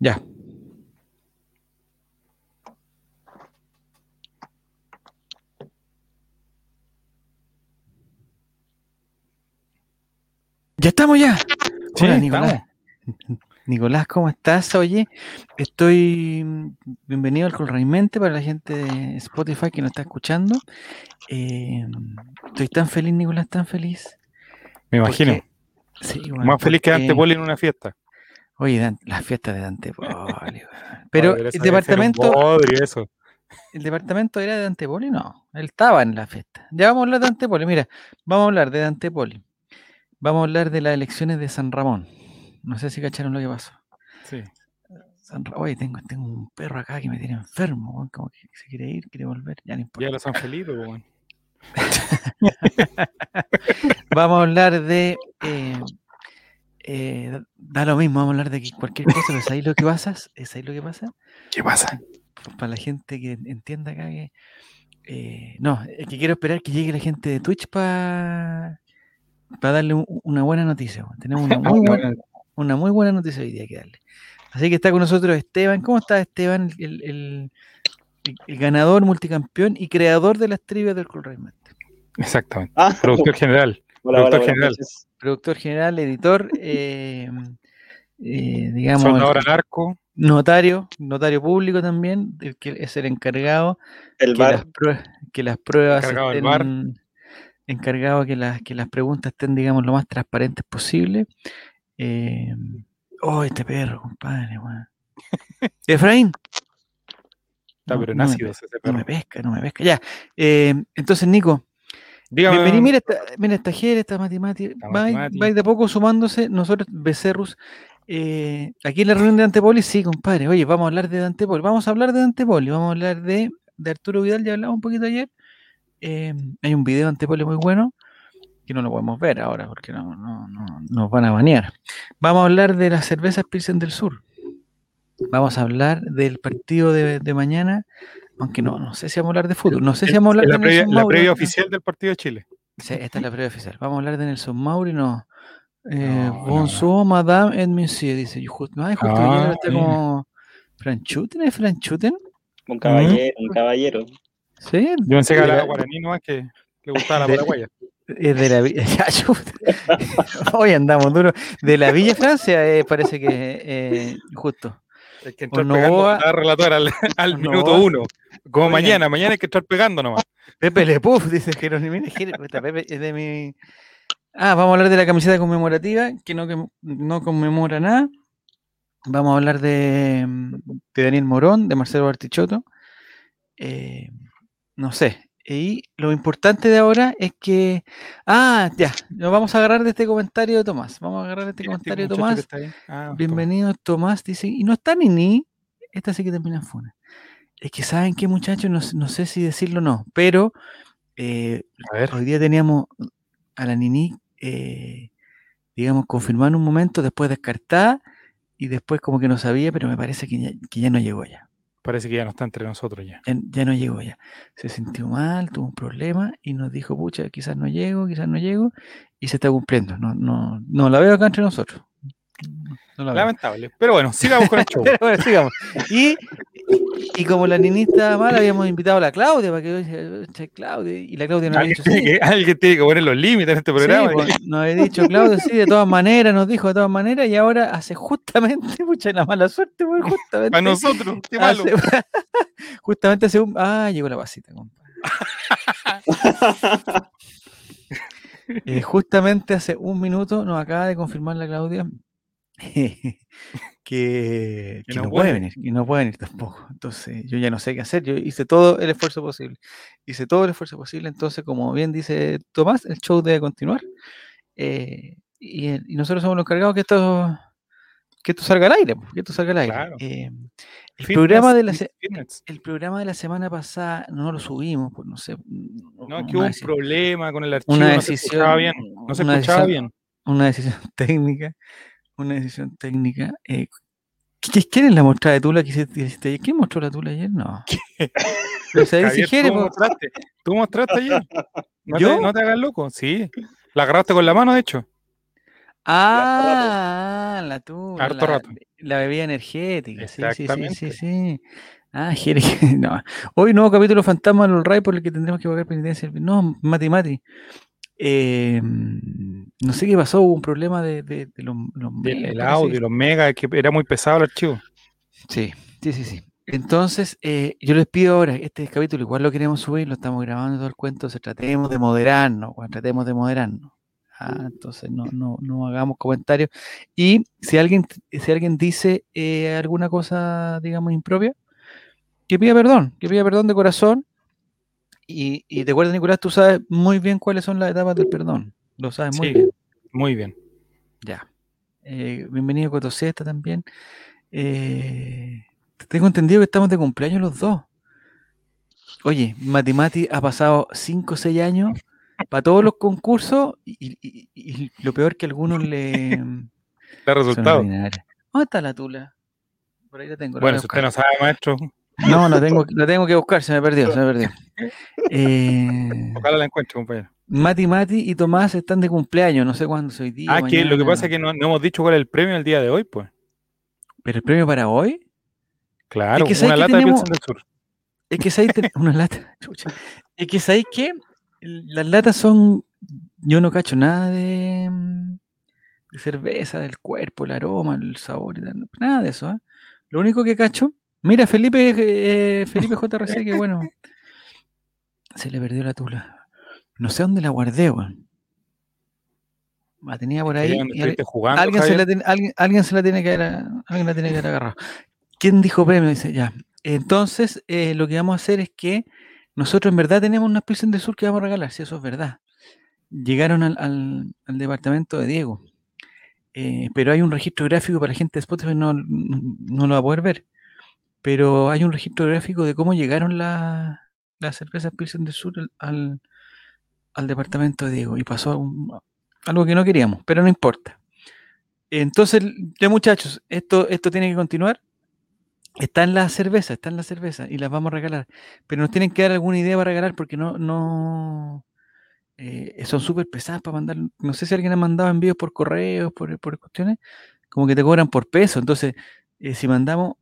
Ya. Ya estamos ya. Sí, Hola, estamos. Nicolás. Nicolás, ¿cómo estás? Oye, estoy bienvenido al Colraimente para la gente de Spotify que nos está escuchando. Eh, estoy tan feliz, Nicolás, tan feliz. Me imagino. porque- sí, bueno, Más feliz que porque- Dante Poli en una fiesta. Oye, Dan- las fiestas de Dante Poli, weón. Pero el departamento, bodrio, eso. ¿El departamento era de Dante Poli? No, él estaba en la fiesta. Ya vamos a hablar de Dante Poli. Mira, vamos a hablar de Dante Poli. Vamos a hablar de las elecciones de San Ramón. No sé si cacharon lo que pasó. Sí. San Ra- Oye, tengo, tengo un perro acá que me tiene enfermo, como que se quiere ir, quiere volver, ya no importa. Ya lo San Felipe, weón. Vamos a hablar de. eh, eh, da- lo mismo, vamos a hablar de cualquier cosa, pero ¿sabéis lo que pasa? ¿Sabéis lo que pasa? ¿Qué pasa? para la gente que entienda acá que. eh, no, es que quiero esperar que llegue la gente de Twitch para darle un- una buena noticia. Tenemos una muy, buena, una muy buena noticia hoy día que darle. Así que está con nosotros Esteban. ¿Cómo está Esteban? El, el- el- el ganador, multicampeón y creador de las trivias del Colraimente. Exactamente. Ah, Productor general. hola, hola, productor general. Productor general, editor, eh, eh, digamos, Soldador al arco. notario, notario público también, el que es el encargado El que las, que pruebas Encargado bar. estén encargado que las que las preguntas estén digamos lo más transparentes posible Eh, oh este perro compadre weón. Efraín Está No, pero no me no me pesca no me pesca ya eh, entonces Nico Dígame. bienvenido mira esta, mira esta Jere, esta matemática va, de a poco sumándose nosotros Becerrus eh, aquí en la reunión de Antepoli sí compadre oye vamos a hablar de Antepoli vamos a hablar de Antepoli vamos a hablar de, de Arturo Vidal ya hablamos un poquito ayer eh, hay un video de Antepoli muy bueno que no lo podemos ver ahora porque no, no, no- nos van a banear. Vamos a hablar de las cervezas Pilsen del Sur. Vamos a hablar del partido de, de mañana, aunque no, no sé si vamos a hablar de fútbol, no sé si vamos a hablar la de previa, Nelson la previa ¿no? oficial del partido de Chile. Sí, esta es la previa oficial. Vamos a hablar de Nelson Mauri, no. Eh, No, no, bonsoir, madame et monsieur, dice. yo Justo, ay, justo Ah, está como. ¿Franchuten? ¿Es Franchuten? Un caballero, un caballero. Sí, Yo pensé que hablaba la- guaraní nomás que le gustaba la paraguaya. Es de la Villa. Chuta. Hoy andamos duro. De la Villa Francia, eh, parece que eh, justo. Hay que entrar no pegando va- a la relatora al, al no minuto uno. Como Oigan. mañana, mañana hay que estar pegando nomás. Pepe Le Puff, dice Jerónimo. Pepe es de mi. Ah, vamos a hablar de la camiseta conmemorativa, que no, que no conmemora nada. Vamos a hablar de, mm, de Daniel Morón, de Marcelo Bartichotto. Eh, no sé. Y lo importante de ahora es que. Ah, ya. Nos vamos a agarrar de este comentario de Tomás. Vamos a agarrar de este ¿Quién es comentario de muchacho Tomás. Ah, Bienvenido, Tomás. Dice, y no está Nini. Esta sí que termina en Funa. Es que, ¿saben qué, muchachos? No, no sé si decirlo o no, pero eh, A ver. hoy día teníamos a la Nini, eh, digamos, confirmada en un momento, después descartada, y después como que no sabía, pero me parece que ya, que ya no llegó ya. Parece que ya no está entre nosotros ya. ya. ya no llegó ya. Se sintió mal, tuvo un problema, y nos dijo, pucha, quizás no llego, quizás no llego, y se está cumpliendo. No, no, no la veo acá entre nosotros. No la. Lamentable. Pero bueno, sigamos con el show. Pero bueno, sigamos. Y, y como la ninita mala, habíamos invitado a la Claudia para que che, Claudia, y la Claudia nos había dicho sí. que, alguien tiene que poner los límites en este Sí, programa. pues, nos había dicho Claudia, sí, de todas maneras, nos dijo de todas maneras, y ahora hace justamente, mucha la mala suerte, pues, justamente. Para nosotros, qué malo. hace- justamente hace un. Ah, llegó la pasita, compadre. Eh, justamente hace un minuto nos acaba de confirmar la Claudia que, que Que no, no puede puede. venir, que no puede venir tampoco. Entonces yo ya no sé qué hacer, yo hice todo el esfuerzo posible. Hice todo el esfuerzo posible, entonces como bien dice Tomás, el show debe continuar. eh, y, y nosotros somos los encargados que esto, que esto salga al aire, pues, que esto salga al aire. Claro. Eh, el Fitness, programa de la fitness. el programa de la semana pasada no lo subimos, pues no sé. No, que hubo un problema con el archivo, una no se escuchaba decisión, bien. No se escuchaba decisión- bien. una decisión técnica, una decisión técnica. eh, ¿qui- ¿Quién es la mostrada de tula que hiciste, ayer? ¿Quién mostró la tula ayer? No. Pero se dice Javier, Jere, tú po. mostraste, tú mostraste ayer. No ¿Yo? Te, no te hagas loco, sí. La agarraste con la mano, de hecho. Ah, la tula. Harto rato. La bebida energética, sí, sí, sí, sí, sí. Ah, Jere, no. Hoy nuevo capítulo fantasma de los Ray por el que tendremos que pagar penitencia. No, Mati Mati. Eh, no sé qué pasó, hubo un problema de, de- de los, los El, audio, los megas, que era muy pesado el archivo. Sí, sí, sí, sí. Entonces, eh, yo les pido ahora, este capítulo igual lo queremos subir, lo estamos grabando todo el cuento, se tratemos de moderarnos, tratemos de moderarnos. Ah, entonces no, no, no hagamos comentarios. Y si alguien, si alguien dice eh, alguna cosa, digamos, impropia, que pida perdón, que pida perdón de corazón. Y, y te acuerdas, Nicolás, tú sabes muy bien cuáles son las etapas del perdón. Lo sabes muy Sí. bien. Muy bien. Ya. Eh, bienvenido Cotoseta también. Eh, tengo entendido que estamos de cumpleaños los dos. Oye, Matimati ha pasado 5 o 6 años para todos los concursos y, y- y- y lo peor que algunos le... El son resultado. ¿Dónde está la tula? Por ahí la tengo. la Bueno, si usted no sabe, maestro, No, la tengo, la tengo que buscar, se me perdió, se me perdió. Eh, ojalá la encuentre, compañero. Mati Mati y Tomás están de cumpleaños, no sé cuándo soy día. Ah, que lo que pasa es que no, no hemos dicho cuál es el premio el día de hoy, pues. ¿Pero el premio para hoy? Claro, que ¿sabes una que lata tenemos- de Pilsen del Sur. Es que sabéis, una lata. chucha. Es que sabéis que las latas son. Yo no cacho nada de, de cerveza, del cuerpo, el aroma, el sabor, nada de eso. ¿eh? Lo único que cacho. Mira, Felipe, eh, Felipe JRC, que bueno. Se le perdió la tula. No sé dónde la guardé, weón. La tenía por ahí. Y al- jugando, alguien, se la tiene- alguien, alguien se la tiene que haber, alguien la tiene que haber agarrado. ¿Quién dijo premio? Dice, ya. Entonces, eh, lo que vamos a hacer es que nosotros en verdad tenemos una Pilsen del Sur que vamos a regalar, si eso es verdad. Llegaron al, al- al departamento de Diego, eh, pero hay un registro gráfico para gente de Spotify, no, no lo va a poder ver, pero hay un registro gráfico de cómo llegaron la- las cervezas Pilsen del Sur al, al, departamento de Diego y pasó algo que no queríamos, pero no importa. Entonces, ya muchachos, esto, esto tiene que continuar. Está en la cerveza, está en la cerveza y las vamos a regalar. Pero nos tienen que dar alguna idea para regalar porque no, no eh, son súper pesadas para mandar. No sé si alguien ha mandado envíos por correo, por, por cuestiones, como que te cobran por peso. Entonces, eh, si mandamos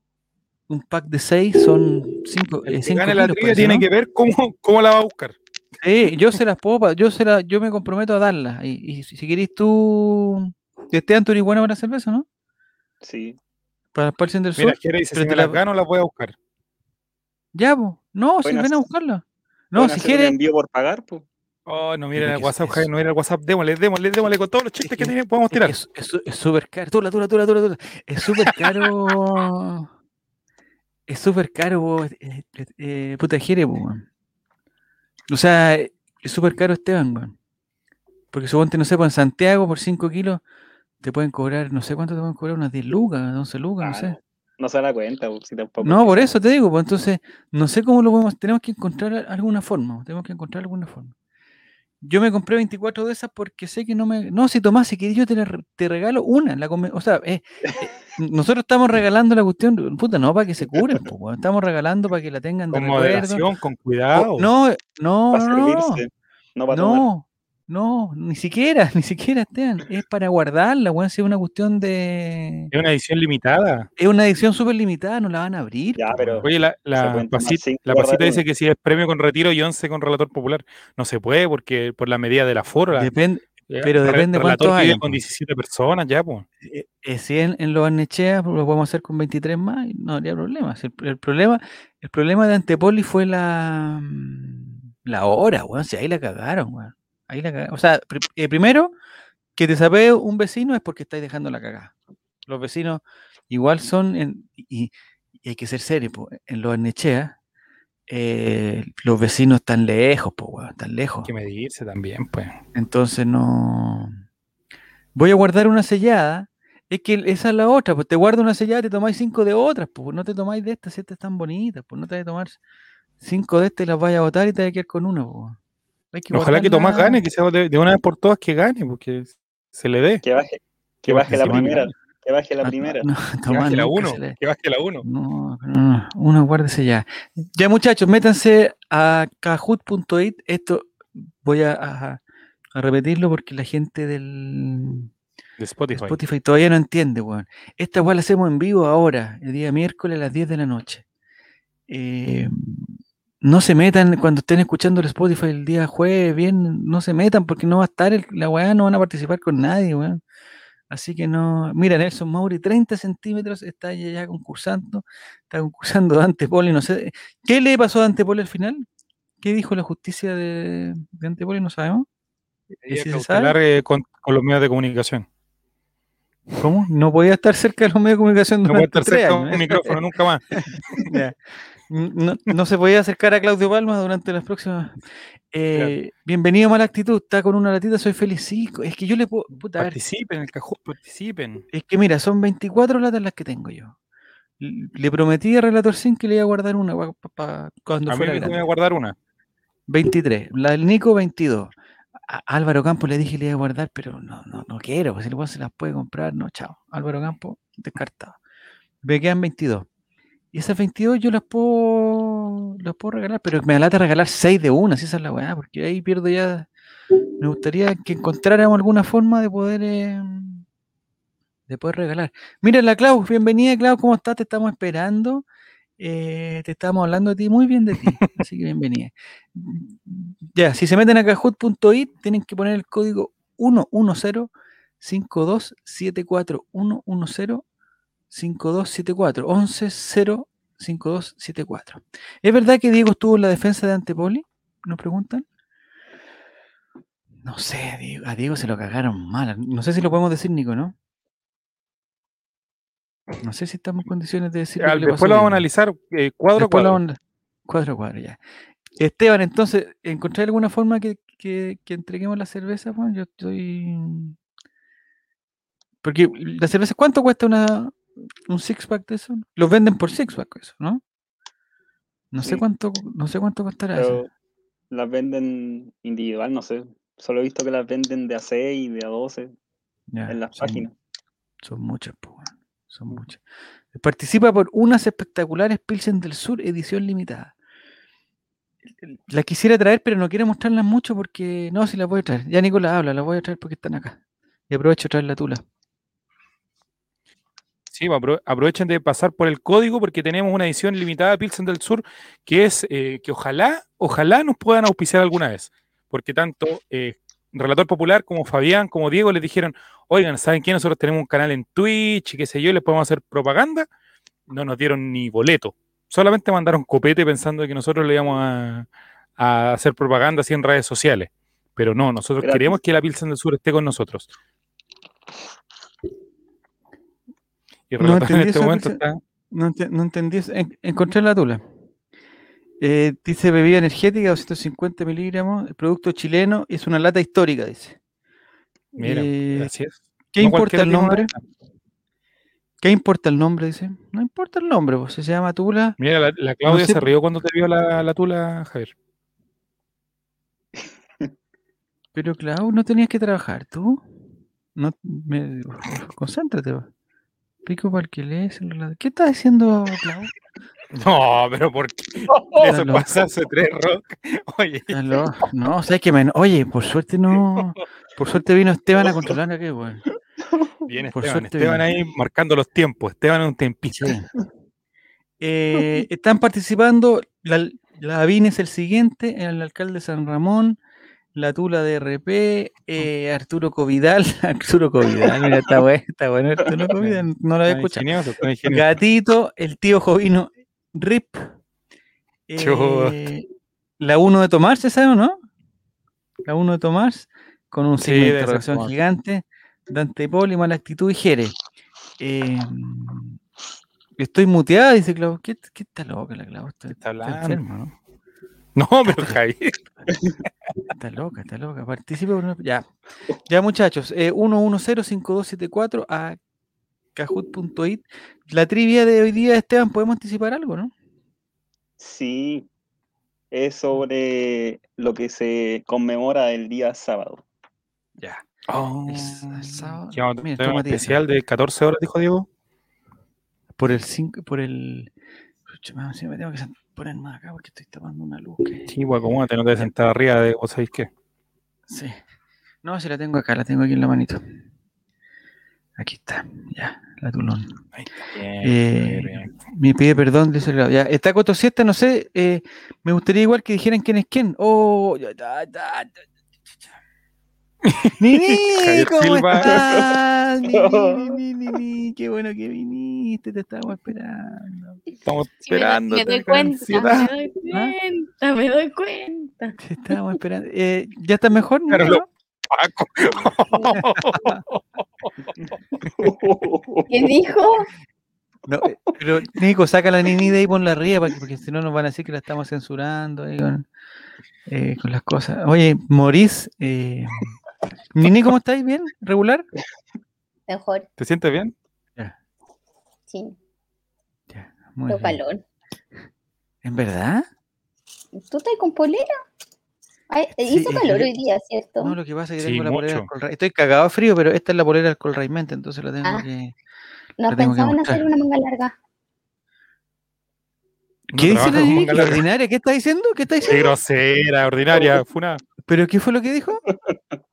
un pack de seis, son cinco, El eh, que gane la trivia parece, tiene ¿no? que ver cómo, cómo la va a buscar. Sí, yo se las puedo, yo se la, yo me comprometo a darlas. Y, y si, si querés tú, Esteban, tú eres bueno para la cerveza, ¿no? Sí. Para el Pilsen del Mira, Sur. Pero si te me las la- gano, las voy a buscar. Ya, pues. No, si Pueden ven a buscarla. No, ¿Pueden si quieres. envío por pagar, pues. Oh, no miren el que es WhatsApp. Javier, no miren el WhatsApp. Démosle, démosle, démosle con todos los chistes que, que- tiene- podemos que tirar. Es súper caro. Tula, tula, tula, tula, tula. Es súper caro. es súper caro, eh, eh, eh, puta Jere, weón. O sea, es súper caro Esteban, weón. Porque suponte, no sé, pues en Santiago por 5 kilos te pueden cobrar, no sé cuánto te pueden cobrar, unas 10 lucas, 11 lucas, no sé. no, se da cuenta, si tampoco. No, por eso te digo, pues entonces, no sé cómo lo podemos, tenemos que encontrar alguna forma, tenemos que encontrar alguna forma. Yo me compré 24 de esas porque sé que no me... No, si Tomás, si querés yo te, la te regalo una. La o sea, eh, nosotros estamos regalando la cuestión, puta, no para que se curen, estamos regalando para que la tengan de Con recuerdo. moderación, con cuidado. no, no, Para no, no, servirse, no para no, no, ni siquiera, ni siquiera, Esteban, es para guardarla, weón, si es una cuestión de... Es una edición limitada. Es una edición súper limitada, no la van a abrir. Ya, pero-. Oye, la, pasita dice que si es premio con retiro y 11 con relator popular. No se puede porque por la medida del aforo. la- Depende, pero depende cuántos hayan, con po. 17 personas ya, pues. eh, eh, si en, en los Arnechea lo podemos hacer con 23 más, no habría problema. Si el, el problema. el problema de Antepoli fue la, mm, la hora, weón. Si ahí la cagaron, weón. Ahí la cagaron. O sea, eh, primero, que te sapee un vecino es porque estáis dejando la cagada. Los vecinos igual son, en- y, y hay que ser serio, po, en los Arnechea, eh, los vecinos están lejos, pues, weón, están lejos. Hay que medirse también, pues. Entonces no. Voy a guardar una sellada. Es que esa es la otra, pues te guardo una sellada y te tomáis cinco de otras, pues no te tomáis de estas, si estas están bonitas, pues no te vas a tomar cinco de estas y las vayas a botar y te vas a quedar con una, pues. Hay que Ojalá que Tomás gane, que sea de, de una vez por todas que gane, porque se le dé. Que baje, que Que baje la primera. Que baje la primera. no, Que baje la nunca 1. se le- Que baje la 1. No, no, no, uno guárdese ya. Ya muchachos, métanse a kahoot.it. Esto voy a, a- a repetirlo porque la gente del, De Spotify. Spotify todavía no entiende, weón. Esta weá la hacemos en vivo ahora, el día miércoles a las 10 de la noche. Eh, no se metan cuando estén escuchando el Spotify el día jueves, bien, no se metan porque no va a estar el- la weá, no van a participar con nadie, weón. Así que no. Mira, Nelson Mauri, 30 centímetros, está ya, ya concursando. Está concursando Dante Poli, no sé. ¿Qué le pasó a Dante Poli al final? ¿Qué dijo la justicia de, de Dante Poli? No sabemos. Si cautelar, eh, con, con los medios de comunicación. ¿Cómo? No podía estar cerca de los medios de comunicación No durante estar tres cerca de un ¿eh? micrófono nunca más. No, no se podía acercar a Claudio Palma durante las próximas. Eh, Bienvenido a Mala Actitud, está con una latita, soy feliz. Sí, es que yo le puedo. puta, Participen, el cajón, participen. es que mira, son 24 latas las que tengo yo. Le prometí a Relator Sin que le iba a guardar una pa- pa- pa- cuando A mí fuera me voy a guardar una. 23. La del Nico, 22. A Álvaro Campos le dije que le iba a guardar, pero no, no, no quiero, pues si el se las puede comprar, no, chao. Álvaro Campos, descartado. Me quedan 22. Y esas 22 yo las puedo, las puedo regalar, pero me lata regalar 6 de una, si esa es la weá, porque ahí pierdo ya. Me gustaría que encontráramos alguna forma de poder, eh, de poder regalar. Mira la Clau, bienvenida Clau, ¿cómo estás? Te estamos esperando. Eh, te estamos hablando de ti, muy bien de ti, así que bienvenida. Ya, si se meten a kahoot.it, tienen que poner el código 1105274 110 5274 110 5274. ¿Es verdad que Diego estuvo en la defensa de Antepoli? Nos preguntan. No sé, Diego- a Diego se lo cagaron mal. No sé si lo podemos decir, Nico, ¿no? No sé si estamos en condiciones de decir. Después lo vamos a analizar eh, cuadro a cuadro. Cuadro cuadro, ya. Esteban, entonces, ¿encontré alguna forma que, que- que entreguemos la cerveza? Juan? yo estoy. Porque la cerveza, ¿cuánto cuesta una, un six pack de eso? Los venden por six pack eso, ¿no? No sé Sí. cuánto, no sé cuánto costará eso. Las venden individual, no sé. Solo he visto que las venden de a 6 y de a 12 Ya, en las son- páginas. Son muchas, weón, son muchas. Participa por unas espectaculares Pilsen del Sur, edición limitada. La quisiera traer, pero no quiero mostrarlas mucho porque. No, si las voy a traer. Ya Nicolás habla, las voy a traer porque están acá. Y aprovecho de traer la tula. Sí, apro- aprovechen de pasar por el código porque tenemos una edición limitada de Pilsen del Sur que es eh, que ojalá, ojalá nos puedan auspiciar alguna vez. Porque tanto eh, Relator Popular como Fabián, como Diego les dijeron, oigan, ¿saben qué? Nosotros tenemos un canal en Twitch y qué sé yo, les podemos hacer propaganda. No nos dieron ni boleto. Solamente mandaron copete pensando que nosotros le íbamos a, a hacer propaganda así en redes sociales. Pero no, nosotros queremos que la Pilsen del Sur esté con nosotros. Y No Relator en entendí este momento está... No, ente- no entendí eso. En- encontré la tula. Eh, dice bebida energética, 250 miligramos, producto chileno, es una lata histórica, dice. Mira, Eh. ¿Qué No importa el nombre? ¿Qué importa el nombre? Dice. No importa el nombre, pues, se llama tula. Mira, la, la Claudia sé se rió cuando te vio la, la tula, Javier. Pero Clau, no tenías que trabajar, ¿tú? No, me, concéntrate. Pico para el que lees. el relato. ¿Qué estás diciendo, Clau? No, pero ¿por qué? Eso loco. es pasarse tres rock. Oye. No, sabes que me... Oye, por suerte no. Por suerte vino Esteban a controlar aquí, weón. viene Por Esteban. suerte Esteban viene. ahí marcando los tiempos. Esteban es un tempista. Sí. Eh, están participando, la, la es el siguiente, el alcalde de San Ramón, la Tula de RP, eh, Arturo Covidal, Arturo Covidal, mira, está bueno, está bueno Arturo Covidal, no lo había escuchado. Gatito, el tío Jovino, Rip, eh, la 1 de Tomás, ¿se sabe o no? La 1 de Tomás, con un Sí, signo de interrogación gigante, Dante Poli, mala actitud y Jere. Eh, estoy muteada, dice Clau. ¿Qué, qué está loca la Clau? Está, está está enferma, ¿no? No, pero Javier. Está loca, está loca. Participa por una- Ya. Ya, muchachos. Eh, 1105274 a kahoot.it. La trivia de hoy día, Esteban, podemos anticipar algo, ¿no? Sí, es sobre lo que se conmemora el día sábado. Ya. Oh, Es- el sábado- que vamos a Mira, tener un especial de 14 horas, dijo Diego. Por el 5, por el. Pucha, me- tengo que poner más acá porque estoy tapando una luz. que- Sí, pues acomódate, no te sentar arriba de vos sabéis qué. Sí. No, si la tengo acá, la tengo aquí en la manito. Aquí está, ya, la tulón. Ahí está. Bien, Eh. Me pide perdón, dice el- ya, está Coto Siesta, no sé, eh, me gustaría igual que dijeran quién es quién. Oh, ya, ya, ya, ya. Nini, ¿cómo estás? Nini, Nini, Nini, qué bueno que viniste, te estábamos esperando. Estamos esperando. me, doy cuenta, me doy ¿Ah? cuenta, me doy cuenta. Te estábamos esperando. Eh, ¿Ya estás mejor? Pero Nico? lo- Paco. ¿Qué dijo? No, pero Nico, saca la Nini de ahí y ponla arriba, porque, porque si no nos van a decir que la estamos censurando ahí con, eh, con las cosas. Oye, Morís, eh, Nini, ¿cómo estáis? ¿Bien? ¿Regular? Mejor, ¿Te sientes bien? sí, Ya, muy lo bien. calor. ¿En verdad? ¿Tú estás con polera? Ay, Sí, hizo es calor que- hoy día, ¿cierto? No, lo que pasa es que Sí, tengo la polera mucho. alcohol Ray- Estoy cagado de frío, pero esta es la polera alcohol Raimente, entonces la tengo Ah. que... ¿No la pensaban hacer una manga larga? No ¿Qué dice la larga. ordinaria? ¿Qué está diciendo? ¿Qué está Qué diciendo? grosera, ordinaria, funa. ¿Pero qué fue lo que dijo?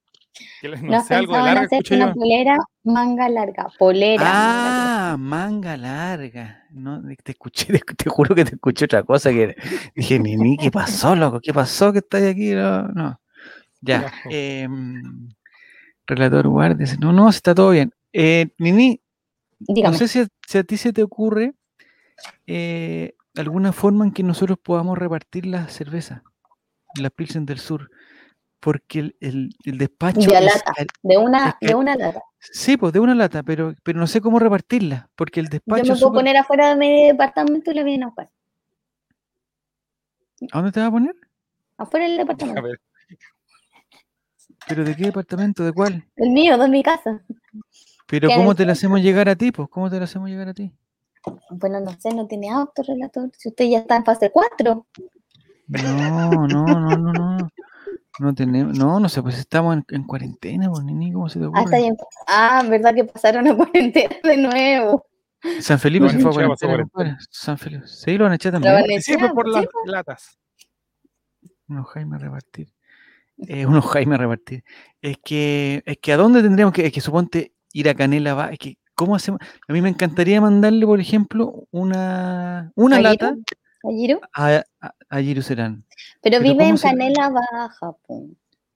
Les- No, No sé, algo de larga, hacer una polera manga larga, polera. Ah, manga larga. No, te escuché, te, te juro que te escuché otra cosa que dije, Nini, ¿qué pasó, loco? ¿Qué pasó que estáis aquí? No, no. Ya. Em, relator guardia. dice, No, no, está todo bien. Eh, Nini. Dígame. no sé si a, si a ti se te ocurre eh, alguna forma en que nosotros podamos repartir la cerveza, las Pilsen del Sur. Porque el, el- el despacho. De a es una, es que- de una lata. Sí, pues de una lata, pero, pero no sé cómo repartirla. Porque el Yo despacho. me es puedo poner afuera de mi departamento y le vienen a buscar. ¿A dónde te vas a poner? Afuera del A departamento. ver, ¿Pero de qué departamento? ¿De cuál? El mío, de mi casa. ¿Pero ¿Qué cómo es te la hacemos llegar a ti? Pues, ¿cómo te la hacemos llegar a ti? Bueno, no sé, no tiene auto, relator. Si usted ya está en fase 4. No, no, no, no, no. No tenemos, no, no sé, pues estamos en, en cuarentena, pues, ni ¿cómo se te Ah, está ocurre? bien. Ah, verdad que pasaron a cuarentena de nuevo. San Felipe se fue a cuarentena. San Felipe. Sí, lo han echado Lo también. van a Siempre echar, por las ¿sí? latas. Unos Jaime a repartir. Eh, unos Jaime a repartir. Es que, es que a dónde tendríamos que, es que suponte ir a Canela va, es que, ¿cómo hacemos? A mí me encantaría mandarle, por ejemplo, una, una ¿A lata Giro? a, a, a Giruserán. Pero, Pero vive ¿cómo en se- Canela Baja, po.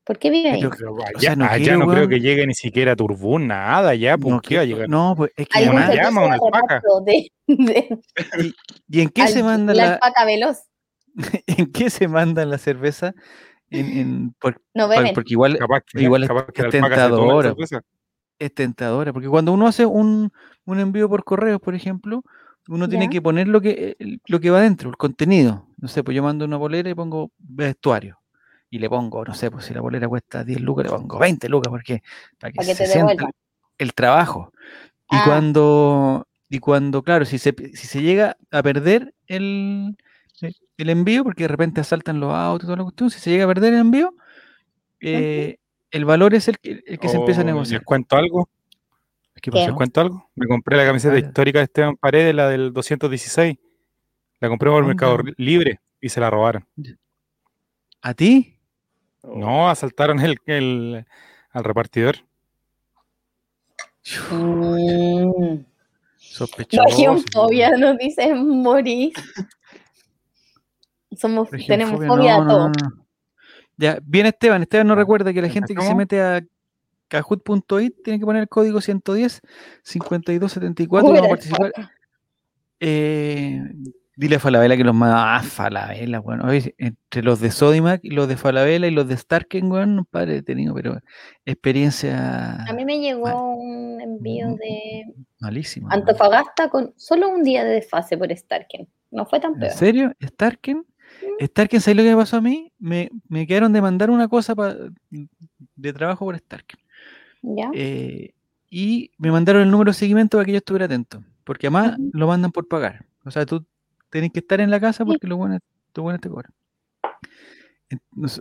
¿Por qué vive ahí? Pero- Pero O allá, sea, no allá quiero, no creo que llegue ni siquiera a Turbún, nada, ya, ¿por No, qué va a que- llegar? no, pues es que ¿Algún una llama, una alpaca. de- de- ¿Y en qué se al- manda la la, alpaca veloz? en qué se manda la cerveza? En, en- por- No beben. porque igual Capaz que, Igual es- capaz que es se toma la tentadora, es tentadora, porque cuando uno hace un, un envío por correo, por ejemplo, uno tiene que poner lo que, el- lo que va dentro, el contenido. No sé, pues yo mando una bolera y pongo vestuario. Y le pongo, no sé, pues si la bolera cuesta 10 lucas, le pongo 20 lucas, porque para que, Para que se te sienta el trabajo. Y Ah. cuando, y cuando, claro, si se, si se llega a perder el, el envío, porque de repente asaltan los autos y toda la cuestión, si se llega a perder el envío, eh, el valor es el que, el que se empieza a Oh, negociar. ¿Les cuento algo? ¿Qué ¿Qué? pasó? ¿Les cuento algo? Me compré la camiseta Ah, histórica de Esteban Paredes, la del 216. La compré por Anda. Mercado Libre y se la robaron. ¿A ti? No, asaltaron el, el- al repartidor. Mm. Sospechoso. Regiónfobia, nos dice Moris. Somos, tenemos fobia no, a todo. no, no. Ya, bien Esteban. Esteban no Ya. recuerda que la gente que se mete a kahoot.it tiene que poner el código 110 5274 y Uy, vamos a participar. Eh, dile a Falabella que los más. Ah, Falabella, bueno. oye, entre los de Sodimac y los de Falabella y los de Starken, weón, padre, he tenido, pero experiencia A mí me llegó un envío de malísima. weón. Antofagasta con solo un día de desfase por Starken. No fue tan ¿En peor. serio? ¿Starken? Starken, ¿sabes lo que me pasó a mí? Me, me quedaron de mandar una cosa pa- de trabajo por Starken. ¿Ya? Eh, y me mandaron el número de seguimiento para que yo estuviera atento. Porque además lo mandan por pagar. O sea, tú tenés que estar en la casa porque los buenos, los buenos te cobran.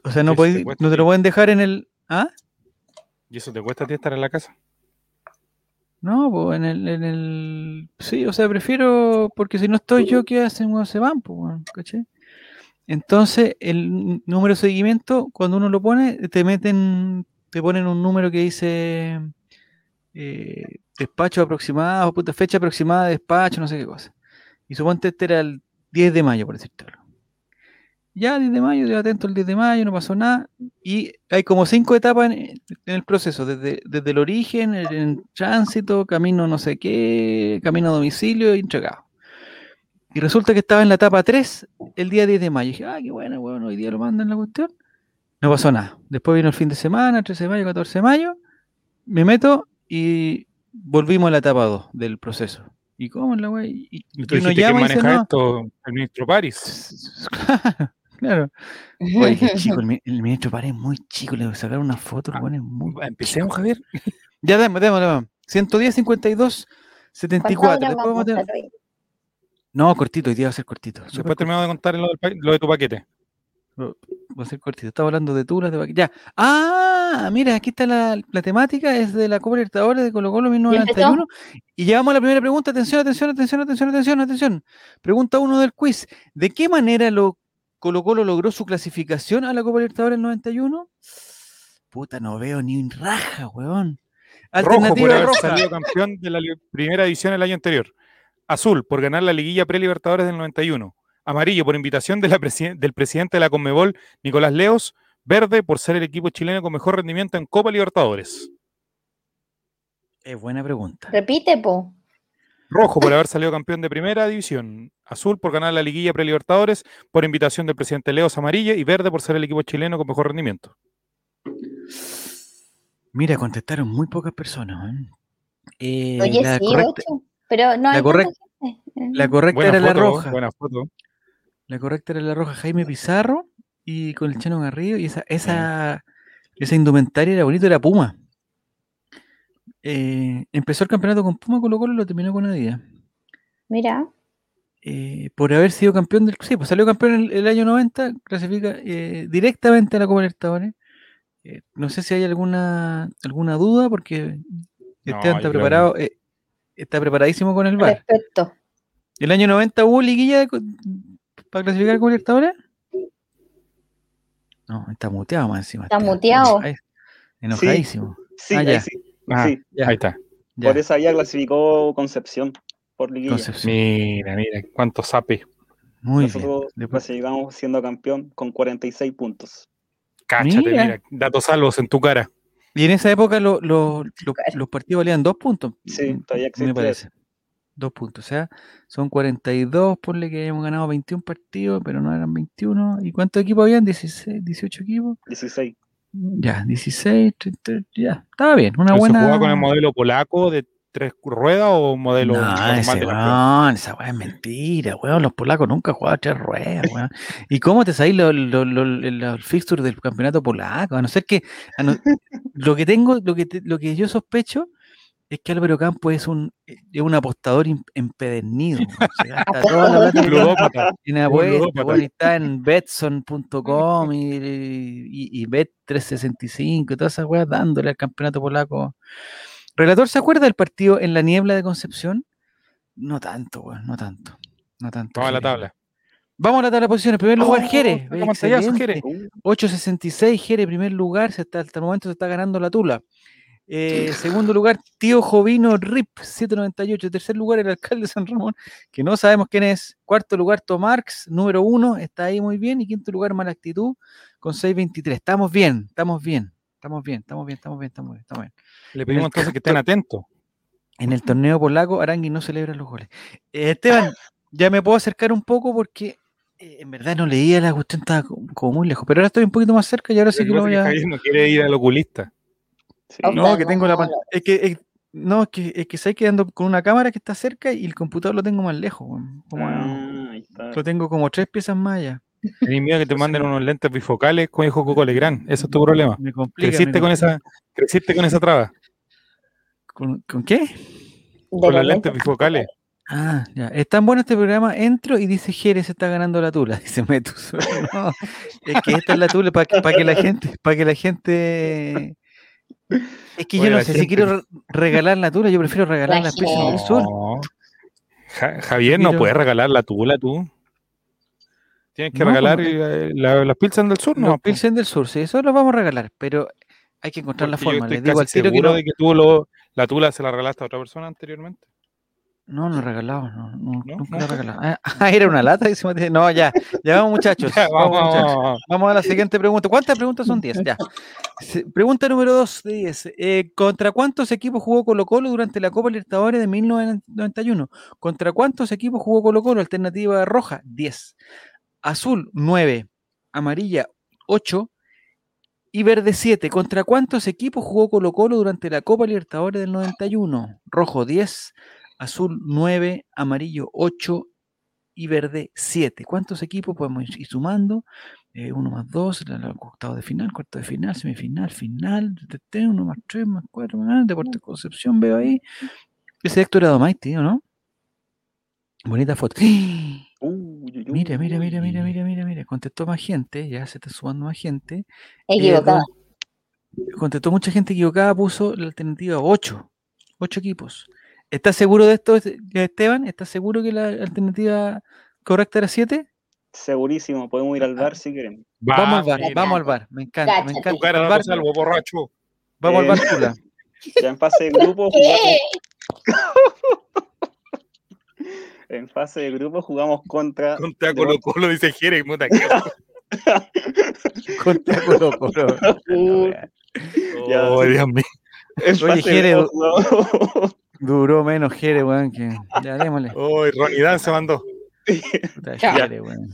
O sea, no, eso te no te lo pueden dejar en el. ¿Ah? ¿Y eso te cuesta a ti estar en la casa? No, pues en el, en el. Sí, o sea, prefiero. Porque si no estoy yo, ¿qué hacen? Bueno, se van, pues. Entonces, el número de seguimiento, cuando uno lo pone, te meten. Te ponen un número que dice. eh, despacho aproximado, puta, fecha aproximada de despacho, no sé qué cosa. Y suponte este era el 10 de mayo, por decirte algo. Ya, 10 de mayo, yo atento el 10 de mayo, no pasó nada. Y hay como cinco etapas en, el proceso, desde, desde el origen, el tránsito, camino no sé qué, camino a domicilio y entregado. Y resulta que estaba en la etapa 3 el día 10 de mayo. Y dije, ah, qué bueno, bueno, hoy día lo mandan la cuestión. No pasó nada. Después vino el fin de semana, 13 de mayo, 14 de mayo. Me meto y volvimos a la etapa 2 del proceso. ¿Y cómo es la wey? Y, Y tú dijiste que llama y dice, maneja no. esto el ministro París. claro. Oye, qué chico, el, mi- el ministro Paré es muy chico, le voy a sacar una foto, lo Ah, pone muy Empecemos, chico. Javier. Ya, demos, demos, demos. 110, 52, 74. ¿Cuántas horas Después vamos vamos a a tener- estar hoy? No, cortito, hoy día va a ser cortito. Después terminamos de contar lo, del pa- lo de tu paquete. Va a ser cortito. Estaba hablando de Tulas, de Ya. Ah, mira, aquí está la, la temática, es de la Copa Libertadores de Colo Colo 1991. Y llevamos a la primera pregunta. Atención, atención, atención, atención, atención, atención. Pregunta uno del quiz. ¿De qué manera lo Colo Colo logró su clasificación a la Copa Libertadores del 91? Puta, no veo ni un raja, weón. Rojo por roja. salido campeón de la primera edición el año anterior. Azul por ganar la liguilla pre-Libertadores del 91. Amarillo por invitación de la presiden- del presidente de la Conmebol, Nicolás Leos. Verde por ser el equipo chileno con mejor rendimiento en Copa Libertadores. Es buena pregunta. Repite, po. Rojo por haber salido campeón de primera división. Azul por ganar la liguilla pre-Libertadores por invitación del presidente Leos Amarillo. Y verde por ser el equipo chileno con mejor rendimiento. Mira, contestaron muy pocas personas. weón. Eh, Oye, la, sí, correcta, ocho. Pero no hay la tanta correc- gente. Eh, la correcta Buena era la roja. buena foto. La correcta era la roja Jaime Pizarro y con el Chano Garrido. Y esa, esa, esa indumentaria era bonito, era Puma. Eh, empezó el campeonato con Puma, Colo Colo y lo terminó con Adidas. Mira, Eh, por haber sido campeón del. Sí, pues salió campeón el, el año 90, clasifica eh, directamente a la Copa Libertadores. Eh, no sé si hay alguna alguna duda, porque No, Esteban está preparado, eh, está preparadísimo con el VAR. respecto. ¿El año 90 hubo liguilla de para clasificar con Libertadores? No, está muteado más encima. Está muteado. Enojadísimo. Sí, Ah, ahí ya. sí. Ah, sí. Ya, Ahí está. ya. Por esa ya clasificó Concepción por liguilla. Concepción. Mira, mira, cuánto sape. Muy Nosotros bien. Después- clasificamos siendo campeón con 46 puntos. Cáchate, Mira. mira. Datos salvos en tu cara. Y en esa época lo- lo- lo- Claro. los partidos valían dos puntos. Sí, todavía Me existe parece. Dos puntos. O sea, son 42. Ponle que hayamos ganado 21 partidos, pero no eran 21. ¿Y cuántos equipos habían? 16, 18 equipos. 16. Ya, 16, 30, ya. Estaba bien. Una ¿Pero buena. ¿Se juega con el modelo polaco de tres ruedas o modelo No, normal ese de campeón? weón, esa weá es mentira, weón. Los polacos nunca jugaban tres ruedas, weón. ¿Y cómo te sabéis los lo, lo, lo- los fixtures del campeonato polaco? A no ser que. a no- lo que tengo, lo que, te- lo que yo sospecho es que Álvaro Campos es un, es un apostador empedernido. weón. Se gasta toda la plata tiene y está en betson.com y, y, y bet365 y todas esas weas dándole al campeonato polaco. ¿Relator se acuerda del partido en la niebla de Concepción? No tanto, weón, no tanto. No tanto. Vamos a la tabla. Vamos a la tabla de posiciones. Primer lugar, Oh, Jerez. Jerez. 8.66, Jerez, primer lugar. Se está, hasta el momento se está ganando la tula. Eh, segundo lugar, Tío Jovino Rip, 798. Tercer lugar, el alcalde de San Ramón, que no sabemos quién es. Cuarto lugar, Tomarx, número uno, está ahí muy bien. Y quinto lugar, Mala Actitud, con 623. Estamos bien, estamos bien, estamos bien, estamos bien, estamos bien, estamos bien. Estamos bien. Le pedimos entonces que estén atentos. En el torneo polaco, Arangui no celebra los goles. Eh, Esteban, ya me puedo acercar un poco porque eh, en verdad no leía la cuestión, estaba co- como muy lejos. Pero ahora estoy un poquito más cerca y ahora sí que lo voy a. Javier no quiere ir al oculista. Sí. Ok. No, que tengo la pantalla. Es que, es- no, es que, es que estoy quedando con una cámara que está cerca y el computador lo tengo más lejos. Como, Ah, ahí está. Lo tengo como tres piezas más allá. Tenés miedo que te manden unos lentes bifocales con hijo Coco Legrand. Eso es tu problema. Me complica. me Creciste con esa, creciste con esa traba. ¿Con, con qué? De Con las lentes bifocales. Ah, ya. Es tan bueno este programa. Entro y dice Jerez está ganando la tula. Dice Metus. No, es que esta es la tula para que, para que la gente, para que la gente. Es que yo no sé si quiero re- regalar la tula, yo prefiero regalar La la del. Sur. No. Ja- Javier, no puedes regalar la tula tú. Tienes que No, regalar pues, eh, la- las Pilsen del Sur, ¿no? Pilsen del Sur, sí, eso lo vamos a regalar, pero hay que encontrar la Porque yo forma. estoy Les digo al tiro que seguro no. de que tú lo- ¿La tula se la regalaste a otra persona anteriormente? No, no regalado, no, no, ¿No? nunca la regalado. Ah, ah, era una lata. No, ya, ya vamos muchachos. Ya, vamos, vamos, muchachos. vamos, a la siguiente pregunta. ¿Cuántas preguntas son 10? Ya. Pregunta número 2 de 10. Eh, ¿Contra cuántos equipos jugó Colo Colo durante la Copa Libertadores de 1991? ¿Contra cuántos equipos jugó Colo Colo? Alternativa roja, 10. Azul, 9. Amarilla, 8. Y verde, 7. ¿Contra cuántos equipos jugó Colo Colo durante la Copa Libertadores del 91? Rojo, 10. Azul, 9. Amarillo, 8 y verde 7. ¿Cuántos equipos podemos ir sumando? 1 más 2, octavo de final, cuarto de final, semifinal, final, 1 más 3 más 4, Deportes Concepción, veo ahí. Ese Héctor era Domaiti, ¿o no? Bonita foto. Mira, mira, mira, mira, mira, mira, mira. Contestó más gente, ya se está sumando más gente. Equivocada. Eh, contestó mucha gente equivocada, puso la alternativa 8. 8 equipos. ¿Estás seguro de esto, Esteban? ¿Estás seguro que la alternativa correcta era 7? Segurísimo, podemos ir al bar si quieren. Vamos al bar, mira, vamos al bar. Me encanta, me encanta. Tu cara Al de bar, salvo, borracho. vamos al Eh, bar, Tula. Ya en fase de grupo en fase de grupo jugamos contra Contra Colo Colo, dice Jere. puta, que- Contra Colo Colo. Uh, Ya, Oh, sí. Dios mío. en Oye, fase Duró menos Jere, weón, que. Ya démosle. Oh, y Ronnie Dan se mandó. Jere, weón.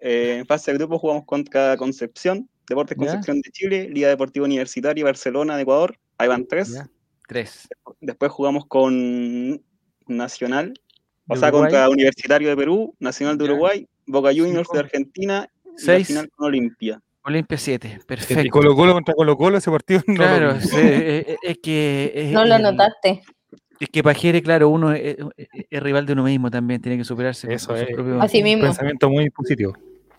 eh, en fase de grupo jugamos contra Concepción, Deportes Ya. Concepción de Chile, Liga Deportiva Universitaria, Barcelona de Ecuador, ahí van tres. Ya. Tres. Después jugamos con Nacional, o ¿De sea, Uruguay? contra Universitario de Perú, Nacional de Ya. Uruguay, Boca Juniors Cinco. de Argentina y Seis. final con Olimpia. Olimpia 7. Y Perfecto. Colo Colo contra Colo Colo, ese partido no Claro, lo es que. No lo notaste. Es que para Jere, claro, uno es, es- es rival de uno mismo también, tiene que superarse. Eso es. Así mismo. Pensamiento muy positivo.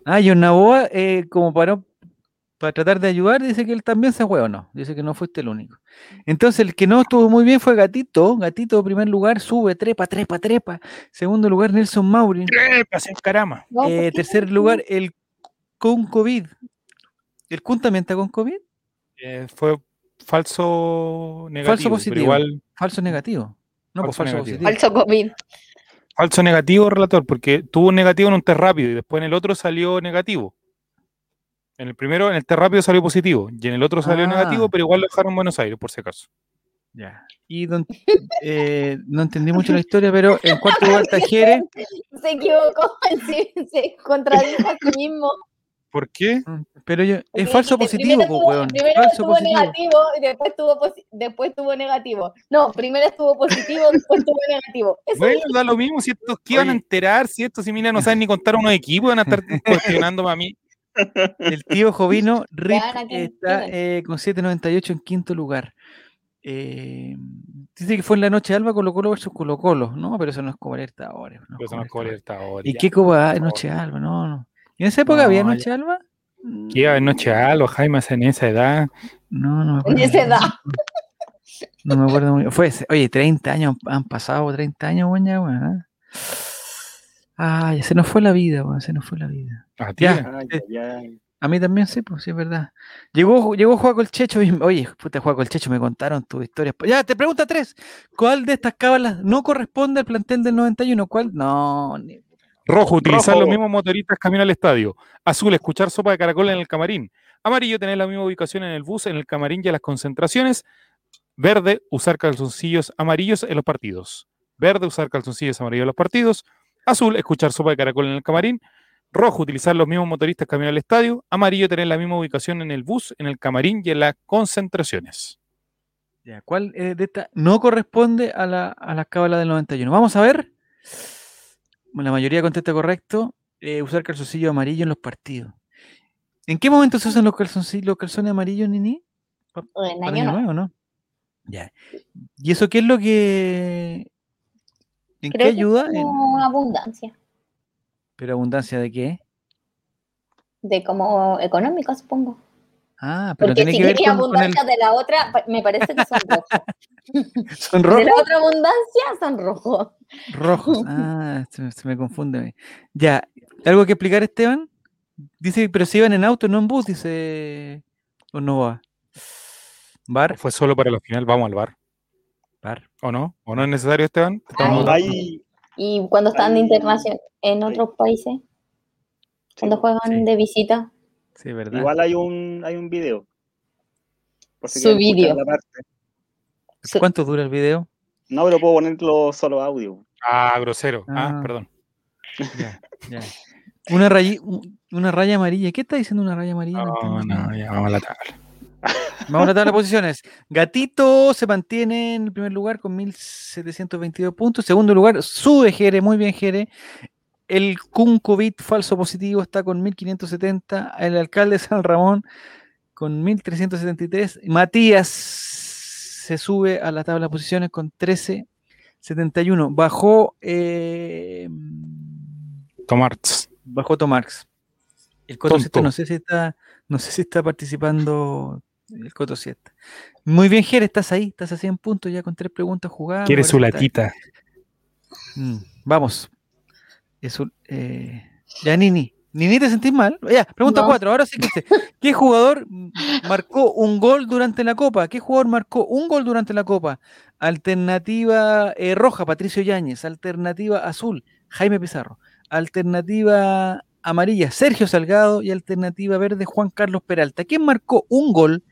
Ah, y Naboa, eh, como para, para tratar de ayudar, dice que él también se juega o no. Dice que no fuiste el único. Entonces, el que no estuvo muy bien fue Gatito. Gatito, primer lugar, sube, trepa, trepa, trepa. Segundo lugar, Nelson Mauri. ¡Trepa, sin carama! No, Eh, tercer lugar, el con COVID. ¿El Kun también está con COVID? Eh, fue falso negativo. pero positivo. igual, Falso negativo. No, pues Falso falso negativo. positivo. Falso COVID. falso negativo, relator, porque tuvo un negativo en un test rápido y después en el otro salió negativo. En el primero, en el test rápido salió positivo y en el otro salió Ah. negativo, pero igual lo dejaron en Buenos Aires, por si acaso. Ya. Y don- eh, no entendí mucho la historia, pero en cuarto lugar está Jere. Se equivocó. Se, se contradijo a sí mismo. ¿Por qué? Mm, Pero yo, es falso positivo, tuvo- weón. Primero Falso estuvo positivo. negativo y después tuvo, posi- después tuvo negativo. No, primero estuvo positivo, después tuvo negativo. Eso Bueno, da lo mismo si estos que iban a enterar, si estos, si mira, no saben ni contar unos equipos, van a estar cuestionándome a mí. El tío Jovino Rip van está eh, con 7.98 en quinto lugar. Eh, dice que fue en la noche alba Colo Colo versus Colo Colo. No, pero eso no es Copa Libertadores. no es eso no es Copa Libertadores. Libertadores, ¿Y ya. qué Copa Noche. Alba? No, no. ¿Y en esa época había ya. Noche Alba? ¿Qué iba a haber noche algo, Jaime, en esa edad? No, no me En esa edad. No me acuerdo muy bien. Fue, ese- oye, 30 años, han pasado 30 años, weón, ya, weón. ¿eh? Ay, se nos fue la vida, weón, se nos fue la vida. A ti, Ya. Ay, ay, ay. A mí también sí, pues sí, es verdad. Llegó, llegó Juaco el Checho y, oye, puta Juaco el Checho, me contaron tu historia. Ya, te pregunta tres. ¿Cuál de estas cábalas no corresponde al plantel del 91? ¿Cuál? No, ni- Rojo, utilizar Rojo. los mismos motoristas camino al estadio. Azul, escuchar sopa de caracol en el camarín. Amarillo, tener la misma ubicación en el bus, en el camarín y en las concentraciones. Verde, usar calzoncillos amarillos en los partidos. Verde, usar calzoncillos amarillos en los partidos. Azul, escuchar sopa de caracol en el camarín. Rojo, utilizar los mismos motoristas camino al estadio. Amarillo, tener la misma ubicación en el bus, en el camarín y en las concentraciones. ya, ¿Cuál eh, de estas no corresponde a la, a las cábalas del 91? Vamos a ver. La mayoría contesta correcto. Eh, usar calzoncillo amarillo en los partidos. ¿En qué momento se usan los calzoncillos, los calzones amarillos, Nini? Para año. Nuevo, ¿no? Ya. ¿Y eso qué es lo que... ¿En qué Creo que ayuda? En- abundancia. ¿Pero abundancia de qué? De como económico, supongo. Ah, pero Porque tiene si que ver con el... abundancia de la otra, me parece que son rojos. ¿Son De rojos? la otra abundancia son rojos. Rojos. Ah, se, me- se me confunde. a mí. Ya, ¿algo que explicar, Esteban? Dice, pero si iban en auto, no en bus, dice... ¿O no va? ¿Bar? Fue solo para la final, vamos al bar. Par. ¿O no? ¿O no es necesario, Esteban? ¿Te estamos Ay. Y cuando están de Ay. internacional en otros países, cuando juegan sí. de visita, Sí, ¿verdad? igual hay un, hay un video. Por si Su video. ¿Cuánto dura el video? No, pero puedo ponerlo solo audio. Ah, grosero. Ah, Ah. perdón. Ya, ya. Una, un- una raya amarilla. ¿Qué está diciendo una raya amarilla? Nada. no, ya vamos a la tabla. Vamos a la tabla de posiciones. Gatito se mantiene en el primer lugar con 1722 puntos. Segundo lugar, sube Jere, muy bien Jere. El Cuncovit falso positivo está con 1570. El alcalde de San Ramón con 1373. Matías se sube a la tabla de posiciones con 1371. Bajó, eh, Tomarts. bajó Tomarx. El Coto. 7 no sé si está, no sé si está participando el Coto 7. Muy bien, Jere, estás ahí, estás a 100 puntos ya con tres preguntas jugadas. Quiere su latita. Mm, vamos. Es un, eh, Nini. Nini, ¿te sentís mal? Ya, pregunta No. 4. Ahora sí que sé. ¿Qué jugador marcó un gol durante la Copa? ¿Qué jugador marcó un gol durante la Copa? Alternativa eh, roja, Patricio Yáñez. Alternativa azul, Jaime Pizarro. Alternativa amarilla, Sergio Salgado. Y alternativa verde, Juan Carlos Peralta. ¿Quién marcó un gol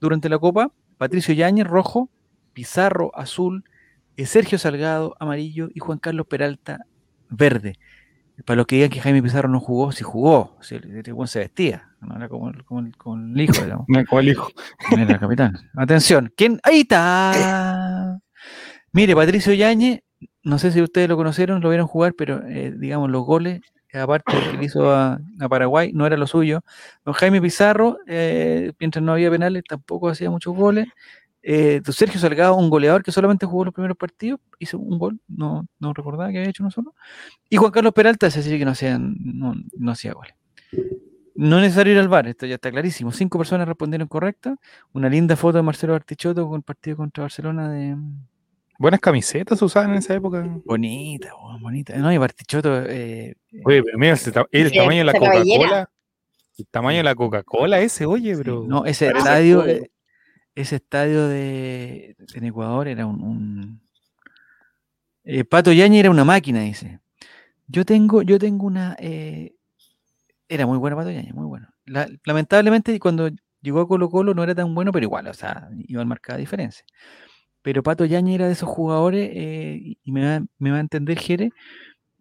durante la Copa? Patricio Yáñez, rojo. Pizarro, azul. eh, Sergio Salgado, amarillo. Y Juan Carlos Peralta, verde. Para los que digan que Jaime Pizarro no jugó, sí jugó. Sí, se vestía. No era como, el- como el, como el hijo, digamos. Me como el hijo. Era el capitán. Atención. ¿Quién? Ahí está. Mire, Patricio Yañez, no sé si ustedes lo conocieron, lo vieron jugar, pero eh, digamos, los goles, eh, aparte que hizo a, a Paraguay, no era lo suyo. Don Jaime Pizarro, eh, mientras no había penales, tampoco hacía muchos goles. Eh, Sergio Salgado, un goleador que solamente jugó los primeros partidos, hizo un gol, no, no recordaba que había hecho uno solo. Y Juan Carlos Peralta, ese sí que no hacía, no, no hacía goles. No es necesario ir al bar, esto ya está clarísimo. Cinco personas respondieron correcto. Una linda foto de Marcelo Artichoto con el partido contra Barcelona de Buenas camisetas usaban en esa época. bonita, bonita. No, y Bartichotto, eh, Oye, pero mira el, ta- el Sí, tamaño de la. Coca-Cola. El tamaño de la Coca-Cola ese, oye, sí, bro. no, ese estadio, ese estadio de en Ecuador era un, un- eh, Pato Yañez era una máquina, dice. Yo tengo, yo tengo una eh, era muy bueno Pato Yañez, muy bueno. La- lamentablemente cuando llegó a Colo Colo no era tan bueno, pero igual, o sea, iba a marcar diferencia. Pero Pato Yañez era de esos jugadores, eh, y- me va, a entender Jere,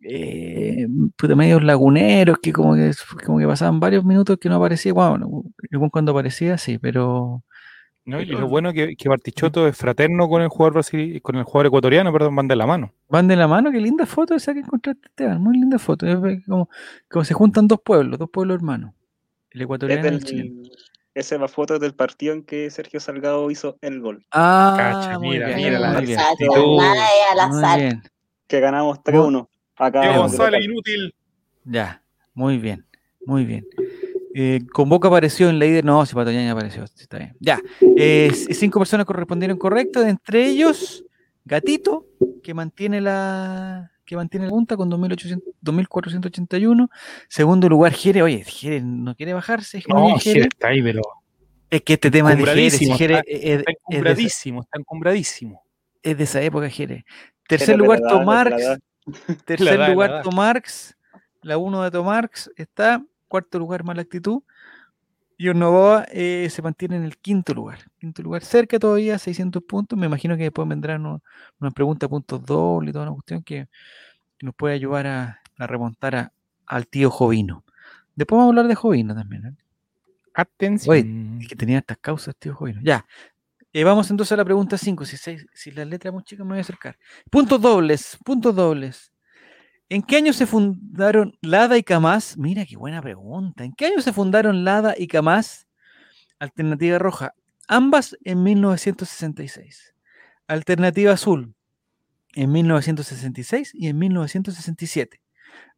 eh, puta, medios laguneros, que como que, pasaban varios minutos que no aparecía. Bueno, cuando aparecía, sí, pero ¿no? Y lo bueno que, que Bartichotto es fraterno con el jugador brasil, con el jugador ecuatoriano, perdón, van de la mano. van de la mano. Qué linda foto esa que encontraste, Esteban. Muy linda foto. Es como, como se juntan dos pueblos, dos pueblos hermanos. El Es ecuatoriano y el chileno. esa es la foto del partido en que Sergio Salgado hizo el gol. Ah, Cacha, mira, bien, mira la actitud. Que ganamos 3-1. Acá González, inútil. Ya, muy bien, muy bien. Eh, con Boca apareció en la ida. No, si Pato Yañez apareció, sí, está bien. Ya, eh, cinco personas correspondieron correcto, entre ellos Gatito, que mantiene la que mantiene la punta con 2800 2481. Segundo lugar, Jere. Oye, Jere no quiere bajarse. No, Jere. Jere está ahí, pero Es que este tema es de Jere. si Encumbradísimo, Jere está- es, está es esa, encumbradísimo, está encumbradísimo. es de esa época, Jere. Tercer lugar, Tomarx. Tercer lugar. Tomarx. La 1 de Tomarx está. Cuarto lugar, Mala Actitud. Y Novoa eh, se mantiene en el quinto lugar. Quinto lugar, cerca todavía, 600 puntos. Me imagino que después vendrán unas preguntas, puntos dobles y toda una cuestión que, que nos puede ayudar a, a remontar a- al tío Jovino. Después vamos a hablar de Jovino también. ¿eh? Atención. Es que tenía estas causas, tío Jovino. Ya. Eh, vamos entonces a la pregunta 5. Si, si las letras muy chicas me voy a acercar. Puntos dobles, puntos dobles. ¿En qué año se fundaron Lada y Camás? Mira qué buena pregunta. ¿En qué año se fundaron Lada y Camás? Alternativa roja. Ambas en 1966. Alternativa azul en 1966 y en 1967.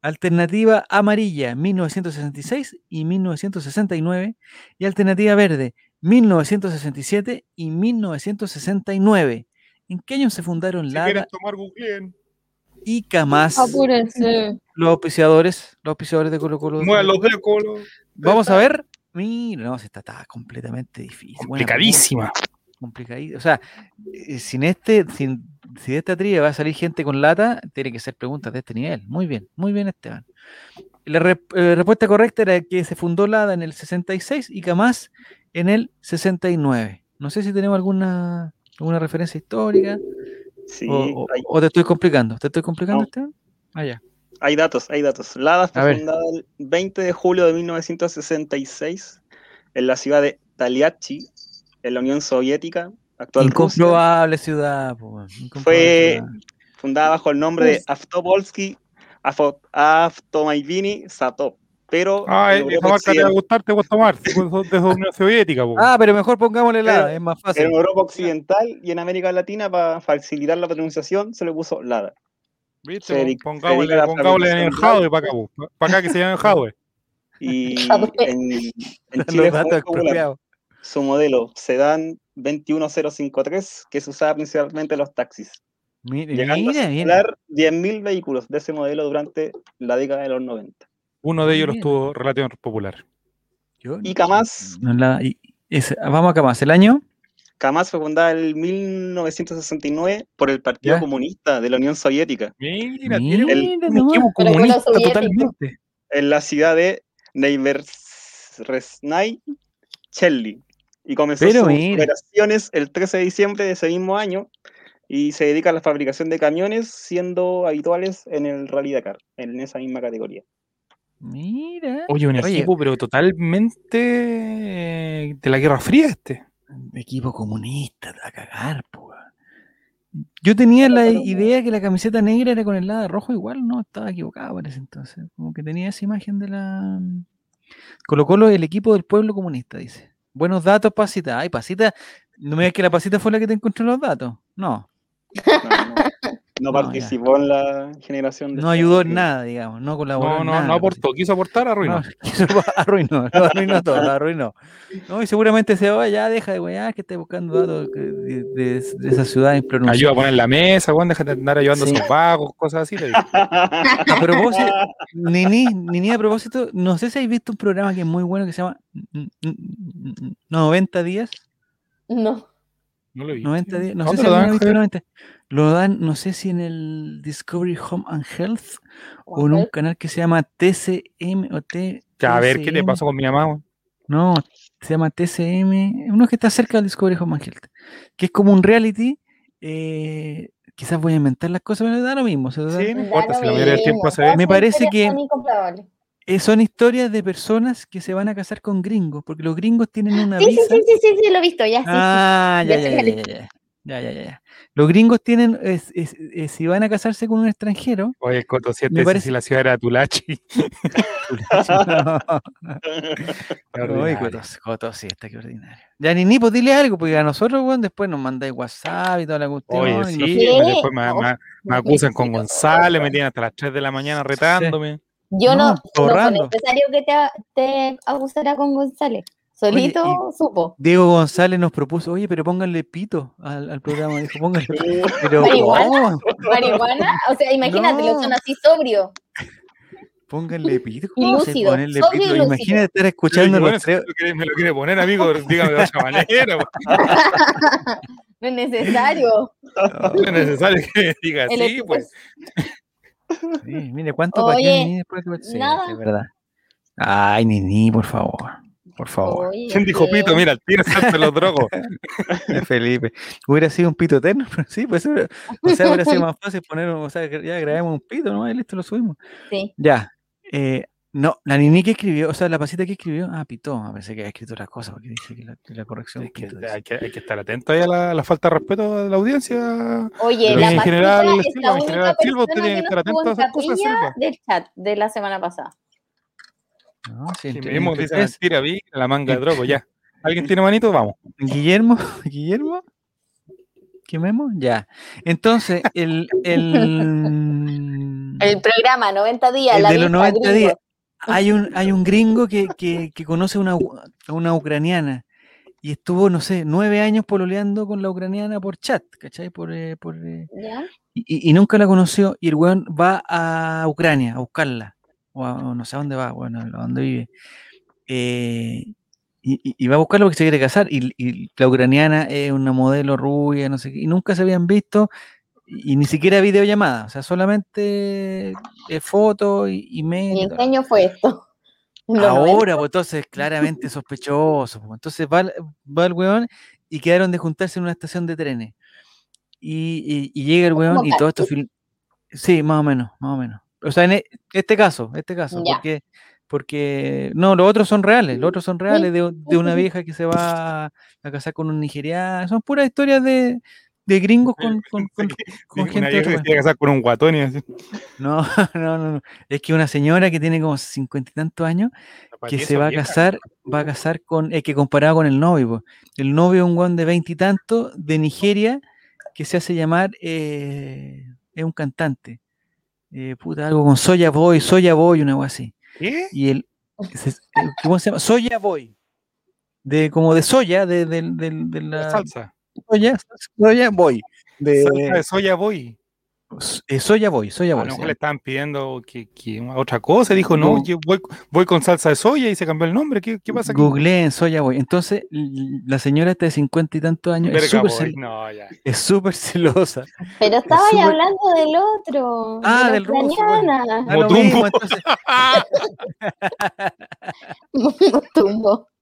Alternativa amarilla 1966 y 1969. Y alternativa verde 1967 y 1969. ¿En qué año se fundaron Si Lada quieren tomar, googleen. Y Camás? Apúrense. Los auspiciadores, los auspiciadores de Colo Colo. Muevan los dedos, Colo. Vamos a ver. Mira, no, si está, está completamente difícil. Complicadísima. complicadito. O sea, eh, sin este, sin, si de esta trivia va a salir gente con lata, tiene que ser preguntas de este nivel. Muy bien, muy bien, Esteban. La re- eh, respuesta correcta era que se fundó Lada en el 66 y Kamaz en el 69. No sé si tenemos alguna, alguna referencia histórica Sí, o, o- hay, o te estoy complicando. ¿Te estoy complicando, No. Esteban? Ah, ya. hay datos, hay datos. Lada fue fundada el 20 de julio de 1966 en la ciudad de Taliachi, en la Unión Soviética, actual Rusia. Incomprobable ciudad. po, incomprobable Fue- ciudad. fundada bajo el nombre de Rusia. Avtopolsky Afo- Avtomaivini Satop. Pero Ah, en esa marca te va a gustar, te va a tomar. Unión Soviética, po. Ah, pero mejor pongámosle Lada, es más en fácil. Europa Occidental y en América Latina, para facilitar la pronunciación, se le puso Lada. ¿Viste? Pongámosle, en el Jadwe para acá. Para acá que se llama el Jadwe. Y en, en Los Chile popular expropiados. su modelo Sedan 21053, que se usaba principalmente en los taxis, Mira, llegando mira, a circular 10.000 vehículos de ese modelo durante la década de los 90. Uno de ellos lo estuvo relativamente popular. Yo- Y Kamaz, no la- y- ese- vamos a Kamaz. ¿El año? Kamaz fue fundada en 1969 por el Partido Ya. Comunista de la Unión Soviética, Mira, Mira, tiene un, equipo comunista totalmente. en la ciudad de Neiversresnay, Chelly. Y comenzó Pero sus mira. operaciones el 13 de diciembre de ese mismo año y se dedica a la fabricación de camiones, siendo habituales en el Rally Dakar, en esa misma categoría. Mira. Oye, un Oye. equipo, pero totalmente eh, de la Guerra Fría este. Equipo comunista, a cagar, po. Yo tenía la idea que la camiseta negra era con el lado rojo, igual no, estaba equivocado parece entonces. Como que tenía esa imagen de la. Colo Colo, el equipo del pueblo comunista, dice. Buenos datos, Pasita. Ay, Pasita, no me digas que la Pasita fue la que te encontró los datos. No, No, no- no participó en la generación de no ayudó en nada, digamos, no colaboró No, en no, nada. no la aportó, quiso aportar, arruinó. No, lo arruinó, lo arruinó todo, lo arruinó. No, y seguramente se va, ya deja de weá, que esté buscando datos de, de- de esa ciudad impronunciable. Ayuda a poner la mesa, Juan, déjate de andar ayudando Sí. a esos vagos, cosas así. le digo. A propósito, Nini, Nini, a propósito, no sé si habéis visto un programa que es muy bueno que se llama mm, mm, mm, 90 días. No. No lo vi. 90 días, no sé ¿Dónde si lo dan, ha visto Javier? 90. Lo dan, no sé si en el Discovery Home and Health o en un canal que se llama TCM o T. Ya, a ver, ¿qué te TCM. pasó con mi mamá? No, se llama TCM, uno que está cerca del Discovery Home and Health, que es como un reality. eh, quizás voy a inventar las cosas, pero da lo mismo. se da- Sí, no importa, si la mayoría del tiempo mismo, hace todas Me parece que-. Eh, son historias de personas que se van a casar con gringos, porque los gringos tienen una Sí, sí, visa. sí, sí, sí, sí, lo he visto, ya, sí, sí. Ah, ya, Ya ya, ya, ya, ya, ya. Los gringos tienen, es- es- es- si van a casarse con un extranjero, Oye, Coto, si, Me este- parece- si la ciudad era Tulachi. Uy, Cotos, Cotos, sí, está que ordinario. Ya ni ni, pues dile algo, porque a nosotros, weón, después nos mandáis WhatsApp y toda la cuestión. Oye, y nos- sí, después me, me- me acusan con González, me tienen hasta las 3 de la mañana retándome. Yo No, no, no fue necesario que te, te acusara con González. Solito supo. Diego González nos propuso, oye, pero pónganle pito al, al programa. Dijo, pónganle pito. Pero, Marihuana. ¿cómo? Marihuana, o sea, imagínate, No. lo son así sobrio. Pónganle pito. ¿Cómo se ponerle pito? lúcido. Imagínate estar escuchando bueno, los si tres. me lo quiere- me lo quiere poner, amigo, dígame de otra manera. po. No es necesario. No es necesario que diga así, pues. Sí, mire, ¿cuánto Oye, paqueó Nini después que- Sí, nada. es verdad. Ay, Nini, por favor. Por favor. Oye, ¿Quién dijo pito? Mira, el tiro se los drogos. Felipe. Hubiera sido un pito eterno, pero sí, pues hubiera- o sea, hubiera sido más fácil poner, o sea, ya grabemos un pito, ¿no? Y listo, lo subimos. Sí. Ya. eh, no, la Nini que escribió, o sea, la pasita que escribió, ah, pitó, a pensé que había escrito otra cosa, porque dice que la, que la corrección Hay que, hay que- hay que estar atento ahí a la, la falta de respeto de la audiencia. Oye, Pero la en Pasita general, es Silva, la en única general, Silva, usted persona tiene que estar atento a esas cosas, Silva. del chat de la semana pasada. No, sí, Si entre dice mentira, vi la manga de drogo, ya. ¿Alguien tiene manito? Vamos. Guillermo, Guillermo, ¿qué memo? Ya. Entonces, el, el, El programa 90 días, el la de los lista 90 gringo. días. Hay un, hay un gringo que, que, que conoce a una, una ucraniana y estuvo, no sé, nueve años pololeando con la ucraniana por chat, ¿cachai? Por, eh, por, eh, ¿Ya? y, y- nunca la conoció y el weón va a Ucrania a buscarla, o, a- o no sé a dónde va, bueno, a dónde vive. Eh, y, y- va a buscarlo porque se quiere casar. Y, y la ucraniana es una modelo rubia, no sé qué, y nunca se habían visto, y, y ni siquiera videollamada, o sea, solamente eh, fotos y, y mail. ¿Y y en todo. qué año fue esto? ¿En los 90? Ahora, pues entonces claramente sospechoso. pues, Entonces va, va el weón y quedaron de juntarse en una estación de trenes. Y, llega el ¿Como weón y todo esto. Sí, más o menos, más o menos. O sea, en e- este caso, este caso, Ya. porque, porque no, los otros son reales, los otros son reales de, de una vieja que se va a casar con un nigeriano, son puras historias de, de gringos con, con, con- con Una gente de vieja que se país. quiere casar con un guatón y así. No, no, no, no. Es que una señora que tiene como cincuenta y tantos años que se va a casar, va a casar con, es que comparado con el novio, po. el novio es un guan de veintitantos de Nigeria que se hace llamar, eh, es un cantante, eh, puta, algo con Soya Boy, Soya Boy, una cosa así. ¿Qué? Y el, eh, ¿cómo se llama? Soya Boy, de como de soya, de, del- del- de la Salsa. Soya, soya Boy, de, Salsa de soya boy. eh, Soya Boy, Soya A Boy. lo se mejor le estaban pidiendo que, que otra cosa. Dijo, no, No. yo voy, voy con salsa de soya y se cambió el nombre. ¿Qué, qué pasa aquí? Googleen Soya Boy. Entonces, la señora está de cincuenta y tantos años, es Verga súper No, es súper celosa. Pero estaba ahí súper- hablando del otro. Ah, del ruso, lo Motumbo.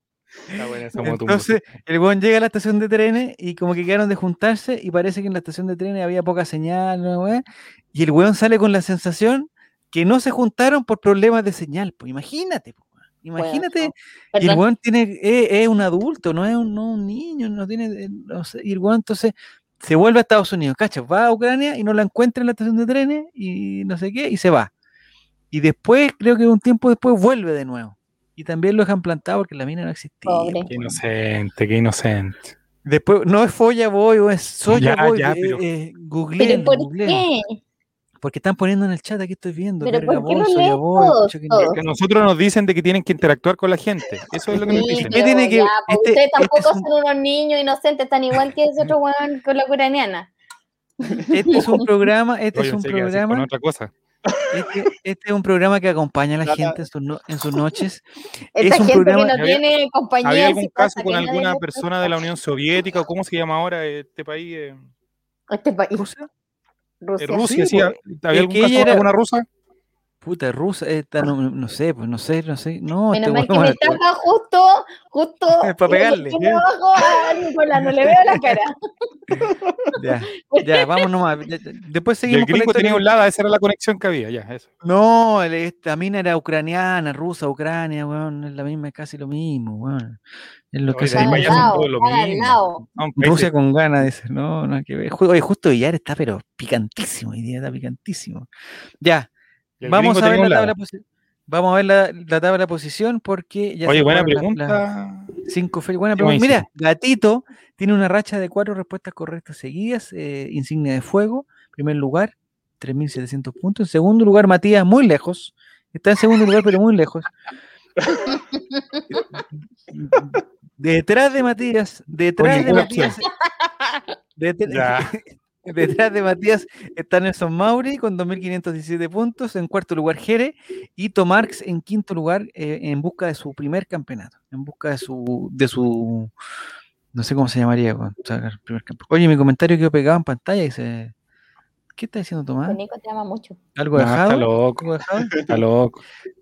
entonces, Tumbo. Está buena esa moto. entonces, el weón llega a la estación de trenes y como que quedaron de juntarse y parece que en la estación de trenes había poca señal, weá, y el weón sale con la sensación que no se juntaron por problemas de señal. Pues imagínate, po, imagínate. Y el weón tiene, es, es un adulto, no es un, no un niño, no tiene, eh, no sé, y el weón entonces se vuelve a Estados Unidos, ¿cachai? Va a Ucrania y no la encuentra en la estación de trenes y no sé qué, y se va. Y después, creo que un tiempo después vuelve de nuevo. Y también lo dejan plantado porque la mina no existía. Pobre. Qué inocente, qué inocente. Después, no es Folla Boy o es Soya Ya, Boy, ya, eh, pero- eh, ¿Pero googleen, por googleen. qué? Porque están poniendo en el chat, aquí estoy viendo. ¿Pero por qué lo Soya Boy, que- todos? Que a nosotros nos dicen de que tienen que interactuar con la gente. Eso es lo que nos Sí, dicen. ¿Qué tiene que- pero ya, pues este- ustedes este tampoco es un- son unos niños inocentes, tan igual que ese otro weón con la ucraniana. Este es un programa, este Oye, es un con programa, otra cosa. Este, este es un programa que acompaña a la gente en sus, no- en sus noches. Esta Es un gente programa- que no ¿Había- tiene compañía. ¿Había algún caso con alguna le persona de la Unión Soviética o cómo se llama ahora este país? eh, Este país, ¿Rusia? eh, Rusia. Rusia, Sí, sí. ¿Había algún que caso ella con era- alguna rusa? Puta, rusa, esta no, no sé, pues no sé, no sé. No, Menos este mal que me taca justo, justo. Pa' pegarle. tiene abajo a Nicolás, no le veo la cara. Ya, ya, vamos nomás. ya, ya, Después Y seguimos el con la gringo tenía un lado, esa era la conexión que había, ya, eso. No, el- esta mina era ucraniana, rusa, ucrania, weón, es la misma, es casi lo mismo, weón. Es lo que Oye, para lado, lo mismo. Rusia con ganas, dice, no, no hay que ver. Oye, justo Villar está, pero picantísimo hoy día, está picantísimo. Ya, vamos a ver la tabla, vamos a ver la, la tabla de posición porque ya Oye, se buena pregunta. cinco. Buena Qué pregunta. Mira. Gatito tiene una racha de cuatro respuestas correctas seguidas, eh, insignia de fuego, primer lugar, 3.700 puntos. En segundo lugar, Matías, muy lejos. Está en segundo lugar, pero muy lejos. Detrás de Matías, detrás de Matías, detr- Ya. detrás de Matías está Nelson Mauri con 2.517 puntos, en cuarto lugar Jere y Tomarx en quinto lugar eh, en busca de su primer campeonato, en busca de su, de su, no sé cómo se llamaría, el primer. Oye, mi comentario quedó pegado en pantalla dice, ¿qué está diciendo Tomás? Nico te ama mucho. ¿Algo No, dejado? está loco, ¿Algo dejado? está loco.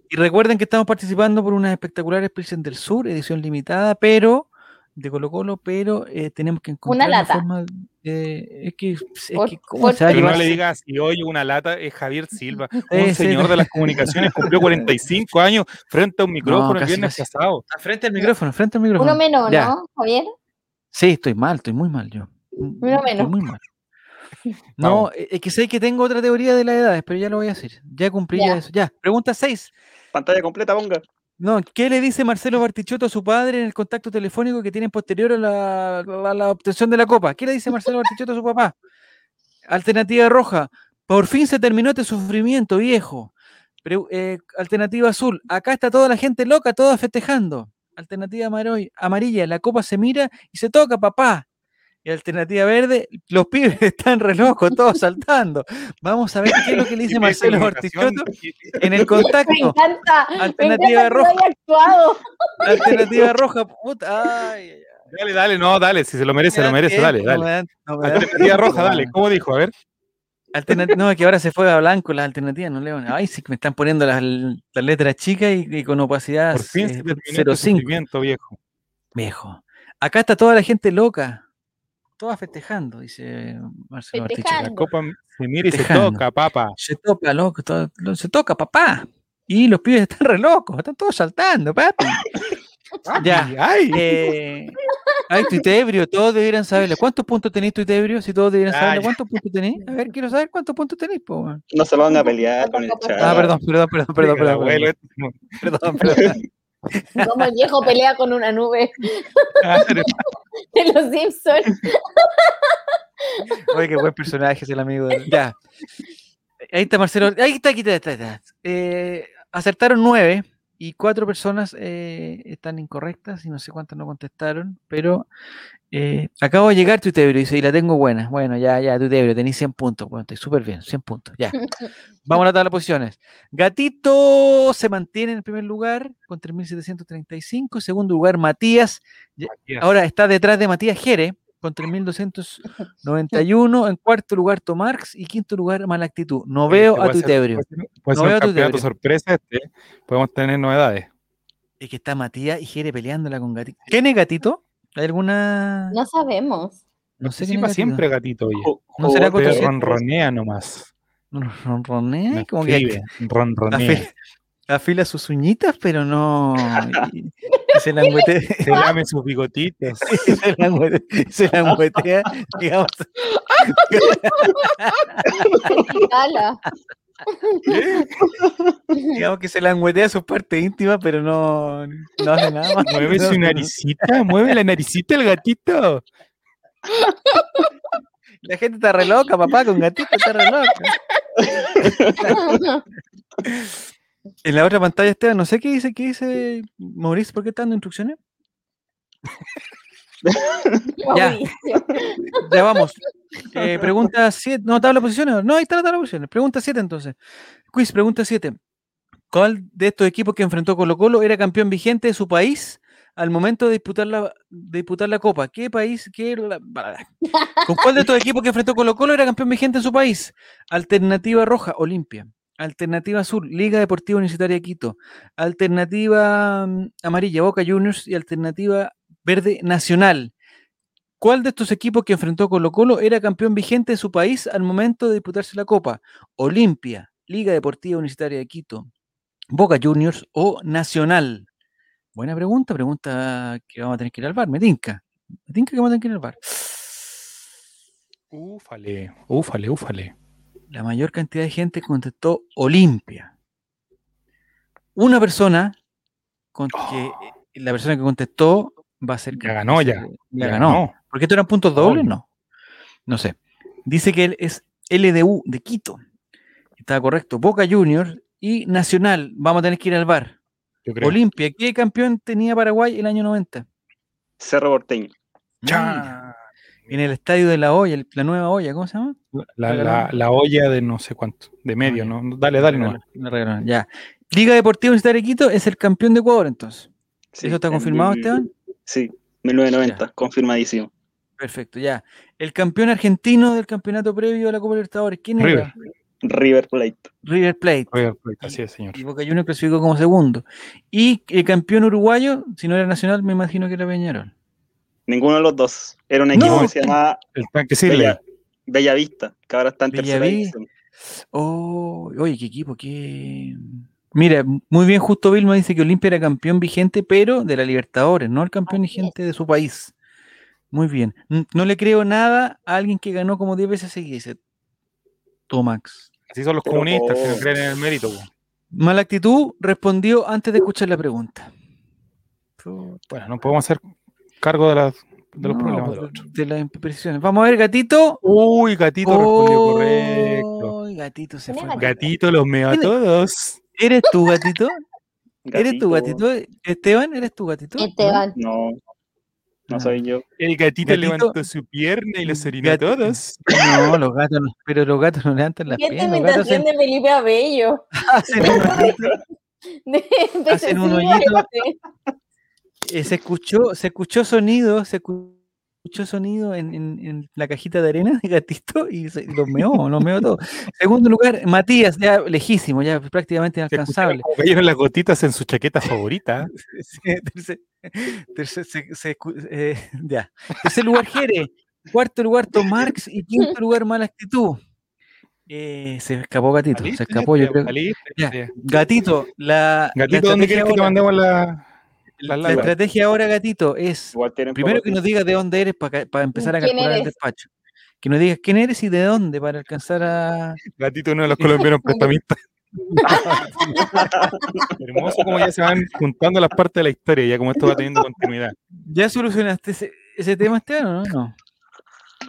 Y recuerden que estamos participando por unas espectaculares Pilsen del Sur, edición limitada, pero de Colo Colo, pero eh, tenemos que encontrar una lata. forma de- es que, es Por- que ¿cómo por- se va a Pero no le digas, y hoy una lata es Javier Silva, un señor de las comunicaciones, cumplió 45 años frente a un micrófono el casi, viernes casi. pasado. Ah, Frente al micrófono, frente al micrófono. Uno menos, Ya. ¿no, Javier? Sí, estoy mal, estoy muy mal yo. Mm, Uno estoy menos. muy mal. No, eh, es que sé que tengo otra teoría de las edades, pero ya lo voy a decir. Ya cumplí ya Ya. eso. Ya, pregunta 6. Pantalla completa, ponga. No, ¿qué le dice Marcelo Bartichotto a su padre en el contacto telefónico que tienen posterior a la, obtención de la copa? ¿Qué le dice Marcelo Bartichotto a su papá? Alternativa roja, por fin se terminó este sufrimiento, viejo. Eh, alternativa azul, acá está toda la gente loca, toda festejando. Alternativa amarilla, la copa se mira y se toca, papá. Y alternativa verde, los pibes están re locos, todos saltando. Vamos a ver qué es lo que le dice Marcelo Bartichotto en el Me contacto. me Alternativa encanta lo roja. actuado. Alternativa roja, puta. Ay, ay. Dale, dale, no, dale, si se lo merece, Me lo merece, tiempo, dale, no dale. me da- no me da Alternativa roja, dale. ¿Cómo dijo? A ver. Alternati- no, es que ahora se fue a blanco las alternativas, no leo. Ay, sí que me están poniendo las, las letras chicas y, y con opacidad Por fin eh, se terminó este 0,5. viejo. Viejo. Acá está toda la gente loca. Toda festejando, dice Marcelo Bartichotto. La Festejando. copa se mira y se Festejando. toca, papa. Se toca, loco, todo- se toca, papá. Y los pibes están re locos, están todos saltando, papi. Ya. Ay, Eh, ay, tuitebrio, todos debieran saberlo. ¿Cuántos puntos tenéis, tuitebrio? Si todos debieran Ah, saberlo. ¿cuántos puntos tenéis? A ver, quiero saber cuántos puntos tenéis, po. No se lo van a pelear con el chat. Ah, perdón, perdón, perdón, perdón, perdón, perdón, perdón. Como el viejo pelea con una nube claro. de los Simpsons. Oye, qué buen personaje es el amigo. de- Ya. Ahí está Marcelo. Ahí está, aquí está, está, está. Eh, acertaron nueve y cuatro personas eh, están incorrectas y no sé cuántas no contestaron, pero eh, acabo de llegar Tuitebrio y dice, y la tengo buena. Bueno, ya, ya, Tuitebrio, tenéis 100 puntos. Bueno, estoy súper bien, 100 puntos. Ya. Vamos a la tabla de posiciones. Gatito se mantiene en el primer lugar con 3.735. Segundo lugar, Matías. Ahora está detrás de Matías Jere con 3.291. En cuarto lugar, Tomarx. Y quinto lugar, Mala Actitud. No veo a Tuitebrio. Puede ser, No ser un campeonato sorpresa este. Podemos tener novedades. Es que está Matías y Jere peleándola con Gatito. ¿Quién es Gatito? ¿Hay alguna.? No sabemos. No sé quién es siempre gatito, oye. ¿No será ronronea nomás. No, ronronea, No como que ronronea. Afila, sus uñitas, pero no. y- y se languetea, Se lame sus bigotitos. se languetea, se languetea, digamos. Digamos que se languetea sus partes íntimas, pero no, no hace nada más. Mueve su naricita, mueve la naricita el gatito. La gente está re loca, papá, con gatito está re loca. En la otra pantalla, Esteban, no sé qué dice, qué dice Mauricio, ¿por qué está dando instrucciones? Ya. Ya vamos. Eh, pregunta 7. No, tabla de posiciones. No, ahí está la tabla de posiciones. Pregunta 7 entonces. Quiz, pregunta 7. ¿Cuál de estos equipos que enfrentó Colo Colo era campeón vigente de su país al momento de disputar la, de disputar la Copa? ¿Qué país? Qué la-. ¿Con cuál de estos equipos que enfrentó Colo Colo era campeón vigente en su país? Alternativa roja, Olimpia. Alternativa azul, Liga Deportiva Universitaria Quito. Alternativa mm, amarilla, Boca Juniors. Y alternativa verde, Nacional. ¿Cuál de estos equipos que enfrentó Colo Colo era campeón vigente de su país al momento de disputarse la Copa? Olimpia, Liga Deportiva Universitaria de Quito, Boca Juniors o Nacional. Buena pregunta, pregunta que vamos a tener que ir al bar. Me tinca. Que vamos a tener que ir al bar. Úfale, úfale, úfale. La mayor cantidad de gente contestó Olimpia. Una persona con que la persona que contestó va a ser Ya ganó, ya. Ya ganó. ¿Porque esto eran puntos dobles? No. No sé. Dice que él es LDU de Quito. Estaba correcto. Boca Juniors y Nacional. Vamos a tener que ir al bar. Olimpia. ¿Qué campeón tenía Paraguay el año 90? Cerro Porteño. Cha. En el estadio de la olla, la nueva olla, ¿cómo se llama? La, la, la olla de no sé cuánto, de medio, ya. ¿no? Dale, dale, no. Ya. Liga Deportiva Universitaria de Quito es el campeón de Ecuador, entonces. Sí, ¿Eso está confirmado, Esteban? Sí, 1990, confirmadísimo. Perfecto, ya. El campeón argentino del campeonato previo a la Copa Libertadores, ¿quién River. era? River Plate. River Plate. River Plate, Así es, señor. Y Boca Juniors clasificó como segundo. Y el campeón uruguayo, si no era nacional, me imagino que era Peñarol. Ninguno de los dos. Era un equipo No. que se llamaba El. Bella, Bellavista, que ahora está en tercera división. Oh, oye, qué equipo, qué. Mira, muy bien, justo Vilma dice que Olimpia era campeón vigente, pero de la Libertadores, no el campeón Así es. vigente de su país. Muy bien. No le creo nada a alguien que ganó como 10 veces seguidas. dice Tomax. Así son los Pero, comunistas que no creen en el mérito. po. Mala actitud respondió antes de escuchar la pregunta. Bueno, no podemos hacer cargo de, las, de los No, problemas de las imprecisiones. Vamos a ver, gatito. Uy, gatito respondió correcto. Uy, gatito se ¿Quién fue. Gatito los meo a todos. ¿Eres tú, gatito? ¿Eres tú, Gatito. Esteban, ¿eres tú, gatito? Esteban. No. no soy yo. El gatito Gatito- levantó su pierna y los orinó a todos. No, los gatos, no, pero los gatos no levantan las ¿Qué piernas. Imitación hacen, de Felipe Abello? hacen un hoyito. Hacen un hoyito. Eh, se escuchó, se escuchó sonido, se escuchó sonido en, en- en la cajita de arena de gatito y, se, y los meó, los meó todo. Segundo lugar, Matías, ya lejísimo, ya prácticamente Se inalcanzable. como cayeron las gotitas en su chaqueta favorita. Sí, tercer- se- se eh, ya. Tercer lugar, Jere. Cuarto lugar, Tom Marx. Y quinto lugar, Mala Actitud. Eh, se escapó Gatito, se ¿Saliste, escapó, yo creo. Ya. Gatito, la, la Gatito, ¿dónde quieres que te mandemos la, la estrategia ahora, Gatito, es primero que nos digas de dónde eres para empezar a ¿Quién calcular el despacho. Que nos digas quién eres y de dónde para alcanzar a. Gatito, uno de los colombianos prestamistas. Hermoso como ya se van juntando las partes de la historia, ya como esto va teniendo continuidad. ¿Ya solucionaste ese, ese tema, Esteban, o no? No.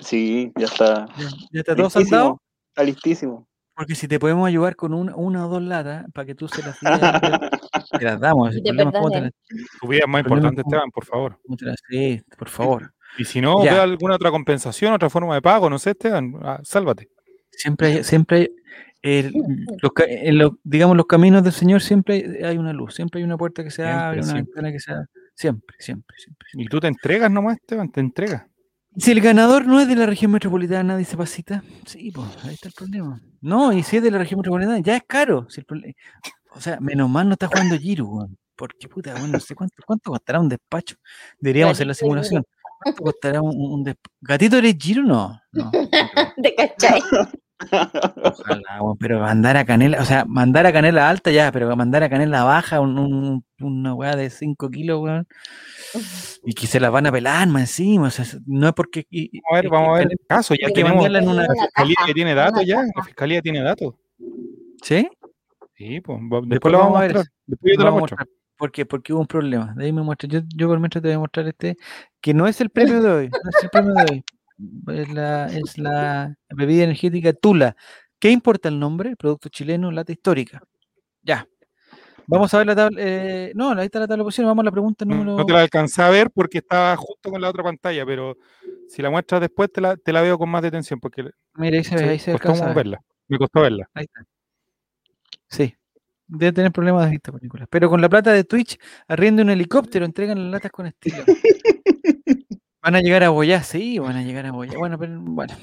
Sí, ya está. ¿Ya, ya está todo saldado? Está listísimo. Porque si te podemos ayudar con una, una o dos latas para que tú se las te- las damos. Tu vida es más importante, Esteban, por favor. Sí, por favor. Y si no, Ya. ve alguna otra compensación, otra forma de pago, no sé, Esteban, ah, sálvate. Siempre hay, siempre hay, el- los, en los- digamos, los caminos del Señor siempre hay- una luz, siempre hay una puerta que se Siempre, abre, una siempre. ventana que se abre. Siempre, siempre, siempre. Y tú te entregas nomás, Esteban, te entregas. Si el ganador no es de la región metropolitana, dice Pasita, sí, pues ahí está el problema. No, y si es de la región metropolitana, ya es caro. si el prole- o sea, menos mal no está jugando Giro, weón. Porque puta, weón, no sé cuánto, cuánto costará un despacho. Deberíamos hacer la simulación. ¿Cuánto costará un, un despacho? ¿Gatito eres Giro? No, no. ¿Te cachai? Ojalá, pero mandar a Canela, o sea, mandar a Canela alta ya, pero mandar a Canela baja un- un- una weá de 5 kilos, weón. Y que se la van a pelar más encima, o sea, no es porque. y- Vamos a ver, vamos a ver el caso, ya que tenemos mandarla en una- la fiscalía caja, que tiene en datos ya, la fiscalía tiene datos. ¿Sí? Sí, pues después, Después lo vamos vamos a ver. Después yo te lo a muestro. mostrar. ¿Por qué? Porque hubo un problema. De ahí me muestra. Yo, yo por mientras te voy a mostrar este, que no es el premio de hoy. No es el premio de hoy. Es la, es la bebida energética Tula. ¿Qué importa el nombre? Producto chileno, lata histórica. Ya. Vamos a ver la tabla. eh, no, ahí está la tabla de posiciones. Vamos a la pregunta No, número. no te la alcancé a ver porque estaba justo con la otra pantalla, pero si la muestras después te la, te la veo con más detención porque Mira, ahí se ve, ahí se costó verla. Me costó verla. Ahí está. Sí. Debe tener problemas de vista, por Nicolás. Pero con la plata de Twitch, arriendo un helicóptero, entregan las latas con estilo. Van a llegar a Boyá, sí, van a llegar a Boyá. Bueno, pero bueno.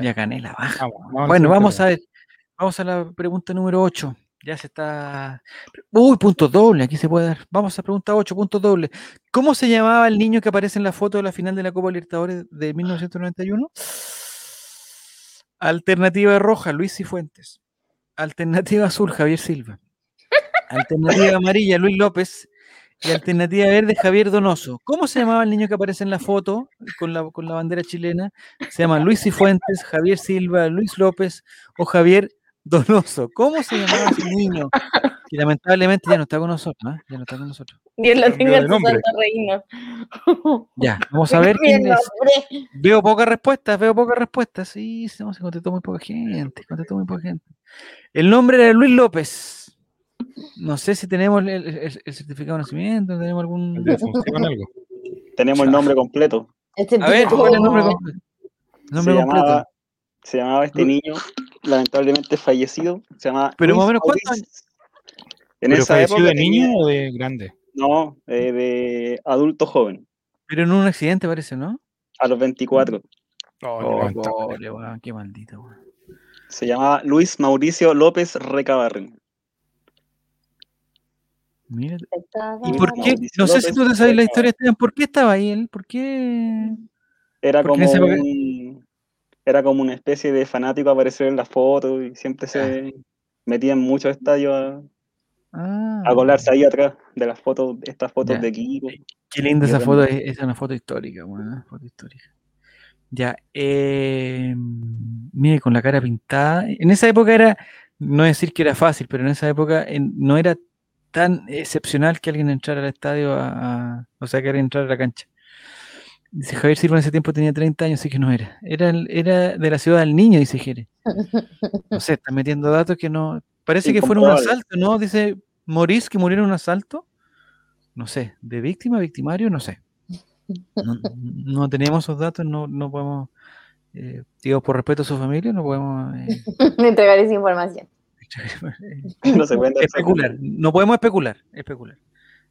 Ya Canela baja. Vamos, vamos al Bueno, vamos a ver. Vamos a la pregunta número 8. Ya se está. Uy, punto doble, aquí se puede dar. Vamos a pregunta 8, punto doble. ¿Cómo se llamaba el niño que aparece en la foto de la final de la Copa Libertadores de 1991? Alternativa roja, Luis Cifuentes. Alternativa azul, Javier Silva. Alternativa amarilla, Luis López. Y alternativa verde, Javier Donoso. ¿Cómo se llamaba el niño que aparece en la foto con la, con la bandera chilena? Se llama Luis Cifuentes, Javier Silva, Luis López o Javier Donoso. ¿Cómo se llamaba ese niño? Que lamentablemente ya no está con nosotros, ¿ah? Ya no está con nosotros. Dios lo tenga en su nombre. santo reino. Ya, vamos a ver quién es. Veo pocas respuestas, veo pocas respuestas. Sí, se se contestó muy poca gente, contestó muy poca gente. El nombre era Luis López. No sé si tenemos el, el- el- el certificado de nacimiento, tenemos algún... Tenemos el nombre completo. Este A ver, ¿cuál es el nombre completo? Nombre se, completo. llamaba, se llamaba este niño, lamentablemente fallecido. Se llama Pero más o menos, ¿cuántos Mauricio- En ¿Pero esa falleció época de niño tenía- o de grande? No, eh, de adulto joven, Pero en un accidente parece, ¿no? a los 24. Oh, qué Oh, qué maldito. Se llamaba Luis Mauricio López Recabarren. Mira, ¿Y por qué? No sé si tú te sabes la historia, Esteban. ¿Por qué estaba ahí él? ¿Por qué? Era como un, era como una especie de fanático aparecer en las fotos y siempre se metía en muchos estadios a, Ah, a colarse ahí atrás de las fotos, estas fotos Ya. de equipo. Qué linda esa foto, es, es una foto histórica, weón, foto histórica. Ya, eh, mire, con la cara pintada. En esa época era, no decir que era fácil, pero en esa época en- no era tan excepcional que alguien entrara al estadio a, a- o sea, que alguien entrara a la cancha. Dice Javier Silva en ese tiempo tenía 30 años, así que no era. Era, era de la ciudad del niño, dice Jere. No sé, está metiendo datos que no. Parece que fueron un asalto, ¿no? Dice Maurice que murió en un asalto. No sé, de víctima, victimario, no sé. No, no tenemos esos datos, no, no podemos, eh, digo, por respeto a su familia, no podemos eh, Entregar esa información. No se pueden especular. No podemos especular, especular.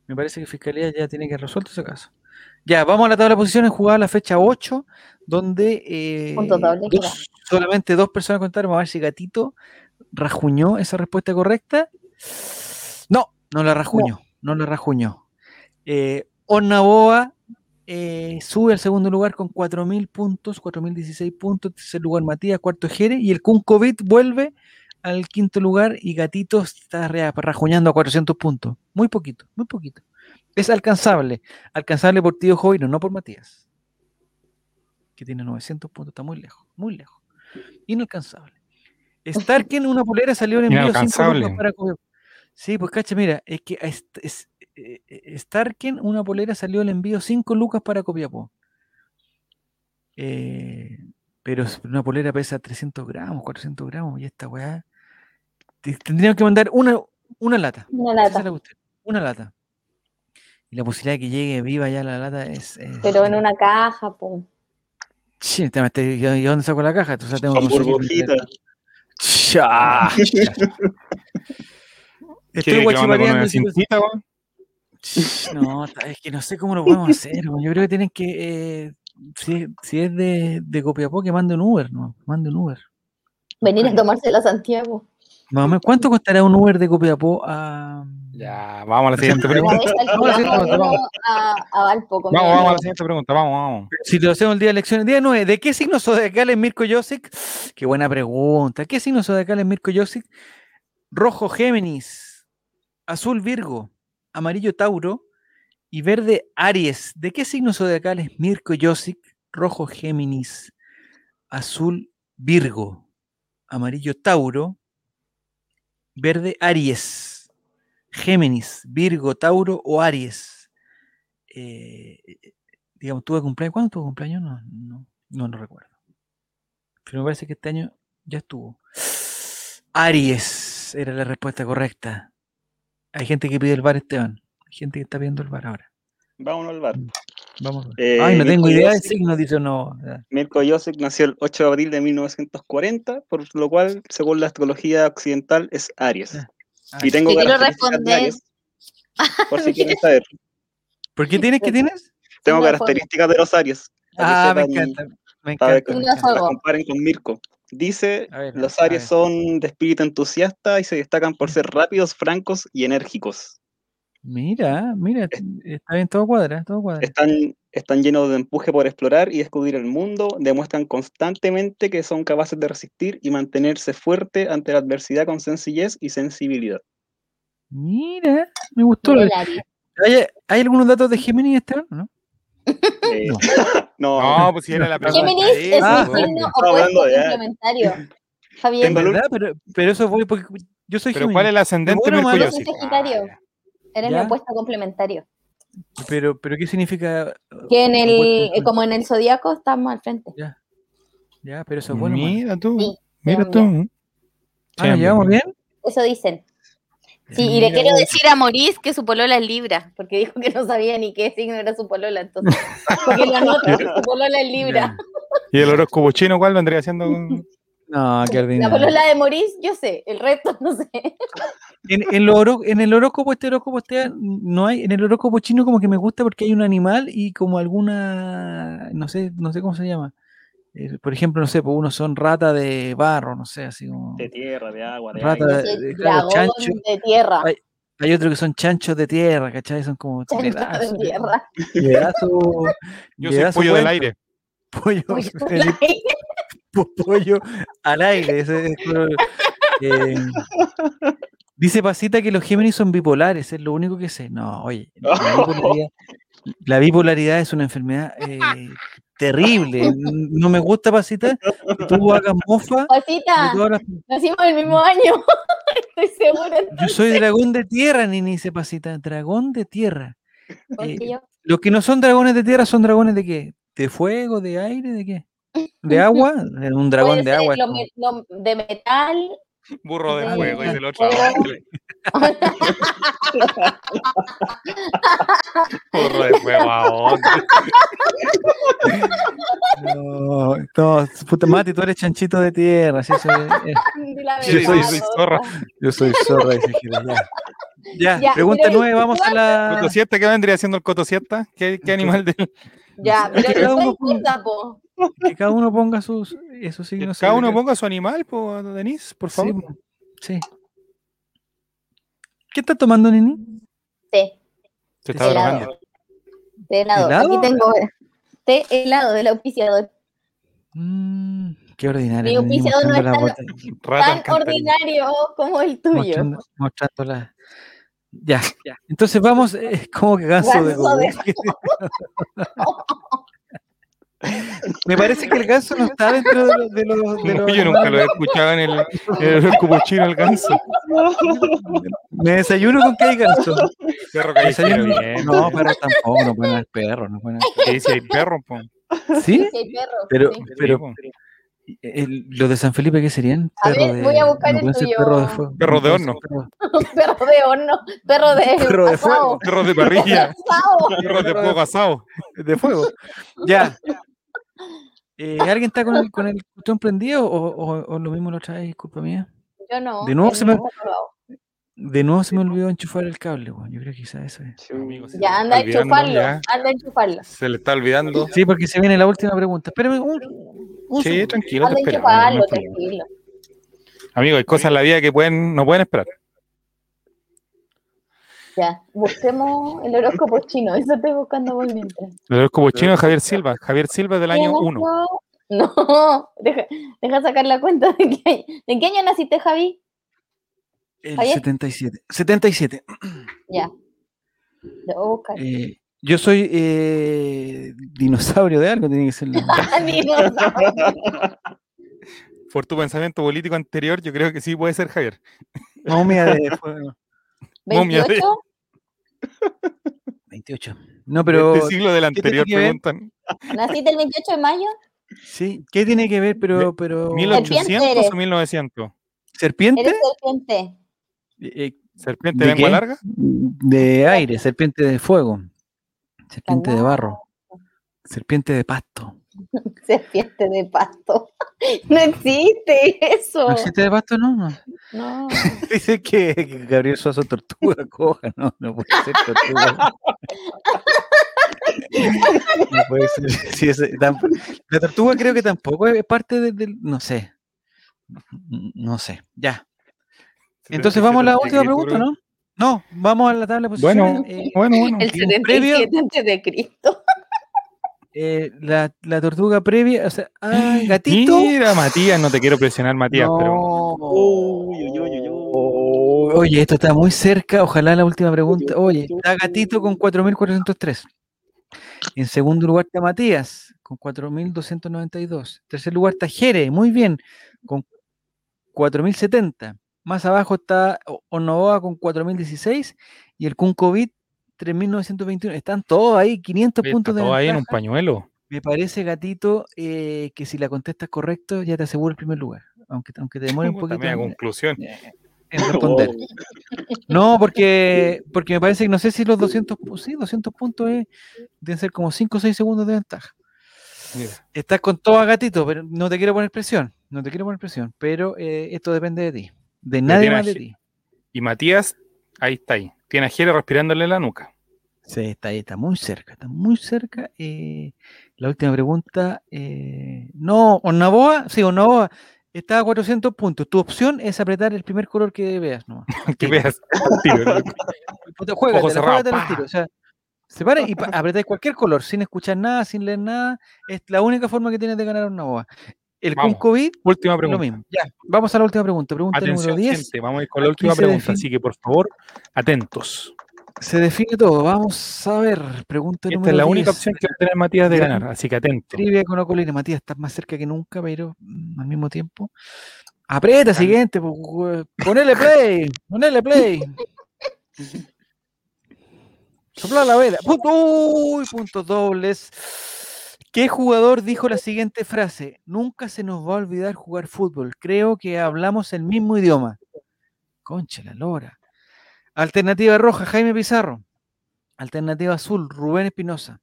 Me parece que Fiscalía ya tiene que resuelto ese caso. Ya, vamos a la tabla de posiciones, jugada la fecha 8, donde eh, dos- solamente dos personas contaron. Vamos a ver si Gatito rajuñó esa respuesta correcta. No, no la rajuñó, no, la rajuñó. Eh, Ornaboa eh, sube al segundo lugar con 4.000 puntos, 4.016 puntos. Tercer lugar Matías, cuarto Jere. Y el Kunkovic vuelve al quinto lugar y Gatito está rajuñando a 400 puntos. Muy poquito, muy poquito. Es alcanzable. Alcanzable por Tío Jovino, no por Matías. Que tiene 900 puntos, está muy lejos, muy lejos. Inalcanzable. Starken, una polera salió en envío 5 Inalcanzable. lucas para Copiapó. Sí, pues cacha, mira, es que a est- es- eh, eh, Starken, una polera salió el envío 5 lucas para Copiapó. Eh, pero es- una polera pesa 300 gramos, 400 gramos, y esta weá. Te- Tendríamos que mandar una, una lata. Una es lata. la Una lata. Y la posibilidad de que llegue viva ya la lata es. es- Pero en una caja, pum. Sí, te- te- ¿y y dónde saco la caja? Entonces tengo burbujitas. Cha. Estoy. Ch, No, es que no sé cómo lo podemos hacer. weón. Yo creo que tienen que. eh, si, si es de, de Copiapó, que mande un Uber, ¿no? Mande un Uber. Venir a tomársela a Santiago. Menos, ¿Cuánto costará un Uber de Copiapó a. Ya, vamos a la siguiente pregunta. Vamos a vamos. vamos a, a Valpo. con Vamos, mi vamos a la siguiente pregunta, vamos, vamos. Si lo hacemos el día de elecciones, día 9, ¿de qué signo zodiacal es Mirko Josic? Qué buena pregunta. ¿Qué signo zodiacal es Mirko Josic? Rojo Géminis, azul Virgo, amarillo Tauro y verde Aries. ¿De qué signo zodiacal es Mirko Josic? Rojo Géminis, azul Virgo, amarillo Tauro, verde Aries. Géminis, Virgo, Tauro o Aries. Eh, digamos, tuve cumpleaños. ¿Cuándo tuvo cumpleaños? No, no, no lo recuerdo. Pero me parece que este año ya estuvo. Aries era la respuesta correcta. Hay gente que pide el bar, Esteban. Hay gente que está pidiendo el bar ahora. Vámonos al bar. Vamos. Eh, Ay, no tengo Mirko idea de Josic. signo, dice no. Mirko Josic nació el 8 de abril de 1940, por lo cual, según la astrología occidental, es Aries. Ya. Y tengo responder. Aries, por si quieren saber. ¿Por qué tienes? ¿Qué tienes? Tengo características de los Aries. Ah, me encanta. Me encanta. las comparen con Mirko. Dice, ver, los Aries son de espíritu entusiasta y se destacan por ser rápidos, francos y enérgicos. Mira, mira, está bien, todo cuadra, todo cuadra. Están, están llenos de empuje por explorar y descubrir el mundo, demuestran constantemente que son capaces de resistir y mantenerse fuerte ante la adversidad con sencillez y sensibilidad. Mira, me gustó. Arias. ¿Hay, hay algunos datos de Géminis, Esteban? ¿no? Eh, No. no, No, pues si era la pregunta. Géminis es Ah, un signo estaba hablando opuesto complementario. Javier, el- ¿Verdad? Pero, pero eso fue porque yo soy Pero Géminis. ¿cuál es el ascendente bueno, Mercurio? malo, soy Sí. Sagitario. Eres mi ¿Ya? opuesto complementario. Pero, pero ¿qué significa? Que en el, opuesto? eh, como en el zodiaco estamos al frente. Ya, ya, pero eso es bueno. malo? Mira tú, Sí, mira tú. Ah, ¿nos llevamos bien? Eso dicen. Sí, y le Mira, quiero decir a Maurice que su polola es Libra, porque dijo que no sabía ni qué signo era su polola, entonces. Porque lo anoto, su polola es Libra. ¿Y el horóscopo chino cuál vendría siendo? con- No, qué La ordinario. polola de Maurice, yo sé, el resto no sé. En, en, lo oro- en el horóscopo, este horóscopo, este, no hay, en el horóscopo chino como que me gusta porque hay un animal y como alguna, no sé, no sé cómo se llama. Eh, por ejemplo, no sé, pues unos son rata de barro, no sé, así como. de tierra, de agua, de Rata aire. de- de- claro, dragón chancho. de tierra. Ay, Hay otros que son chanchos de tierra, ¿cachai? Son como chancho de pedazos, tierra. pedazos- Yo soy pedazo pollo del aire. pollo, el po- pollo al aire. es eh, dice Pasita que los Géminis son bipolares, es lo único que sé. No, oye, la bipolaridad, la bipolaridad es una enfermedad eh, terrible. No me gusta, Pasita, que tú hagas mofa Pasita, las- nacimos el mismo año. Estoy segura. Yo soy dragón de tierra, ni dice Pasita, dragón de tierra. Eh, Los que no son dragones de tierra son dragones de qué? ¿De fuego, de aire, de qué? ¿De agua? Eh, Un dragón de agua. lo lo de metal. Burro de de fuego y del otro. Burro de fuego a. No, no, puta Mati, tú eres chanchito de tierra. sí, eso es- es- Di la Yo soy- soy zorra. yo soy zorra, dice Gila, ya. Pregunta nueve, vamos a la. ¿Cotosieta? ¿Qué vendría siendo el cotosieta? ¿Qué, qué animal de Ya, que pero cada uno pone- gorda, po. Que cada uno ponga sus esos signos. Cada uno ponga su animal, po, Denise, por Sí, favor. Sí. ¿Qué estás tomando, Nini? Té, Se está Helado. drogando. té helado. ¿Helado? Aquí tengo té helado del auspiciador. Mm, qué ordinario. Mi auspiciador no es tan- Tan ordinario como el tuyo. mostrando, mostrando la- Ya, ya. Entonces vamos, eh, como que ganso de de- Me parece que el ganso no está dentro de los. De los, de No, los yo nunca lo he escuchado en el, en el cupuchino el ganso. Me desayuno con que hay ganso. Perro callejero, Desayuno- bien. No, pero tampoco, no pueden haber perros. No pueden haber ¿Qué dice? Hay perro, po. perros. ¿Sí? Sí, hay perros, Pero, sí. pero po. El- los de San Felipe, ¿qué serían? A ver, Perro de- voy a buscar no el tuyo. perros de fuego. Perro de horno. perro de horno, perro de, Perro de fuego. Perro de parrilla. Perro de fuego asado. de fuego. Ya. Eh, ¿Alguien está con el, con el cuestión prendido o, o- o lo mismo la otra vez? Culpa mía. Yo no. De nuevo se me-. De nuevo se me olvidó enchufar el cable. weón. Yo creo que quizás eso es. Amigo, Ya, anda a enchufarlo. ya. Anda a enchufarlo. Se le está olvidando. Sí, porque se viene la última pregunta. Espérame un, un Sí, segundo. tranquilo, te no tranquilo. Amigo, hay cosas en la vida que pueden, no pueden esperar. Ya, busquemos el horóscopo chino. Eso estoy buscando por mientras. El horóscopo chino de Javier Silva. Javier Silva del año ¿Quién 1. nació? No, deja, deja sacar la cuenta de qué, año- ¿de qué año naciste, Javi? El Javier. 77. 77. Ya. Lo voy a buscar. Eh, yo soy eh, dinosaurio de algo, tiene que ser. Por tu pensamiento político anterior, yo creo que sí puede ser Javier. momia de fuego. Momia de- 28. 28. No, pero. este siglo del ¿qué tiene anterior preguntan. ¿Naciste el 28 de mayo? Sí, ¿qué tiene que ver? Pero. pero ¿1800 eres. o 1900? ¿Serpiente? Eres serpiente. Eh, ¿Serpiente ¿De de lengua larga? de aire, serpiente de fuego, serpiente de barro, serpiente de pasto. Serpiente de pasto. No existe eso. ¿No existe de pasto? No, no. No. Dice que, que Gabriel Suazo tortuga coja, no, no puede ser tortuga. No puede ser. Sí, la tortuga creo que tampoco es parte de- del. No sé. No sé. Ya. Entonces vamos a la última pregunta, ¿no? No, vamos a la tabla de posiciones. Bueno, Eh, bueno, bueno. El y un previo- 77 antes de Cristo. eh, la, la tortuga previa, o sea, ay, gatito. Mira, Matías, no te quiero presionar, Matías, pero No. Uy, uy, uy, uy, uy. Oye, esto está muy cerca. Ojalá la última pregunta. Oye, está Gatito con 4.403. En segundo lugar está Matías con 4.292. En tercer lugar está Jere, muy bien, con 4.070. Más abajo está O- Onovoa con 4.016 y el Kunkovic 3.921. Están todos ahí, 500 Oye, puntos de todo ahí en un ventaja. pañuelo. Me parece, Gatito, eh, que si la contestas correcto ya te aseguro el primer lugar. Aunque, aunque te demore un poquito media en, conclusión. en responder. No, porque, porque me parece que no sé si los 200, pu- sí, 200 puntos es- deben ser como 5 o 6 segundos de ventaja. Mira. Estás con todo a gatito, pero no te quiero poner presión, no te quiero poner presión, pero eh, esto depende de ti, de nadie más de ti. Y Matías, ahí está ahí. Tiene a Jere respirándole en la nuca. Sí, está ahí, está muy cerca, está muy cerca. eh, la última pregunta, eh, no, Onaboa, sí, Onaboa está a 400 puntos. Tu opción es apretar el primer color que veas, al Que veas. tiro, ¿no? Juégatela, pa. tiro, o sea, se para y apretáis cualquier color, sin escuchar nada, sin leer nada. Es la única forma que tienes de ganar una boa. El Vamos, Kunkovic, Última lo pregunta. mismo. Ya, vamos a la última pregunta. Pregunta Atención, número 10. gente, vamos a ir con la última pregunta, así que por favor, atentos. Se define todo. Vamos a ver. Pregunta Esta número es la única 10. opción que va a tener Matías de ganar, así que atento. Trivia con Ocolina. Matías, estás más cerca que nunca, pero mm, al mismo tiempo. Aprieta, siguiente. Ponele play. Ponele play. Sopla la vela. Uy, puntos dobles. ¿Qué jugador dijo la siguiente frase? Nunca se nos va a olvidar jugar fútbol. Creo que hablamos el mismo idioma. Concha la lora. Alternativa roja, Jaime Pizarro. Alternativa azul, Rubén Espinosa.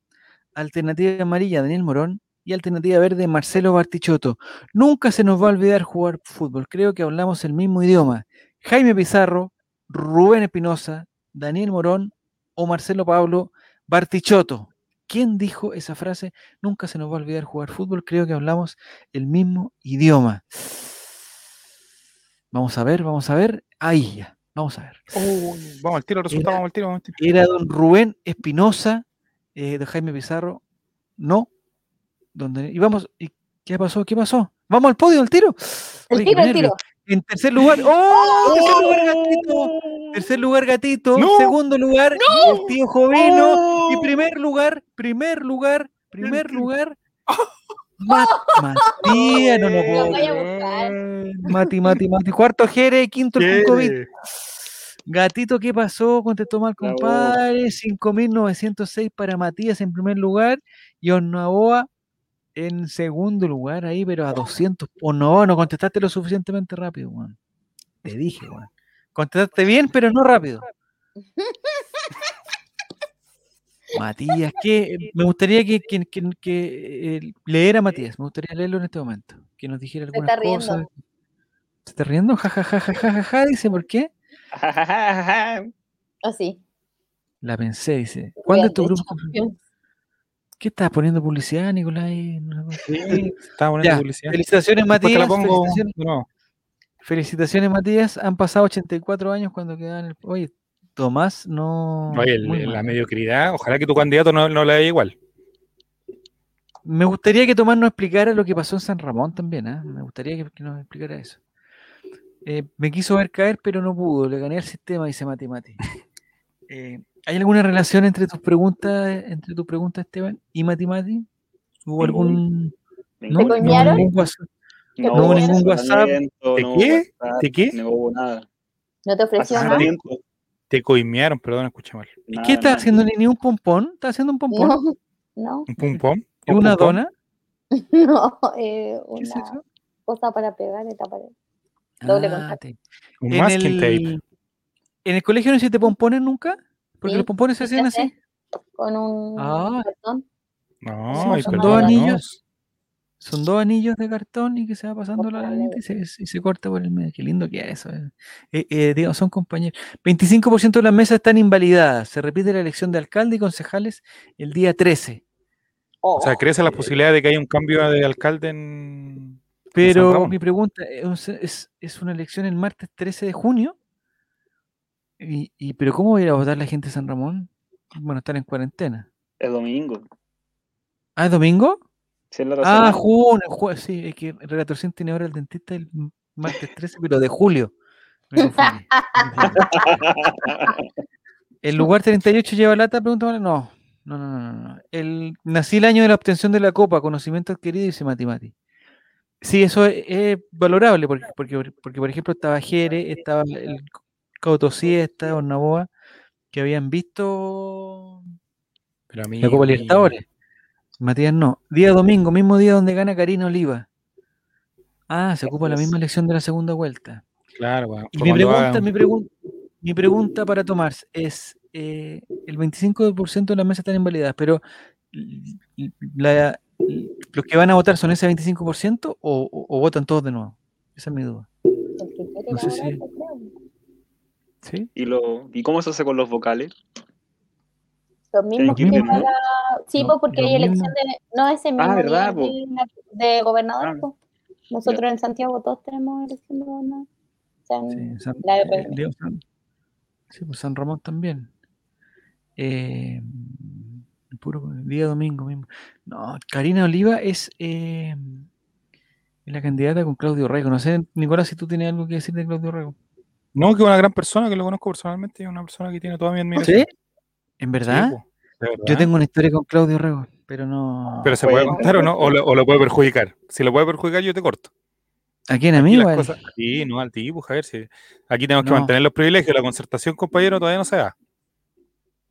Alternativa amarilla, Daniel Morón. Y alternativa verde, Marcelo Bartichotto. Nunca se nos va a olvidar jugar fútbol. Creo que hablamos el mismo idioma. Jaime Pizarro, Rubén Espinosa, Daniel Morón o Marcelo Pablo Bartichotto. ¿Quién dijo esa frase? Nunca se nos va a olvidar jugar fútbol. Creo que hablamos el mismo idioma. Vamos a ver, vamos a ver. Ahí ya. Vamos a ver. vamos al tiro, resultado, vamos al tiro, vamos al tiro. Era don Rubén Espinosa, eh, de Jaime Pizarro. No. Donde, y vamos, ¿y qué pasó? ¿Qué pasó? Vamos al podio, al tiro. El Oye, tiro, el tiro. En tercer lugar, ¡oh! Tercer lugar, gatito. Tercer lugar, gatito. No. Segundo lugar, el tío Jovino. Y primer lugar, primer lugar, primer lugar. Ma- Matías, no lo puedo. Mati, Mati, Mati. Cuarto Jere, quinto el. ¿Qué? Gatito, ¿qué pasó? Contestó mal, compadre. 5.906 para Matías en primer lugar y Osnaboa en segundo lugar ahí, pero a 200. Osnaboa, no contestaste lo suficientemente rápido, Juan. Te dije, Juan. Contestaste bien, pero no rápido. Matías, que me gustaría que, que, que- que, eh, leer a Matías, me gustaría leerlo en este momento, que nos dijera Se algunas está riendo. cosas. ¿Se está riendo? Ja, ja, ja, ja, ja, ja, ja, dice, ¿por qué? Así. La pensé, dice. ¿Cuál de tu grupo? ¿Qué estás poniendo publicidad, Nicolás? Sí, estaba poniendo Ya, publicidad. Felicitaciones, Matías. la pongo Felicitaciones, Matías. Han pasado 84 años cuando quedan el. Oye, Tomás no. Oye, el- la mediocridad, ojalá que tu candidato no, no la haya igual. Me gustaría que Tomás nos explicara lo que pasó en San Ramón también. ¿ah? Me gustaría que, que nos explicara eso. Eh, me quiso ver caer, pero no pudo. Le gané al sistema, dice Mati Mati. Eh, ¿Hay alguna relación entre tus preguntas, entre tu pregunta, Esteban, y Mati Mati? ¿Hubo algún. No, ¿Te no, coñaron? ningún WhatsApp. No, No ningún WhatsApp. ¿De qué? ¿De qué? No hubo nada. ¿No te ofreció nada? Te coimearon, perdón, escuché mal. nada, ¿Qué estás haciendo? ¿Ni un pompón? ¿Estás haciendo un pompón? No, ¿Un pum pom? ¿Y ¿Un una dona? no, eh, ¿Qué es una eso? cosa para pegar esta pared. Doble Ah, contacto. Un en, masking tape. ¿En el colegio no hiciste pompones nunca? Porque Sí, los pompones se hacían así. Con un Ah. cartón. No, Sí, son dos no. anillos. Son dos anillos de cartón y que se va pasando la lanita y se, y se corta por el medio. Qué lindo que es eso. eh. Eh, eh, digamos, son compañeros. 25% de las mesas están invalidadas. Se repite la elección de alcalde y concejales el día 13. O sea, ¿crece la posibilidad de que haya un cambio de alcalde en. San Pero Ramón. mi pregunta es, es, es una elección el martes 13 de junio. Y, y- pero ¿cómo va a ir a votar la gente de San Ramón? Bueno, están en cuarentena. Es domingo. ¿Ah, es domingo? Sí, la Ah, junio, sí, es que el relator Cien tiene ahora el dentista el martes 13, pero de julio. ¿El lugar 38 lleva lata? Pregunta. No, no, no, no, no. El, nací el año de la obtención de la copa, conocimiento adquirido, dice Mati Mati. Sí, eso es, es valorable, porque, porque, porque, por ejemplo estaba Jere, estaba el Cautosí, estaba Ornaboa, que habían visto Pero a mí. la Copa Libertadores. Matías no. Día domingo, mismo día donde gana Karina Oliva. Ah, se ocupa la misma elección de la segunda vuelta. Claro, bueno, Y mi pregunta, mi, pregun- mi pregunta para Tomás es, eh, el 25% de las mesas están invalidadas, pero la- ¿los que van a votar son ese 25% o, o- o votan todos de nuevo? Esa es mi duda. No sé si-. ¿Sí? ¿Y, lo, ¿Y cómo se hace con los vocales? Los mismos que ir, ¿no? para... Sí, pues porque hay elección mismo. de... No, ese mismo ¿verdad, día po? de, gobernador, Ah. Nosotros en Santiago todos tenemos elección de gobernador. O sea, en Sí, San, la eh, San- sí, pues San Ramón también. Eh, el puro día domingo mismo. No, Karina Oliva es eh, la candidata con Claudio Rego. No sé, Nicolás, si tú tienes algo que decir de Claudio Rego. No, que una gran persona que lo conozco personalmente, es una persona que tiene toda mi admiración. ¿En Sí, verdad? de verdad. Yo tengo una historia con Claudio Rego, pero no. Pero se puede contar o no, o lo, o lo puede perjudicar. Si lo puede perjudicar, yo te corto. ¿A quién? ¿A Aquí mí? las o a él? cosas- Sí, no al tipo, Javier. sí. Aquí tenemos que No. mantener los privilegios. La concertación, compañero, todavía no se da.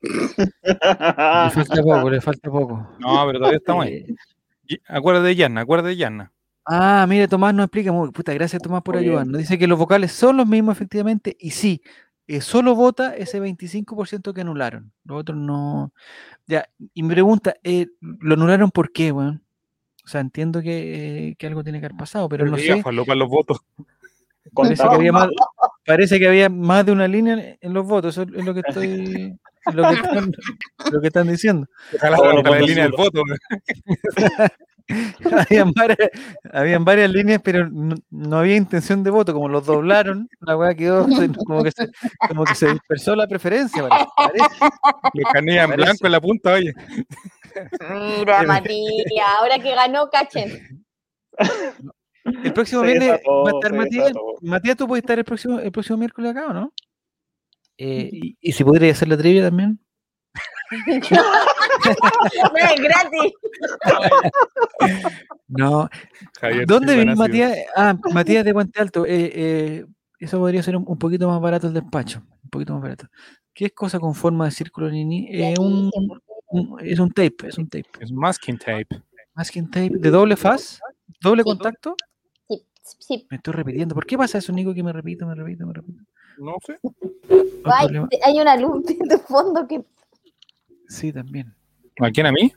Le falta poco, le falta poco. No, pero todavía estamos ahí. Acuérdate de Yanna, acuérdate de Yanna. Ah, mire, Tomás nos explica. muy- Puta, gracias Tomás por ayudarnos. Dice que los vocales son los mismos, efectivamente, y sí, eh, solo vota ese 25% que anularon. Los otros no. Ya, y me pregunta, eh, ¿lo anularon por qué, weón? O sea, entiendo que, eh, que algo tiene que haber pasado, pero no sé. falopa los votos. Parece que, había más, parece que había más de una línea en los votos. Eso es lo que estoy. es lo, que están, lo que están diciendo. Ojalá línea del voto. habían, varias, habían varias líneas, pero no, no había intención de voto. Como los doblaron, la weá quedó como que, se, como que se dispersó la preferencia. parece, parece. Los canillas en Parece. blanco en la punta, oye. Mira, Matías, ahora que ganó, cachen. El próximo viernes va a estar Matías. Matías, tú puedes estar el próximo, el próximo miércoles acá, ¿o no? Eh, y, y si podría hacer la trivia también. No es gratis. No. Javier ¿Dónde vive. Matías? Ah, Matías de Puente Alto. Eh, eh, eso podría ser un, un poquito más barato el despacho. Un poquito más barato. ¿Qué es cosa con forma de círculo, Nini? Eh, un, un- es un tape, es un tape. Es masking tape. Masking tape de doble faz, doble Sí. contacto. Sí, sí. Me estoy repitiendo. ¿Por qué pasa eso, Nico, que me repito, me repito, me repito? No sé. Hay una luz de fondo que Sí, también. ¿A quién a mí?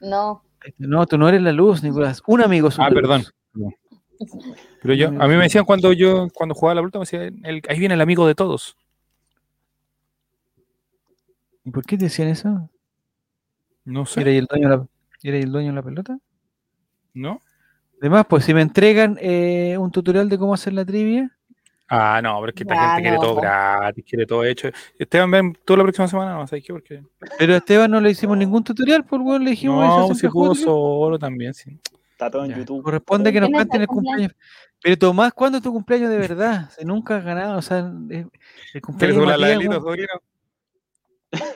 no. No, tú no eres la luz, Nicolás. Un amigo es Ah, perdón. Pero yo, a mí me decían cuando yo, cuando jugaba la pelota, me decían, el- ahí viene el amigo de todos. ¿Y por qué te decían eso? No sé. ¿Era el dueño de la, era el dueño de la pelota? ¿No? Además, pues si me entregan eh, un tutorial de cómo hacer la trivia, Ah, no, pero es que esta Ah, gente quiere no, todo gratis, quiere todo hecho. Esteban, ven tú la próxima semana, no sabes qué, porque. pero a Esteban no le hicimos ningún tutorial, por weón, le dijimos No, eso si siempre pudo juego trivia. solo también, sí. Está todo en Ya, YouTube. Corresponde que nos ¿Quién es canten el el cumpleaños. Pero Tomás, ¿cuándo es tu cumpleaños de verdad? Si nunca has ganado, o sea, el Te cumpleaños de dobla la Matías, delito.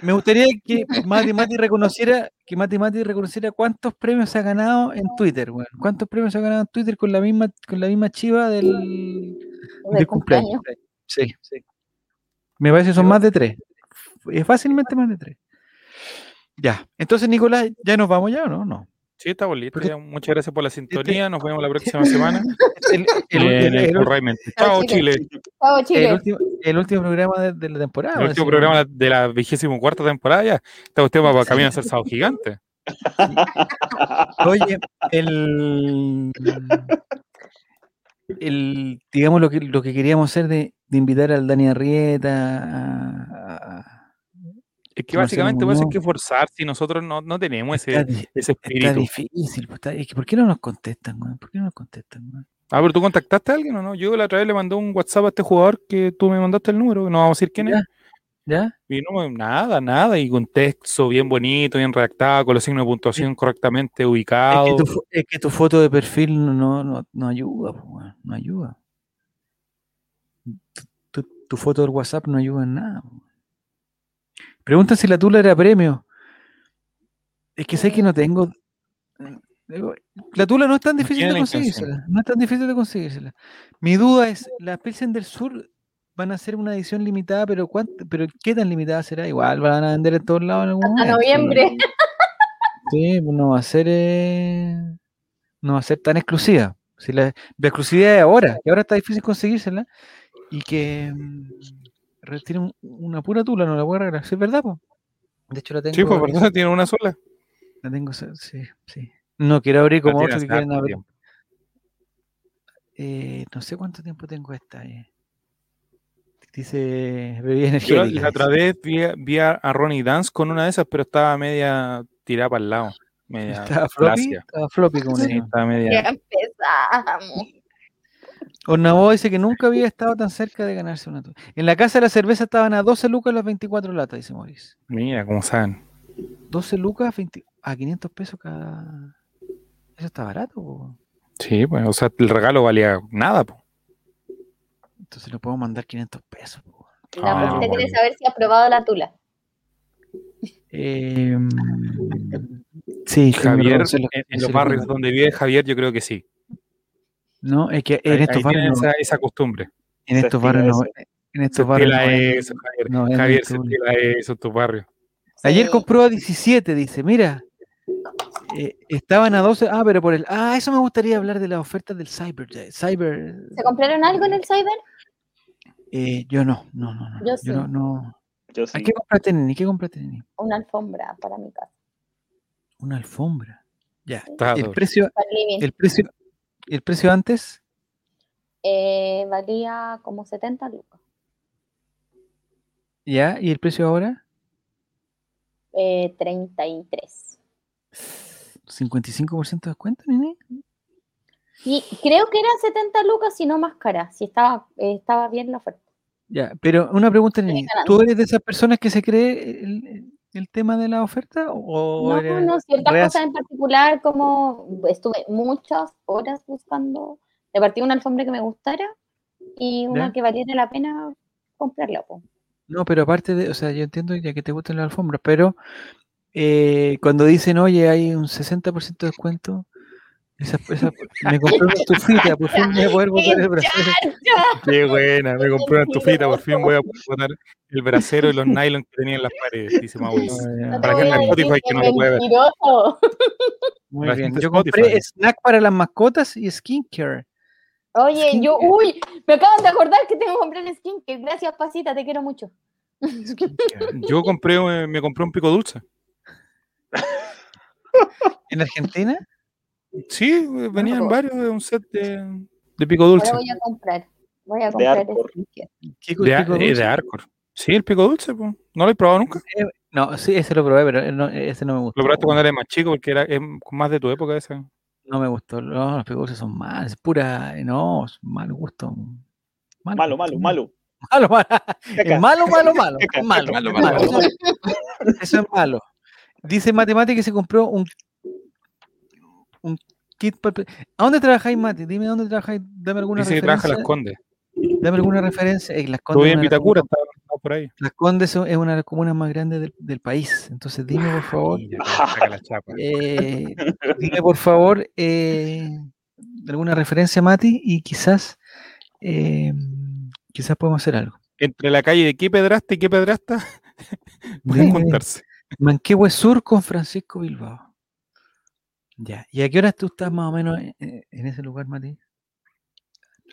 Me gustaría que Mati Mati reconociera, que Mati Mati reconociera cuántos premios ha ganado en Twitter, weón. ¿Cuántos premios ha ganado en Twitter con la misma, con la misma chiva del, Del del cumpleaños. cumpleaños? Sí, sí. Me parece que son más de tres. Es fácilmente más de tres. Ya. Entonces, Nicolás, ¿ya nos vamos ya o no? No. Sí, está ya. Muchas gracias por la sintonía. Nos vemos la próxima semana. El, el- en el- el el- Realmente. Chao, Chile. Chile. Chao, el Chile. último, el último programa de, de la temporada. El último así. programa de la vigésimo cuarta temporada ya. Está usted para camino a ser sábado gigante. Oye, el, el digamos lo que lo que queríamos hacer de, de invitar al Dani Arrieta a- Es que básicamente pues, hay Muñoz. que forzar si nosotros no, no tenemos está, ese, ese está espíritu. difícil, pues, está- es que ¿por qué no nos contestan, weón? ¿Por qué no nos contestan, weón? Ah, pero tú contactaste a alguien o no? Yo la otra vez le mandé un WhatsApp a este jugador que tú me mandaste el número, no vamos a decir quién es. ¿Ya? Y no, nada, nada. Y con texto bien bonito, bien redactado, con los signos de puntuación correctamente Es ubicados. que, es que tu foto de perfil no, no, no, ayuda, pues, no ayuda. Tu, tu- tu foto del WhatsApp no ayuda en nada. pues. Pregunta si la tula era premio. Es que sé que no tengo. La tula no es tan difícil de conseguírsela. No es tan difícil de conseguírsela. Mi duda es, las Pilsen del Sur van a ser una edición limitada, pero ¿cuánto, pero ¿qué tan limitada será? Igual van a vender en todos lados en algún momento. noviembre. Sí, pues no va a ser eh, no va a ser tan exclusiva. Si la, la exclusividad es ahora, que ahora está difícil conseguírsela, y que mm, tiene un- una pura tula, no la voy a regalar. Sí, es verdad, pues. De hecho la tengo. Sí, pues verdad, tiene una sola. La tengo, sí, sí. No quiero abrir como otros que quieren abrir. Eh, no sé cuánto tiempo tengo esta. eh. Dice bebida Yo energética. la otra vez vi, a- vi a a Ronnie Dance con una de esas, pero estaba media tirada para el lado. Media Estaba floppy, estaba floppy como Sí, estaba media. Ya empezamos. Ornabó dice que nunca había estado tan cerca de ganarse una tula. En la casa de la cerveza estaban a 12 lucas las 24 latas, dice Maurice. Mira, como saben. 12 lucas 20 a 500 pesos cada. Eso está barato, po. Sí, pues, o sea, el regalo valía nada, po. entonces le puedo mandar 500 pesos. po. La Ah, Marcita quiere bueno. saber si ha probado la tula. Eh, sí, Javier, en, los lo barrios donde vive Javier, yo creo que sí. No, es que Ahí- en estos ahí barrios no, esa, esa costumbre. en Se estos barrios no, en Se estos barrios no eso, Javier. no Javier, se estila eso en tu barrio. Ayer Sí. compró a 17, dice, mira. eh, estaban a 12. Ah, pero por el. Ah, eso me gustaría hablar de las ofertas del Cyber. Day, Cyber. ¿Se compraron algo en el Cyber? Eh, yo no, no, no, no. Yo Yo, sí. no, no. Yo ¿A sí. qué compraste, Nini? ¿Qué compraste, Nini? Una alfombra para mi casa. Una alfombra. Ya. Está El precio, el precio, el precio antes, Eh, valía como 70 lucas. ya, y el precio ahora, Eh, 33. 55% de descuento, Nini. Y creo que eran 70 lucas, si no más cara, si estaba, eh, estaba bien la oferta. Ya, pero una pregunta, ganando. ¿Tú eres de esas personas que se cree el, el- tema de la oferta? ¿O No, no, ciertas reacio? cosas en particular, como estuve muchas horas buscando, de partir una alfombra que me gustara y una ¿Ya? que valiera la pena comprarla. po. No, pero aparte de, o sea, yo entiendo ya que te gustan las alfombras, pero eh, cuando dicen, oye, hay un 60% de descuento, esa, esa- me compré una estufita, por fin voy a poder botar el brasero. Qué buena, me compré una estufita, por fin voy a poder botar el brasero y los nylon que tenía en las paredes, dice Mauricio. No Para gente de Spotify que no lo puede ver. Muy bien. Yo compré Spotify. snack para las mascotas y skincare. Oye, yo, uy, me acaban de acordar que tengo que comprar el skincare. Gracias, Pasita, te quiero mucho. Skincare. Yo compré, eh, me compré un pico dulce. ¿En Argentina? Sí, eh, venían pues. varios de un set de, de pico dulce. Ahora voy a comprar. Voy a comprar Arcor. skincare. ¿Qué co- De, pico eh, dulce? de Arcor. Sí, el pico dulce, pues. ¿No lo he probado nunca? No, sí, ese lo probé, pero no, ese no me gustó. Lo probaste cuando eres más chico porque era es más de tu época esa. No me gustó. No, los picos dulces son malos, es pura, no, es mal gusto. Malo, malo, malo. Malo, malo. Es malo, malo, malo. Malo, malo, malo, malo. malo. Eso, eso es malo. Dice Matemática que se compró un, un kit para... ¿A dónde trabajáis, Mati? Dime dónde trabajáis. Dame alguna Dice que trabaja referencia. Las Condes. Dame alguna referencia. Eh, Las Condes, Estuve es en Vitacura, estaba por ahí. Las Condes es una de las comunas más grandes del, del país. Entonces, dime, por favor. Eh, dime, por favor, eh, alguna referencia, Mati, y quizás, eh, quizás podemos hacer algo. Entre la calle de qué pedrasta y qué pedrasta pueden juntarse. Manquehue Sur con Francisco Bilbao. Ya. ¿Y a qué hora tú estás más o menos en, en- en ese lugar, Mati?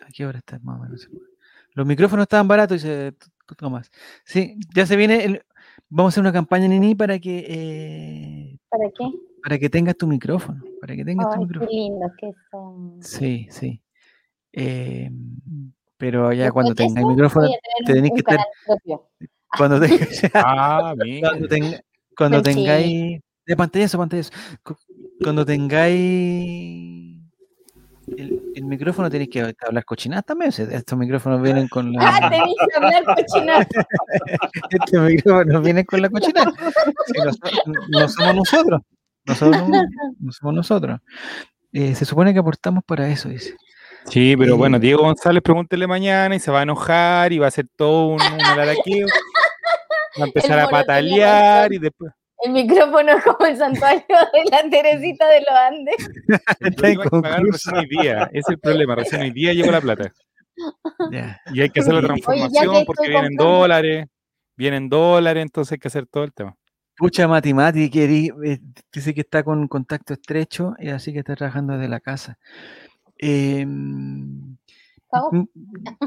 ¿A qué hora estás más o menos en ese lugar? Los micrófonos estaban baratos, dice tú, tú tomas. Sí, ya se viene. el- vamos a hacer una campaña, Nini, para que eh, ¿Para qué? para que tengas tu micrófono. Para que tengas tu qué micrófono. que son. Sí, sí. Eh, pero ya cuando de tengáis eso, micrófono, te tenés que estar- cuando tengáis, Ah, cuando, tenga- cuando tengáis de pantallazo, pantallazo. Cu- Cuando tengáis el, el micrófono tenéis que hablar cochinadas también. o sea, Estos micrófonos vienen con Ah, la tenéis que hablar cochinadas. estos micrófonos vienen con la cochinada. No, so- no somos nosotros. No somos, no somos nosotros. Eh, se supone que aportamos para eso, dice. Sí, pero Eh, bueno, Diego González pregúntele mañana y se va a enojar y va a hacer todo un, un. Va a empezar a patalear y después. El micrófono es como el santuario de la Teresita de los Andes. Es que inconcluso. recién hoy día. Ese es el problema. Recién hoy día llegó la plata. Y hay que hacer la Oye, transformación porque vienen comprando- dólares. Vienen dólares, entonces hay que hacer todo el tema. Pucha Mati Mati, que eri- eh, dice que está con contacto estrecho, y así que está trabajando desde la casa. Em,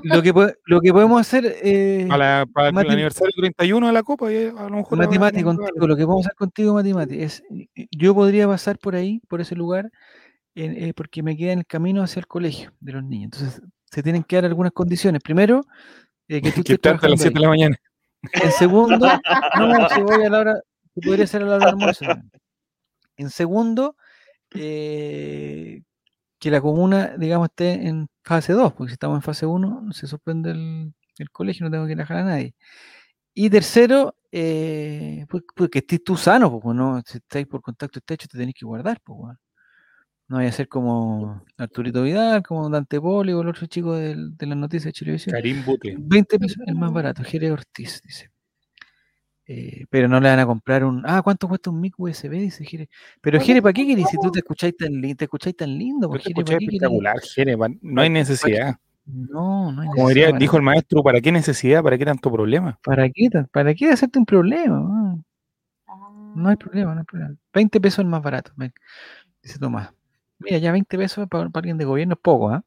Lo, que, lo que podemos hacer, eh, Para, la- para Mati- el aniversario 31 de la Copa, y a lo mejor. Mati habrá Mati, algún contigo, lo que vamos a hacer contigo, Mati Mati, es, eh, yo podría pasar por ahí, por ese lugar, en- eh, porque me queda en el camino hacia el colegio de los niños. Entonces, se tienen que dar algunas condiciones. Primero, eh, que tú Que estés hasta las trabajando 7 de la mañana. En segundo, no, si voy a la hora, si podría ser a la hora del almuerzo. En segundo, eh, que la comuna, digamos, esté en fase 2, porque si estamos en fase 1, se suspende el, el colegio, no tengo que dejar a nadie. Y tercero, eh, pues, pues que estés tú sano, pues, ¿no? Si estáis por contacto estrecho, te tenéis que guardar, pues. No vaya a ser como Arturito Vidal, como Dante Poli o el otro chico de las noticias de Chilevisión. Karim Bute. 20 pesos el más barato, Jerez Ortiz, dice. Eh, pero no le van a comprar un. Ah, ¿cuánto cuesta un mic USB? Dice Jerez. Pero Oye, Jerez, ¿para qué querés? Si tú te escucháis tan, li- te escucháis tan lindo, Yo pues espectacular, Jere, No hay necesidad. No, no hay Como diría, dijo el maestro, ¿para qué necesidad? ¿Para qué tanto problema? ¿Para qué, ¿Para qué hacerte un problema? No hay problema, no hay problema. 20 pesos el más barato. ven, Dice Tomás. Mira, ya 20 pesos para, para alguien de gobierno es poco, ¿ah?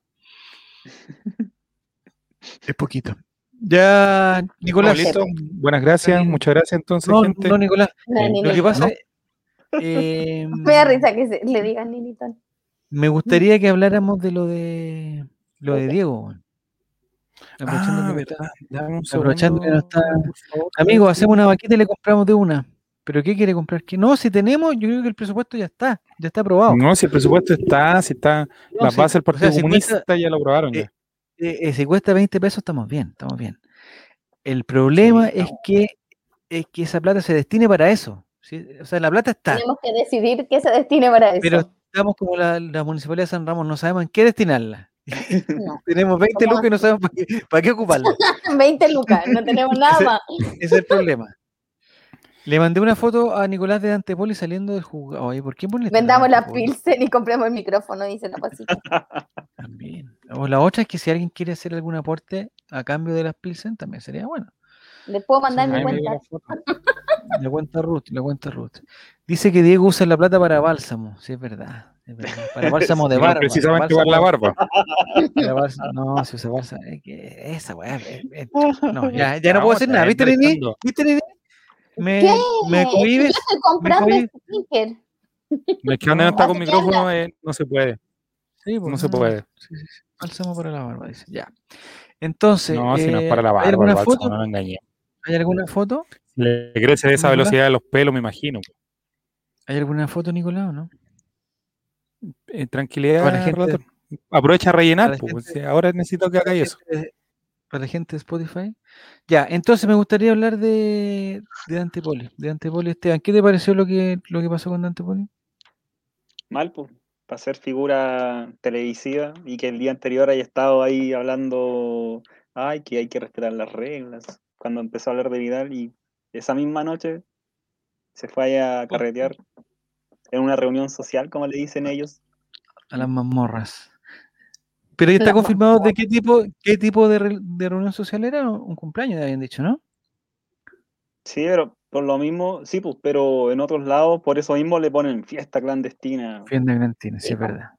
es poquito. Ya, Nicolás. Listo. Buenas gracias, muchas gracias entonces, No, gente. no, Nicolás. No, Lo que pasa es. eh, Me da risa que se- le digan Ninitón. me gustaría que habláramos de lo de lo de Diego. Aprovechando Ah, que verdad. está. Aprovechando que no está-. Amigo, hacemos una vaquita y le compramos de una. ¿Pero qué quiere comprar? ¿Qué? No, si tenemos, yo creo que el presupuesto ya está, ya está aprobado. No, si el presupuesto está, si está, No, las si- bases del o Partido sea, si Comunista cuesta- ya lo aprobaron ya. eh, eh, si cuesta 20 pesos, estamos bien, estamos bien. El problema Sí, es que es que esa plata se destine para eso. ¿sí? O sea, la plata está, Tenemos que decidir qué se destine para eso. pero estamos como la, la Municipalidad de San Ramos, no sabemos en qué destinarla. No. Tenemos 20 ¿Cómo? lucas y no sabemos para qué, para qué ocuparla. 20 lucas, no tenemos nada más. Ese es el problema. Le mandé una foto a Nicolás de Antepoli saliendo del juzgado. Oye, ¿por qué pones Vendamos la Pilsen y compremos el micrófono, dice la pasita. También. O la otra es que si alguien quiere hacer algún aporte a cambio de las Pilsen, también sería bueno. Le puedo mandar mi cuenta. la cuenta Ruth, la cuenta Ruth. Dice que Diego usa la plata para bálsamo. Sí, es verdad. es verdad. Para bálsamo de No, barba. precisamente para la barba. para bálsamo- No, si usa bálsamo. es que esa weá. No, ya, ya no puedo hacer nada. ¿Viste, Nini? ¿Viste, Nini? Me, ¿Qué? me Es que cohibes. Yo estoy comprando este sneaker. Es que no está con micrófono eh, no se puede. Sí, pues, No se puede. Sí, sí, sí. Bálsamo para la barba, dice. Ya. Entonces. No, si no es eh, para la ¿hay barba, el alguna foto? no me engañé. ¿Hay alguna foto? Le crece de esa Nicolás. velocidad de los pelos, me imagino. ¿Hay alguna foto, Nicolás, o no? Eh, tranquilidad, Para la gente- relator. Aprovecha a rellenar, la pues, gente- si ahora necesito que haga eso. Para la gente de Spotify. Ya, entonces me gustaría hablar de, de Dante Poli. De Dante Poli, Esteban. ¿Qué te pareció lo que, lo que pasó con Dante Poli? Mal, pues, para ser figura televisiva y que el día anterior haya estado ahí hablando, ay, que hay que respetar las reglas, cuando empezó a hablar de Vidal y esa misma noche se fue a carretear en una reunión social, como le dicen ellos. A las mazmorras. Pero ya está confirmado de qué tipo, qué tipo de, re- de reunión social era. Un cumpleaños, habían dicho, ¿no? Sí, pero por lo mismo, sí, pues, pero en otros lados, por eso mismo le ponen fiesta clandestina. Fienda Grantina, sí, es po. verdad.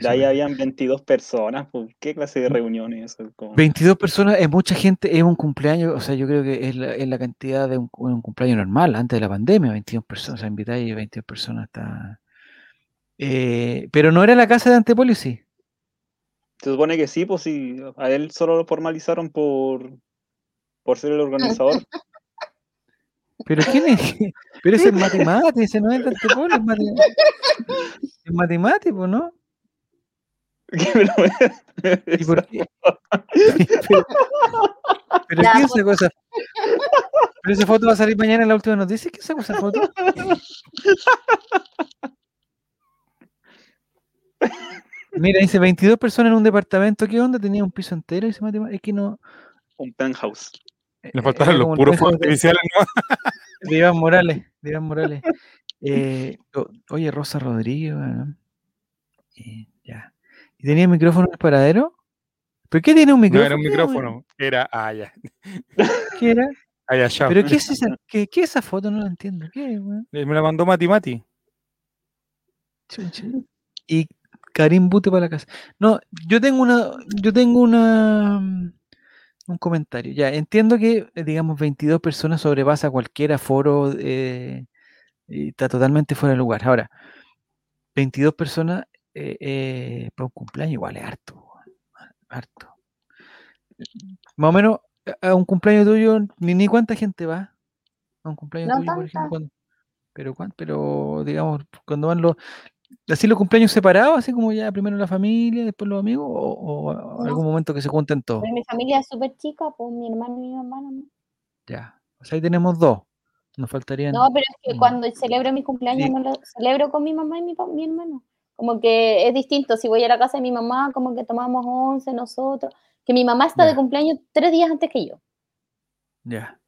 De ahí habían 22 personas, pues, ¿qué clase de reuniones eso? Como- 22 personas es mucha gente, es un cumpleaños, o sea, yo creo que es la, es la cantidad de un, un cumpleaños normal, antes de la pandemia, 22 personas, o sea, invitáis 22 personas está... Eh, pero no era la casa de Antepoli, sí. Se supone que sí, pues sí, a él solo lo formalizaron por, por ser el organizador. Pero quién es? Pero ese es Matemati, ese no es de Antepoli, es Mati- es Matemati, pues, ¿no? Pero- ¿Y por qué? pero, pero Ya, ¿quién pues. sacó esa? Pero esa foto va a salir mañana en la última noticia. ¿Quién sacó esa foto? Mira, dice 22 personas en un departamento. ¿Qué onda? Tenía un piso entero. Dice. Es que no. un penthouse. eh, Le faltaron era los puros fuegos de- artificiales, ¿no? de Iván Morales. De Iván Morales. Eh, oye, Rosa Rodríguez. weón. Eh, ya. ¿Y tenía micrófono en el paradero? ¿Pero qué tiene un No micrófono? era un micrófono, era. Ah, ya. ¿Qué era? Ah, ya, ya. ¿Pero qué es esa, qué, qué es esa foto? No la entiendo. ¿Qué? Eh, Me la mandó Mati Mati. Chucha. Y Karim Bute para la casa. No, yo tengo una, yo tengo una mm, un comentario. Ya, entiendo que, eh, digamos, 22 personas sobrepasa cualquier aforo eh, y está totalmente fuera de lugar. Ahora, 22 personas eh, eh, para un cumpleaños igual es harto. Harto. Más o menos, a- un cumpleaños tuyo, ni, ni cuánta gente va. A un cumpleaños No tuyo, por ejemplo. tanta. cuando- pero, cuán- pero, digamos, cuando van los, así los cumpleaños separados, así como ya primero la familia, después los amigos, o, o a- No. algún momento que se junten todos. Pero mi familia es súper chica, pues mi hermano y mi mamá no. Ya. O sea, ahí tenemos dos. Nos faltarían. No, pero es que cuando celebro mi cumpleaños Sí. no lo celebro con mi mamá y mi, mi hermano. Como que es distinto. Si voy a la casa de mi mamá, como que tomamos once nosotros. Que mi mamá está de cumpleaños tres días antes que yo. Ya.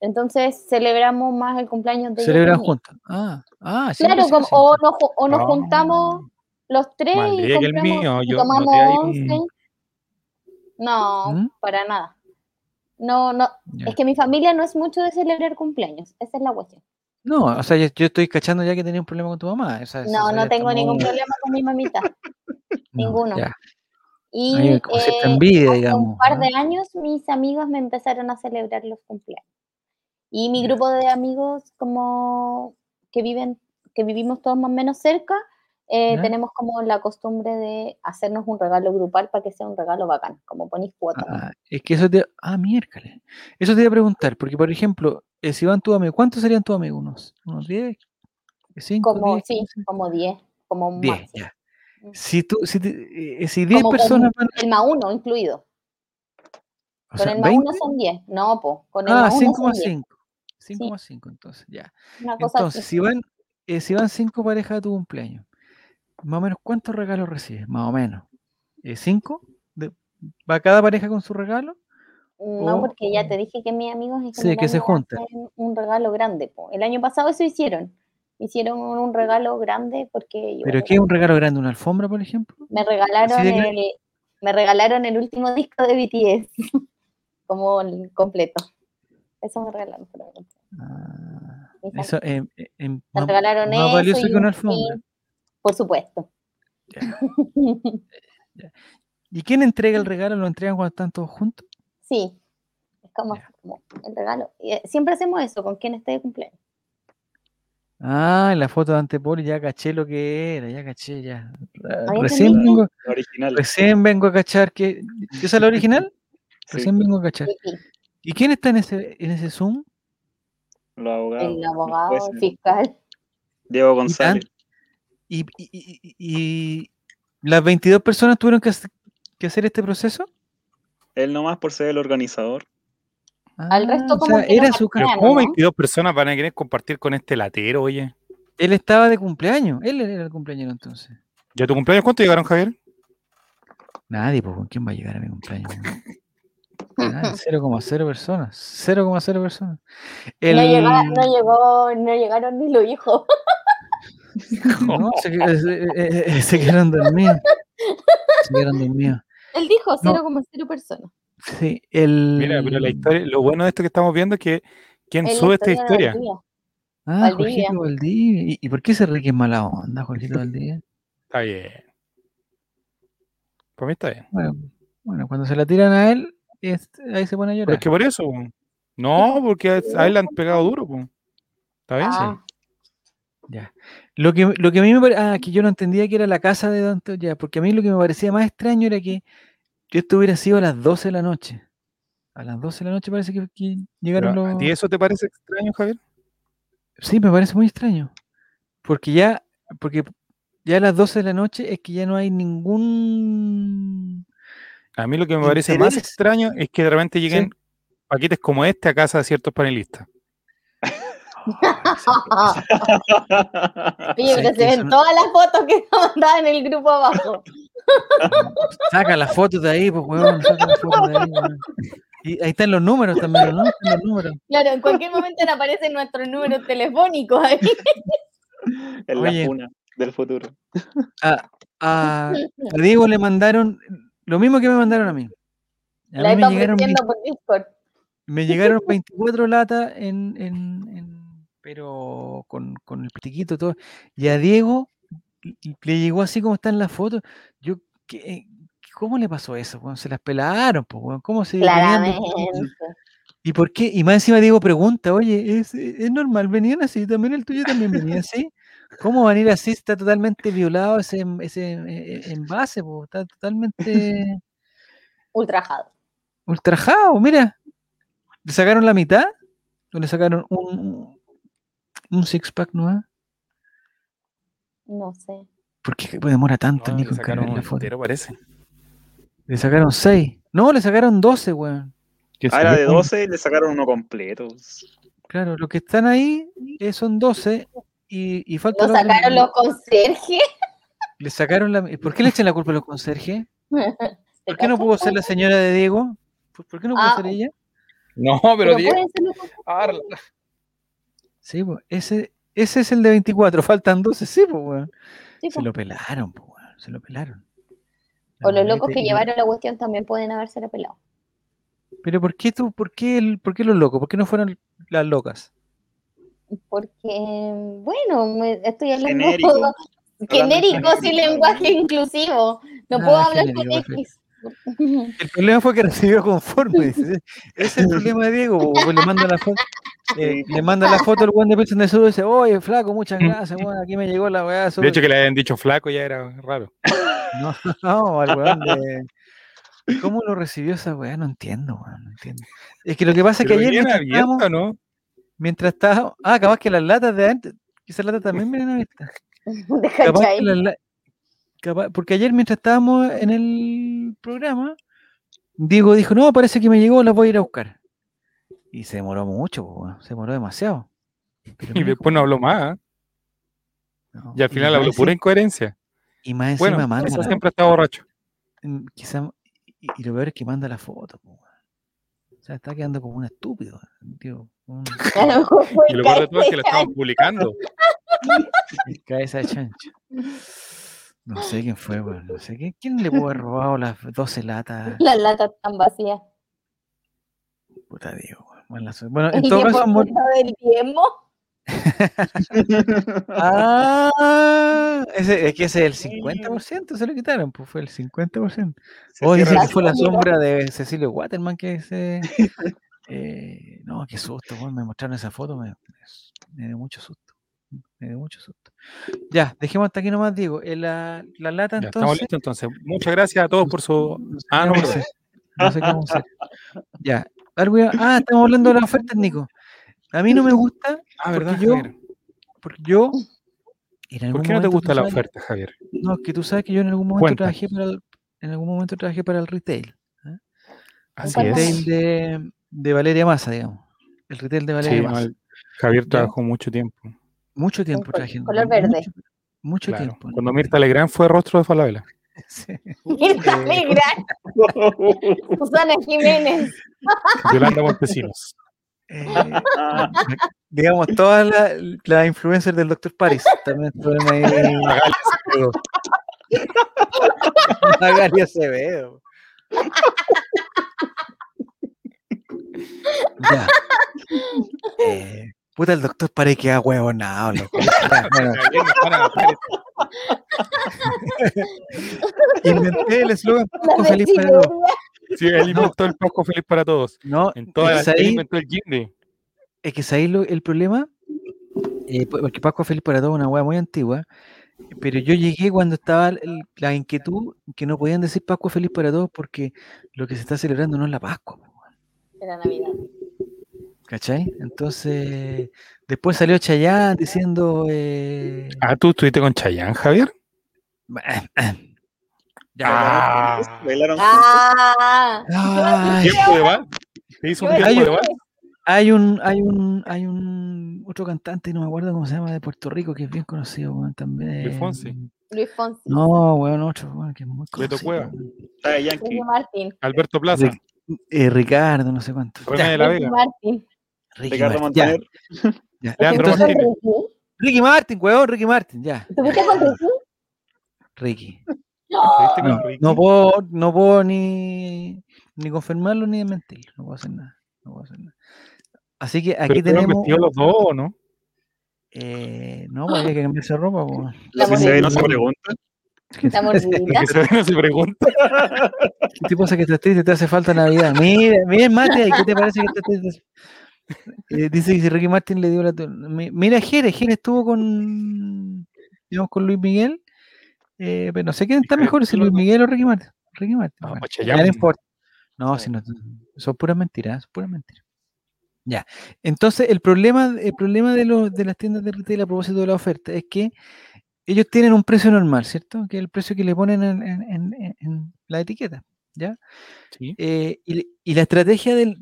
Entonces celebramos más el cumpleaños de Celebran juntos. Ah, ah, sí. Claro, como- sí. o nos, o nos Ah. juntamos los tres y, el compramos- y tomamos once. No, ¿Mm? para nada. No, no, es que mi familia no es mucho de celebrar cumpleaños. Esa es la cuestión. No, o sea, yo, yo estoy cachando ya que tenía un problema con tu mamá. o sea, eso- No, eso no tengo ningún problema con mi mamita. No, ninguno. Y como cierta eh, envidia, hace digamos. un par ¿no? de años mis amigos me empezaron a celebrar los cumpleaños. Y mi grupo de amigos como que viven, que vivimos todos más o menos cerca, eh, ¿Ya? tenemos como la costumbre de hacernos un regalo grupal para que sea un regalo bacán, como ponéis cuotas. Ah, es que eso te. Ah, miércoles. Eso te iba a preguntar, porque por ejemplo, eh, si van tus amigos, ¿cuántos serían tus amigos? ¿Unos, unos 10? ¿5? como, 10? sí, 15? como 10, como un 10, máximo. ya. Mm. Si, tú, si, te- eh, si 10 Como con personas van. el más uno incluido. O Con sea, el más 20. uno son 10. No, po, con el Ah, más uno son 10. 5,5. 5,5, entonces, ya. Entonces, si van, eh, si van cinco parejas a tu cumpleaños, más o menos, ¿cuántos regalos recibes? Más o menos. Eh, ¿Cinco? De- ¿Va cada pareja con su regalo? No, o- porque ya te dije que mis amigos en Sí, que se juntan. un regalo grande. po. El año pasado eso hicieron. Hicieron un regalo grande porque yo- ¿Pero qué es un regalo grande? ¿Una alfombra, por ejemplo? me regalaron el, me regalaron el último disco de BTS como el completo. Eso me regalaron. por ejemplo. Ah, eso eh, eh, eh, Me más, regalaron más eso valioso y que un una alfombra. por supuesto. ¿Y quién entrega el regalo? ¿Lo entregan cuando están todos juntos? sí, es como, el regalo. Y, eh, siempre hacemos eso con quien esté de cumpleaños. Ah, en la foto de Antepoli ya caché lo que era, ya caché, ya. Ah, Recién vengo, Original. recién vengo a cachar que. ¿Esa es la original? Sí, Recién vengo a cachar. Sí, sí, ¿Y quién está en ese, en ese Zoom? los abogados. el abogado, el jueces. fiscal. Diego González. ¿Y, y- y- y- y las 22 personas tuvieron que, hacer- que hacer este proceso? Él nomás por ser el organizador. Al resto Ah, o como sea, que no su ¿cómo ¿no? 22 personas van a querer compartir con este latero, oye? Él estaba de cumpleaños. Él era el cumpleaños entonces. ¿Ya tu cumpleaños cuánto llegaron, Javier? Nadie, pues, ¿con quién va a llegar a mi cumpleaños? weón? Nadie, 0,0 personas. 0,0 personas. El... No, llega- no llegó, no llegaron ni los hijos. No, se, eh, eh, eh, se quedaron dormidos. Se quedaron dormidos. Él dijo No. 0,0 personas. Sí, el... Mira, pero la historia, lo bueno de esto que estamos viendo es que ¿quién Es la sube esta historia? Valdivia. Ah, Valdivia. Jorgito Valdivia. ¿Y, y por qué se ríe que es mala onda, Jorgito Valdivia? Está bien. Para mí está bien. Bueno, bueno, cuando se la tiran a él, es- ahí se pone a Pero llorar. es que por eso. po. No, porque a él le han pegado duro. po. ¿Está bien? Ah, Ya. Lo que, lo que a mí me parecía, ah, que yo no entendía que era la casa de Dante, ya, porque a mí lo que me parecía más extraño era que, esto hubiera sido a las 12 de la noche. A las 12 de la noche parece que, que llegaron Pero, los... ¿A ti eso te parece extraño, Javier? Sí, me parece muy extraño. Porque ya, porque ya a las 12 de la noche es que ya no hay ningún... A mí lo que me parece más extraño es que de repente lleguen paquetes como este a casa de ciertos panelistas. Oye, Sí, pero que se ven todas las fotos que mandaban en el grupo abajo. Saca las fotos de ahí, pues, weón, saca las fotos de ahí, weón. Y ahí están los números también, ¿no? Están los números. Claro, en cualquier momento aparecen nuestros números telefónicos ahí. en Oye. la funa del futuro. A, a- a Diego le mandaron lo mismo que me mandaron a mí. A La mí me llegaron, ofreciendo por Discord. me llegaron 24 latas en, en- en- pero con, con el platiquito y todo. Y a Diego le llegó así como está en la foto. Yo, ¿qué- ¿cómo le pasó eso? weón? Se las pelaron, pues. ¿Cómo se Claramente. ¿Y por qué? Y más encima Diego pregunta, oye, ¿es, es normal? ¿Venían así? ¿También el tuyo también venía así? ¿Cómo van a ir así? Está totalmente violado ese, ese eh, envase, po, está totalmente Ultrajado. ultrajado, mira. ¿Le sacaron la mitad? ¿O le sacaron un, un six pack nomás? No sé. ¿Por qué demora tanto No, el Nico le sacaron la un foto? entero, parece. Le sacaron seis. No, le sacaron 12, weón. Ah, era de ve como- 12 y le sacaron uno completo. Claro, los que están ahí eh, son 12 y, y falta ¿Lo sacaron los conserjes? Le sacaron la... ¿Por qué le echan la culpa a los conserjes? ¿Por qué no pudo ser la señora de Diego? ¿Por, qué no pudo Ah, ser ella? No, pero, Pero Diego- los Ah, Sí, pues, ese, ese es el de 24, faltan 12, sí, pues, weón. Sí, Se lo pelaron, pues, weón, se lo pelaron. La O los locos que llevaron la cuestión también pueden haberse pelado. Pero ¿por qué tú, por qué, el- por qué los locos? ¿Por qué no fueron las locas? Porque, bueno, me- estoy hablando Genérico. genérico Hablando sin lenguaje inclusivo. No Ah, puedo hablar con genérico. X. El problema fue que recibió conforme. Ese es el problema de Diego. pues le manda la foto. eh, le manda la foto al buen de Pilsen de Sur y dice, oye, flaco, muchas gracias, weón, aquí me llegó la weá. De hecho, que le hayan dicho flaco ya era raro. No, no, al weón de. ¿Cómo lo recibió esa weá? No entiendo, weón, no entiendo. Es que lo que pasa es que Pero ayer bien abierto, ¿no? Mientras estábamos- Ah, capaz que las latas de antes. Esas latas también vienen abiertas. ¿De Capaz que las la- capaz- porque ayer mientras estábamos en el programa, Diego dijo, no, parece que me llegó, las voy a ir a buscar. Y se demoró mucho, po, se demoró demasiado. Pero Y después no habló más. ¿eh? Y al final habló pura enci- incoherencia. Y más encima Bueno, manda eso la- siempre está borracho. mm, quizá- y, y lo peor es que manda la foto, po, sea, está quedando como un estúpido, tío. Un A lo mejor fue Y lo peor de todo es que lo estaban publicando. cabeza de chancho. No sé quién fue, weón. No sé quién, quién le pudo haber robado las 12 latas. Las latas tan vacías. Puta suerte. Bueno, en todo caso, mor- del diezmo. Ah, ese, es que ese es el 50%, se lo quitaron, pues fue el 50%. Oh, dice que fue la sombra de Cecilio Waterman que se. eh, no, qué susto, me mostraron esa foto, me, me dio mucho susto. Me dio mucho susto. Ya, dejemos hasta aquí nomás, Diego. Eh, la, la lata Ya, estamos entonces. listos entonces. Muchas gracias a todos por su. No sé Ah, no, sé qué vamos a hacer. Ya. Ah, estamos hablando de las ofertas, Nico. A mí no me gusta Ah, porque ¿verdad, yo- Javier? porque yo. en ¿Por qué no te gusta la sabes- oferta, Javier? No, es que tú sabes que yo en algún momento Cuenta. trabajé para el, en algún momento trabajé para el retail. Así Cuéntame. es. Retail de, de Valeria Massa, digamos. El retail de Valeria Sí, Massa. no, el- Javier ¿Ya? trabajó mucho tiempo. Mucho tiempo trabajé. color mucho- verde. Mucho, Claro. tiempo. Cuando Mirta Legrand fue rostro de Falabella. Sí. Mirta Eh, Legrand, Susana Jiménez. Yolanda Montesinos. Eh, digamos, todas las las influencers del Dr. Paris también estuvieron ahí. Magali Acevedo. Ya. Eh, puta, el Dr. Paris queda huevonado, loco. Ya, bueno, inventé el eslogan La Pascua feliz para. Sí, él inventó el Pascua feliz para todos. No, En todas es las ahí, inventó el Jindy. es que es ahí lo- el problema, eh, po- porque Pascua Feliz para todos es una hueá muy antigua, pero yo llegué cuando estaba el- la inquietud que no podían decir Pascua Feliz para todos porque lo que se está celebrando no es la Pascua, Era Navidad. ¿cachai? Entonces, después salió Chayanne diciendo... eh, Ah, ¿tú estuviste con Chayanne, Javier? ya, Ah, Bailaron Ah, tiempo de vals. ¿Te hizo un tiempo Hay de un- vals? hay un, hay un, hay un otro cantante, no me acuerdo cómo se llama, de Puerto Rico, que es bien conocido, weón, también. Luis Fonsi. Luis Fonsi. No, weón, otro, weón, que es muy Beto conocido. Cueva. weón. Está Yankee. Ricky Martin. Alberto Plaza. Rick- Eh, Ricardo, no sé cuánto. Ya, de la Ricky Vega. Martin. Ricky Ricardo ya, Montaner. ya. Entonces. Ricky? Ricky Martin, weón, Ricky Martin, ya. ¿Estuviste con Ricky? Ricky. ¿Estuviste con No, no puedo, no puedo ni, ni confirmarlo ni desmentirlo. No puedo hacer nada. No puedo hacer nada. Así que Pero aquí estuvieron tenemos. los dos, ¿o ¿no? Eh, no, pues había que cambiarse de ropa. pues. La Si se ve, no se pregunta. La mordida. Eso no se pregunta. ¿Qué te pasa que estás triste? Te hace falta Navidad. Mira, mira, Mate, ¿qué te parece que estás triste? Eh, dice que si Ricky Martin le dio la. Mira, Jerez, Jerez estuvo con. Digamos, con Luis Miguel. Eh, pero no sé quién está mejor, si Luis Miguel o Ricky Martin. Ricky Martin. No, bueno, ya Chayanne. no importa. No, Sí. si no, son puras mentiras, son puras mentiras. Ya. Entonces, el problema, el problema de, los, de las tiendas de retail a propósito de la oferta es que ellos tienen un precio normal, ¿cierto? Que es el precio que le ponen en, en- en- en- en la etiqueta, ¿ya? Sí. Eh, y, y la estrategia de,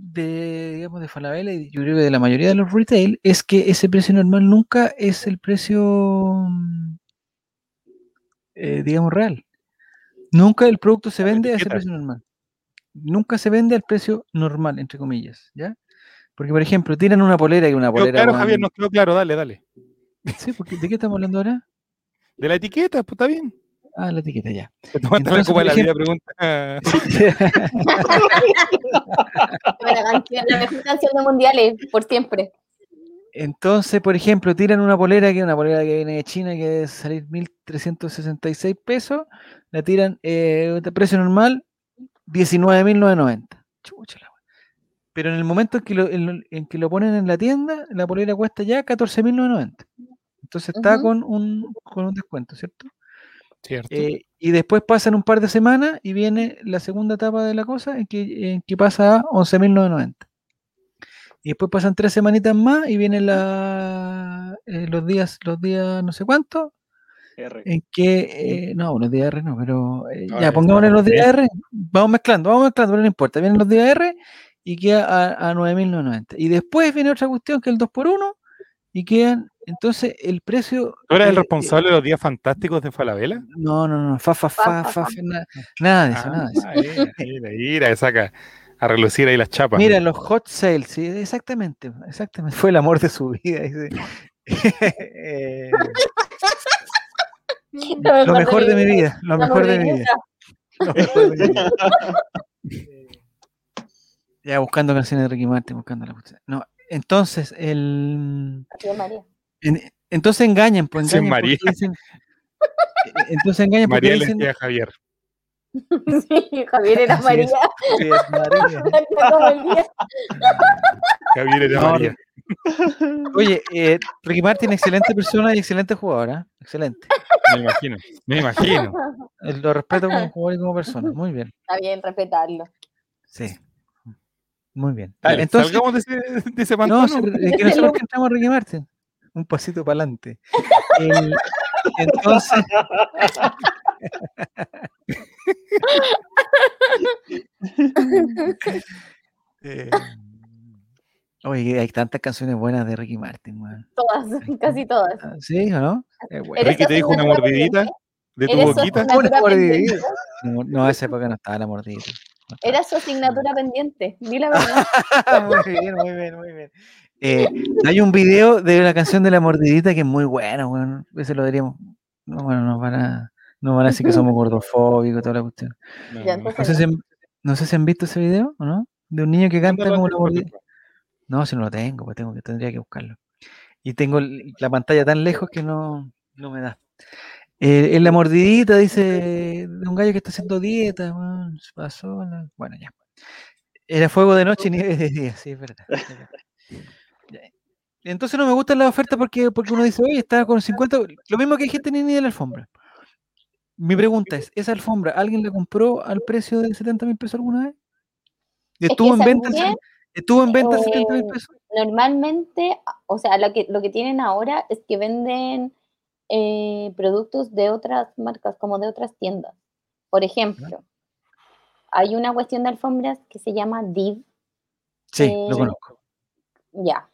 digamos, de Falabella y yo creo que de la mayoría de los retail es que ese precio normal nunca es el precio, mm, eh, digamos, real. Nunca el producto se vende a ese precio normal. Nunca se vende al precio normal, entre comillas, ¿ya? Porque, por ejemplo, tiran una polera y una polera... claro, Javier, nos quedó claro. Dale, dale. Sí, porque, ¿de qué estamos hablando ahora? De la etiqueta, pues está bien. Ah, la etiqueta, ya. Entonces, la vida, pregunta. La mejor canción de mundiales, por siempre. Entonces, por ejemplo, tiran una polera que es una polera que viene de China que debe salir 1.366 pesos, la tiran eh, de precio normal 19.990. Chucha la wea. Pero en el momento en que, lo, en, en que lo ponen en la tienda, la polera cuesta ya 14.990. Entonces está con, un, con un descuento, ¿cierto? ¿Cierto? Eh, y después pasan un par de semanas y viene la segunda etapa de la cosa en que, en que pasa a 11.990. Y después pasan tres semanitas más y vienen la, eh, los días, los días no sé cuántos, R. en que, eh, no, los días R no, pero eh, No, ya pongámosle los días. R, vamos mezclando, vamos mezclando, pero no importa, vienen los días R y queda a, a 9.990. Y después viene otra cuestión que es el 2x1 y quedan, entonces el precio... ¿Tú eras el eh, eh, responsable de los días fantásticos de Falabella? no, no, no, fa, fa, Fa, fa, fa, fa, fa. fa, na- nada de eso, nada de eso. Ah, mira, mira, mira, que saca a relucir ahí las chapas. Mira, los hot sales, sí, exactamente, exactamente. Fue el amor de su vida. dice. Eh, lo mejor de mi vida, lo mejor de mi vida. mordidita. lo mejor de mi vida. Ya buscando canciones de Ricky Martin, buscando la cuestión. No, entonces, el, en- entonces engañan, pues engañan María. dicen, eh, entonces engañan porque María le dicen, decía a Javier. Sí, Javier era. María. sí, es María. Javier era No, María. Oye, eh, Ricky Martin, excelente persona y excelente jugadora, excelente. Me imagino. Me imagino. Eh, Lo respeto como jugador y como persona, muy bien. Está bien respetarlo. Sí. Muy bien. Dale, Entonces, salgamos de ese, de ese no, es que nosotros que entramos a Ricky Martin. Un pasito para adelante. entonces. Eh, oye, hay tantas canciones buenas de Ricky Martin, weón. Todas, casi todas. Ah, ¿Sí o no? Eh, bueno. Ricky te dijo una mordidita pendiente. de tu boquita. Una mordidita. No, no, a esa época no estaba la mordidita. Era su asignatura pendiente. Di la verdad. muy bien, muy bien, muy bien. Eh, hay un video de la canción de la mordidita que es muy buena, weón. Ese lo diríamos. No, bueno, no van a, no van a decir que somos gordofóbicos, toda la cuestión. No, sé, si han, no sé si han visto ese video o no. De un niño que canta como TikTok, mordida. No, si no lo tengo, pues tengo que, tendría que buscarlo. Y tengo la pantalla tan lejos que no, no me da. Eh, en la mordidita dice de un gallo que está haciendo dieta, se pasó. la- Bueno, ya. Era fuego de noche y nieve de día, sí, es verdad. Entonces no me gustan las ofertas porque, porque uno dice, oye, está con 50, lo mismo que hay gente ni de la alfombra. Mi pregunta es, ¿esa alfombra alguien la compró al precio de 70 mil pesos alguna vez? que ¿Estuvo en venta, también, ¿estuvo en venta 70 mil eh, pesos? Normalmente, o sea, lo que, lo que tienen ahora es que venden eh, productos de otras marcas, como de otras tiendas. Por ejemplo, hay una cuestión de alfombras que se llama Div, Sí, eh, lo conozco. ya.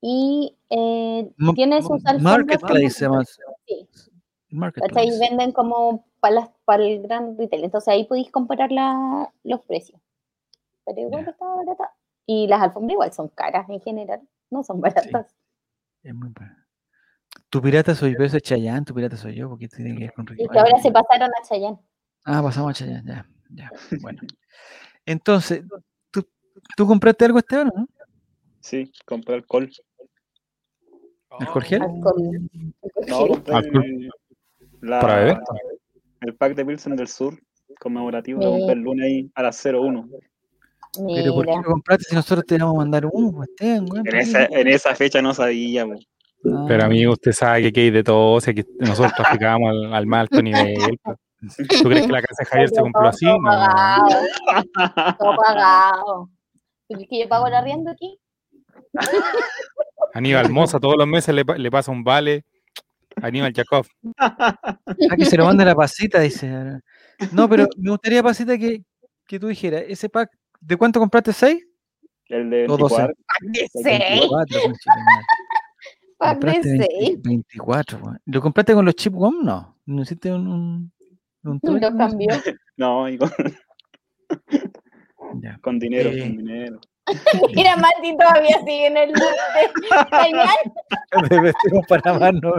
Y eh, tiene sus alfombras. Marketplace se llama. Sí, Marketplace. ¿cachai? Venden como para, para el gran retail. Entonces ahí podéis comparar la- los precios. Pero igual Ya. está barata. Y las alfombras igual son caras en general, no son baratas. Es muy bueno. Tu pirata soy yo, es Chayanne, tu pirata soy yo, porque tiene que ver con Ricky Y que ahora se pasaron a Chayanne. Ah, pasamos a Chayanne, ya, ya. Bueno. Entonces, ¿tú, tú compraste algo, Esteban, o no? Sí, compré alcohol. ¿Alcohol gel? Alcohol. No, compré Alcohol. El, la- Para beber. el pack de Pilsen del Sur conmemorativo. Lo compré el lunes ahí a las 01. Pero ¿por qué lo compraste si nosotros te íbamos a mandar uno, pues, Esteban, weón? En en esa fecha no sabía. po. Ah, Pero amigo, usted sabe que aquí hay de todo, si aquí nosotros traficamos al, al más alto nivel. pues. ¿Tú crees que la casa de Javier se compró así? Todo No. pagado. Todo pagado. ¿Es que yo pago el arriendo aquí? Aníbal Moza todos los meses le, le pasa un vale. Aníbal Yakov. Ah, que se lo mande la pasita, dice. No, pero me gustaría, pasita, que, que tú dijeras, ese pack, ¿de cuánto compraste? ¿Seis? El de O 12. 24. De El seis. 24, conchetumare. Pack de Compraste 20 seis. 24, weón. ¿Lo compraste con los chip gum? No. ¿No hiciste un, un, un Lo cambió. No, con, Ya. con dinero, Eh. con dinero. Mira, Martín todavía sigue en el de Chayanne. Vestimos para más, no.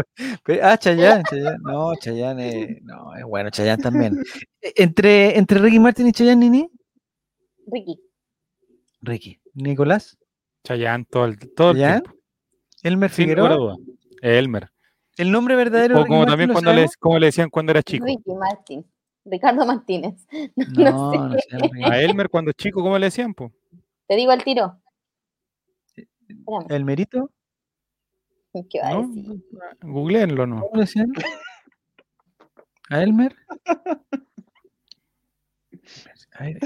Ah, Chayanne, Chayanne. No, Chayanne es, no, es bueno, Chayanne también. Entre, entre Ricky Martin y Chayanne, Nini, Ricky. Ricky. Nicolás, Chayán todo el, todo el ¿Chayanne? tiempo. Elmer Figueroa. Elmer. El nombre verdadero de O Ricky como también ¿lo cuando le, como le decían cuando era chico. Ricky Martin. Ricardo Martínez. No, sé. A Elmer cuando chico, ¿cómo le decían? po? Te digo al tiro. Espérame, ¿El merito? ¿qué va a ¿No? decir? Googleenlo, ¿no? ¿Cómo decían? ¿A Elmer? A ver,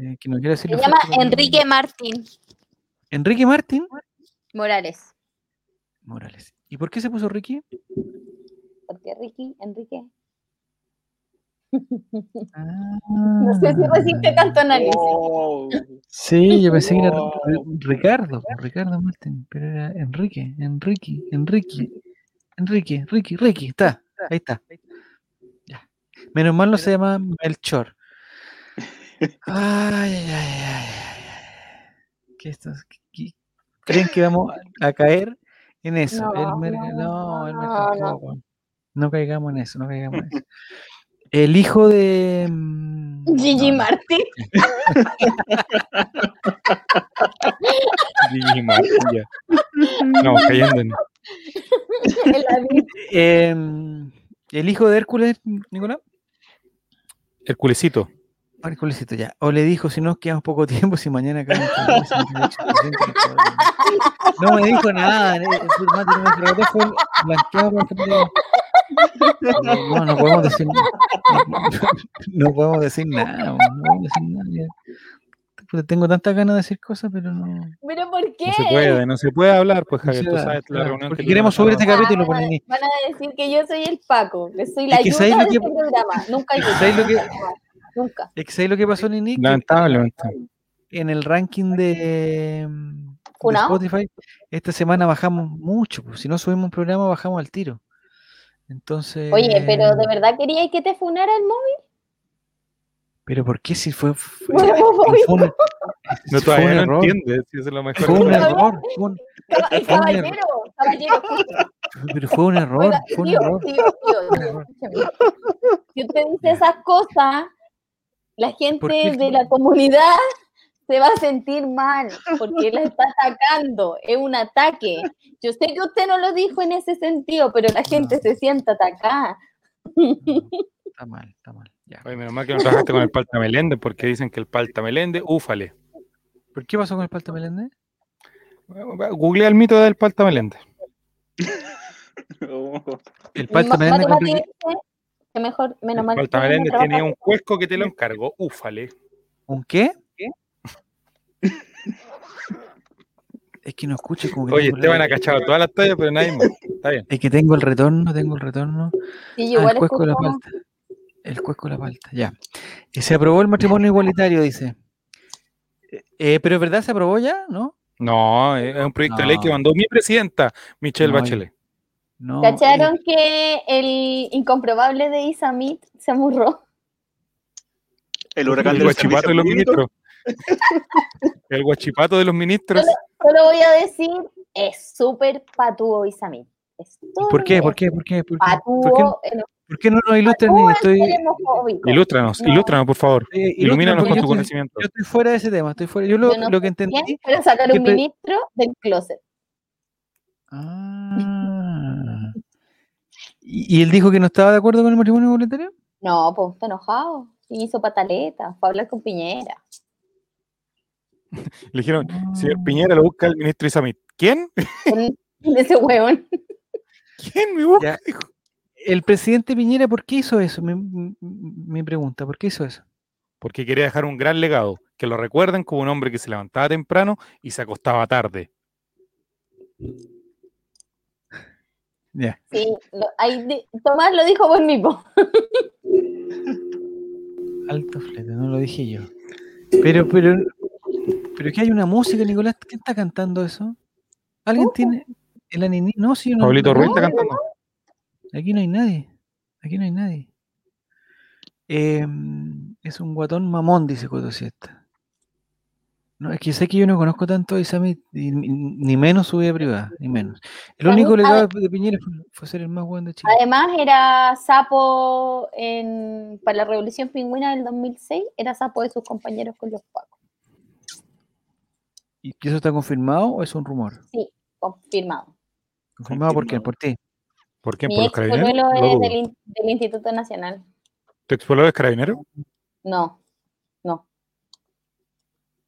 eh, que no quiero decir Se llama Enrique Martín Enrique Martín Morales. Morales. ¿Y por qué se puso Ricky? Porque Ricky, Enrique. Ah, No sé si resiste tanto análisis. Oh, Sí, yo pensé que era. Ri- Ricardo, Ricardo Martín, pero era Enrique, Enrique, Enrique, Enrique, Ricky, Ricky, está, ahí está. Ya. Menos mal no se llama Melchor. Ay, ay, ay, ay, ay. ¿Qué estás- qué- qué- ¿Creen que vamos a caer en eso? No, Elmer- no, no. No caigamos en eso, no caigamos en eso. El hijo de. mm, Gigi no, no. Martín. Gigi Martin, ya. No, cayendo en. el. Em, el hijo de Hércules, Nicolás. El culecito. Hérculesito ya. O le dijo, si nos quedamos poco tiempo, si mañana. No me dijo nada. eh, no fue blanqueado por ejemplo. No, no podemos decir No podemos decir nada. No podemos decir nada. Tengo tantas ganas de decir cosas, pero no. ¿Pero por qué? No se puede, no se puede hablar, pues no Javier, se tú sabes la reunión porque que queremos subir este capítulo, van, por a, van a decir que yo soy el Paco, que soy la Es que ayuda ¿sabes de lo que- este programa. Nunca ayuda. ¿sabes lo que- Nunca. Es que ¿sabes lo que pasó, Nini? Que Lamentablemente. en el ranking de, de. Spotify, esta semana bajamos mucho. pues, si no subimos un programa, bajamos al tiro. Entonces. Oye, pero ¿de verdad queríais que te funara el móvil? ¿Pero por qué si fue. fue, Bueno, fue un, No, fue todavía un no error. entiende, si eso es lo mejor. Fue un error. Fue un- Caba- Fue un caballero, caballero. pero fue un error. Oiga, Fue un tío, error. tío, tío, error. Si usted dice esas cosas, la ¿Por gente de la comunidad se va a sentir mal porque la está atacando. Es un ataque. Yo sé que usted no lo dijo en ese sentido, pero la gente se siente atacada. Está mal, está mal. Ya. Oye, menos mal que no trabajaste con el Palta Meléndez, porque dicen que el Palta Meléndez, úfale. ¿Por qué pasó con el Palta Meléndez? Googlea el mito del Palta Meléndez. oh. El Palta dice que mejor, menos El mal. Palta trabaja tiene un cuesco que te lo encargó, úfale. ¿Un qué? Es que no escucho como que Oye, Esteban la- ha cachado todas las tallas, pero nadie más. Está bien. Es que tengo el retorno, tengo el retorno. Sí, Ah, el cuesco de la palta. El cuesco de la palta, ya. Y se aprobó el matrimonio igualitario, dice. Eh, pero es verdad, se aprobó ya, ¿no? No, es un proyecto de ley que mandó mi presidenta, Michelle No, Bachelet. No. ¿Cacharon eh, que el incomprobable de Isamit se amurró? El huracán El de los ministros. El guachipato de los ministros. Solo voy a decir, es súper patúo todo ¿Por qué? ¿Por qué? ¿Por qué? ¿Por qué? ¿Por qué, Patúo, eh, por qué no nos ilustran? Estoy. Ilústranos, No. ilústranos, por favor. eh, Ilumínanos con tu conocimiento. Yo estoy fuera de ese tema, estoy fuera. Yo lo, Yo no lo que entendí. quién, pero sacar que un ministro del closet. Ah. ¿Y, y él dijo que no estaba de acuerdo con el matrimonio voluntario? No, pues está enojado. Hizo pataleta, fue a hablar con Piñera. Le dijeron, señor Piñera lo busca el ministro Isamit. ¿Quién? Ese huevón. ¿Quién me busca? Ya. El presidente Piñera, ¿por qué hizo eso? Mi, mi- pregunta, ¿por qué hizo eso? Porque quería dejar un gran legado. Que lo recuerden como un hombre que se levantaba temprano y se acostaba tarde. Sí, lo- ahí Tomás lo dijo por mismo. Alto flete, no lo dije yo. Pero, pero, pero que hay una música, Nicolás. ¿Quién está cantando eso? ¿Alguien tiene? ¿El anini? No, sí, no. Pablito Ruiz está cantando. Aquí no hay nadie. Aquí no hay nadie. Eh, es un guatón mamón, dice Coto Siesta. No, es que sé que yo no conozco tanto a Isamit, ni, ni menos su vida privada, ni menos. El También, único legado de Piñera fue, fue ser el más bueno de Chile. Además, era sapo en, para la Revolución Pingüina del 2006, era sapo de sus compañeros con los pacos. ¿Y eso está confirmado o es un rumor? Confirmado. ¿Confirmado por quién? ¿Por ti? ¿Por qué? Mi ¿Por los ex carabineros? es del, in- del Instituto Nacional. ¿Tu explorador es carabinero? No, no.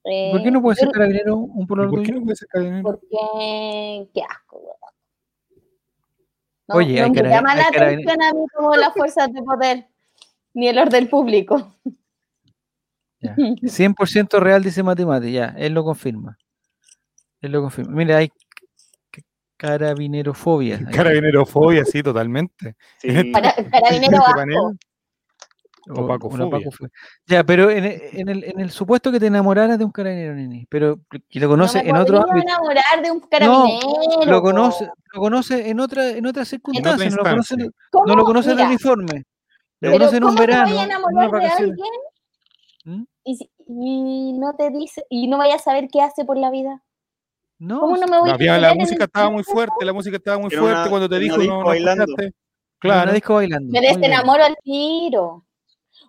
¿Por qué no puede Eh, ser yo- carabinero un ¿Y pololar ¿Por qué no puede ser carabinero? Porque, qué asco, weón. No, Oye, no hay me llama hay la atención a mí como las fuerzas de poder, ni el orden público. Ya. 100% real, dice Matemati, ya, él lo confirma. Él lo confirma. Mira, hay carabinerofobia. aquí. Carabinerofobia, sí, totalmente. Sí. Para, carabinero Este asco. panel, O- o pacofobia. una pacofobia. Ya, pero en, en el, en el supuesto que te enamoraras de un carabinero, Nini, pero que lo conoce no en otro ámbito, enamorar de un carabinero. lo conoce, lo conoce en otra, en otra circunstancia, no lo conoce, no lo conoce de Mira, uniforme, lo conoce en un ¿cómo te verano, a en enamorar de alguien ¿Mm? y no te dice y no vayas a saber qué hace por la vida? No, ¿Cómo no sí, me voy No, a había- la música el estaba muy fuerte, la música estaba muy Era fuerte una- cuando te dijo no, no bailando. Claro. disco bailando. Me desenamoro al tiro.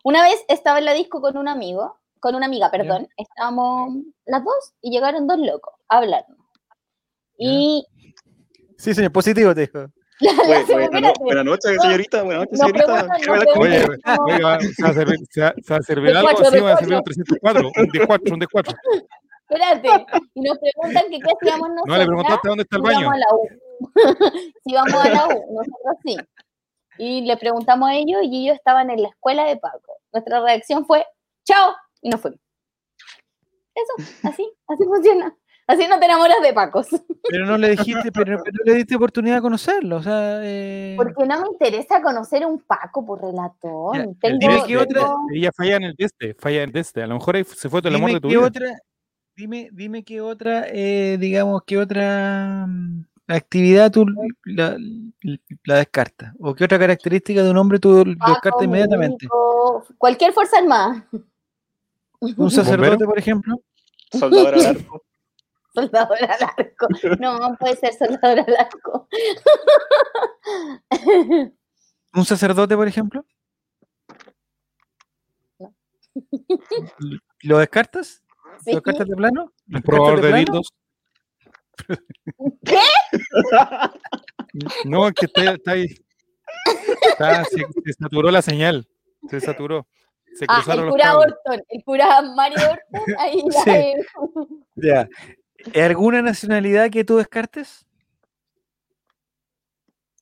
Una vez estaba en la disco con un amigo, con una amiga, perdón. Estábamos las dos y llegaron dos locos a hablarnos. Y Sí, señor, positivo te dijo. la, la Bue- buena, espérate, buenas noches, No, señorita. Buenas noches, señorita. Oye, se va a servir, se va, a servir De algo de va a servir un cuatro. 304, un D4, un D4. Espérate, y nos preguntan que qué hacíamos nosotros. No, le preguntaste dónde está el si baño. íbamos a la U. si vamos a la U, nosotros sí. Y le preguntamos a ellos y ellos estaban en la escuela de Paco. Nuestra reacción fue, chao, y nos fuimos. Eso, así, así funciona. Así no te enamoras de Pacos. Pero no le dijiste, pero, pero no le diste oportunidad de conocerlo, o sea, eh, Porque no me interesa conocer un Paco por relatón. Ya, Tengo, dime qué otra- tengo- Ella falla en el teste, falla en el teste. A lo mejor ahí se fue todo el amor de tu qué vida. otra, dime, dime qué otra, eh, digamos, qué otra mm, actividad tú la, la descartas, o qué otra característica de un hombre tú lo Paco, descartas inmediatamente. cualquier fuerza armada. Un sacerdote, por ejemplo. Soldador al arco. Soldador al arco. No, puede ser soldador al arco. Un sacerdote, por ejemplo. No. ¿Lo descartas? Sí. ¿Lo descartas de plano? ¿Lo Un probador de dildos. No, es que está, está ahí. Está- se, se saturó la señal. Se saturó. Se Ah, cruzaron el los cura cables. Orton, el cura Mario Orton, ahí ya Sí. Ya. ¿Alguna nacionalidad que tú descartes?